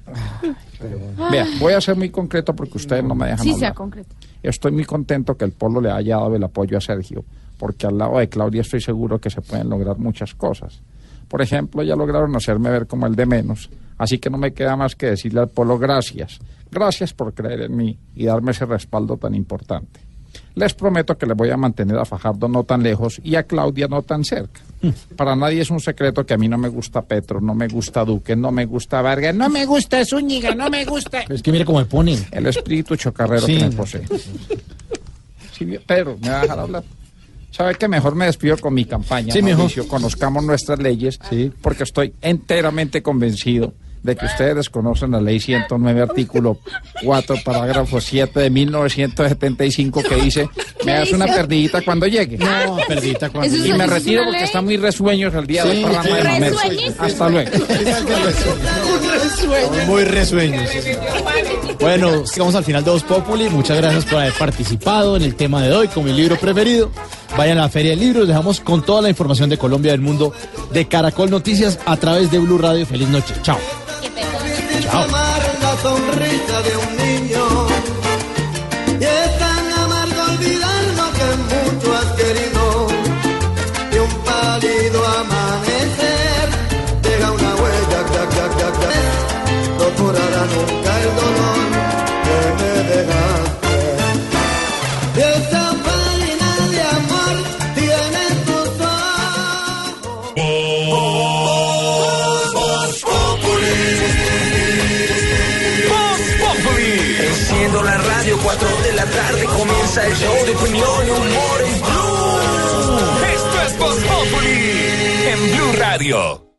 Vea, voy a ser muy concreto porque ustedes no me dejan Sí, sea concreto. Estoy muy contento que el Polo le haya dado el apoyo a Sergio, porque al lado de Claudia estoy seguro que se pueden lograr muchas cosas. Por ejemplo, ya lograron hacerme ver como el de menos, así que no me queda más que decirle al Polo gracias. Gracias por creer en mí y darme ese respaldo tan importante. Les prometo que les voy a mantener a Fajardo no tan lejos y a Claudia no tan cerca. Para nadie es un secreto que a mí no me gusta Petro, no me gusta Duque, no me gusta Vargas, no me gusta Zúñiga, no me gusta es que mire cómo me pone. el espíritu chocarrero Sí. que me posee. Sí, Pedro, ¿me va a dejar hablar? ¿Sabe que mejor me despido con mi campaña, Sí, mejor. Mauricio? Conozcamos nuestras leyes, porque estoy enteramente convencido de que ustedes desconocen la ley 109, artículo 4, parágrafo 7 de 1975, que dice, me das una perdidita cuando llegue. No, perdita cuando Eso Y me ¿eso es retiro porque ley? está muy resueños el día de Sí, programa de sí. Mamer. Resueñísimo. Hasta luego. Muy resueños. Bueno, llegamos al final de Voz Populi. Muchas gracias por haber participado en el tema de hoy con mi libro preferido. Vayan a la Feria del Libro. Les dejamos con toda la información de Colombia del mundo de Caracol Noticias a través de Blue Radio. Feliz noche. Chao. Chao. Comienza el show de opinión y humor en Blue. Esto es Voz en Blue Radio.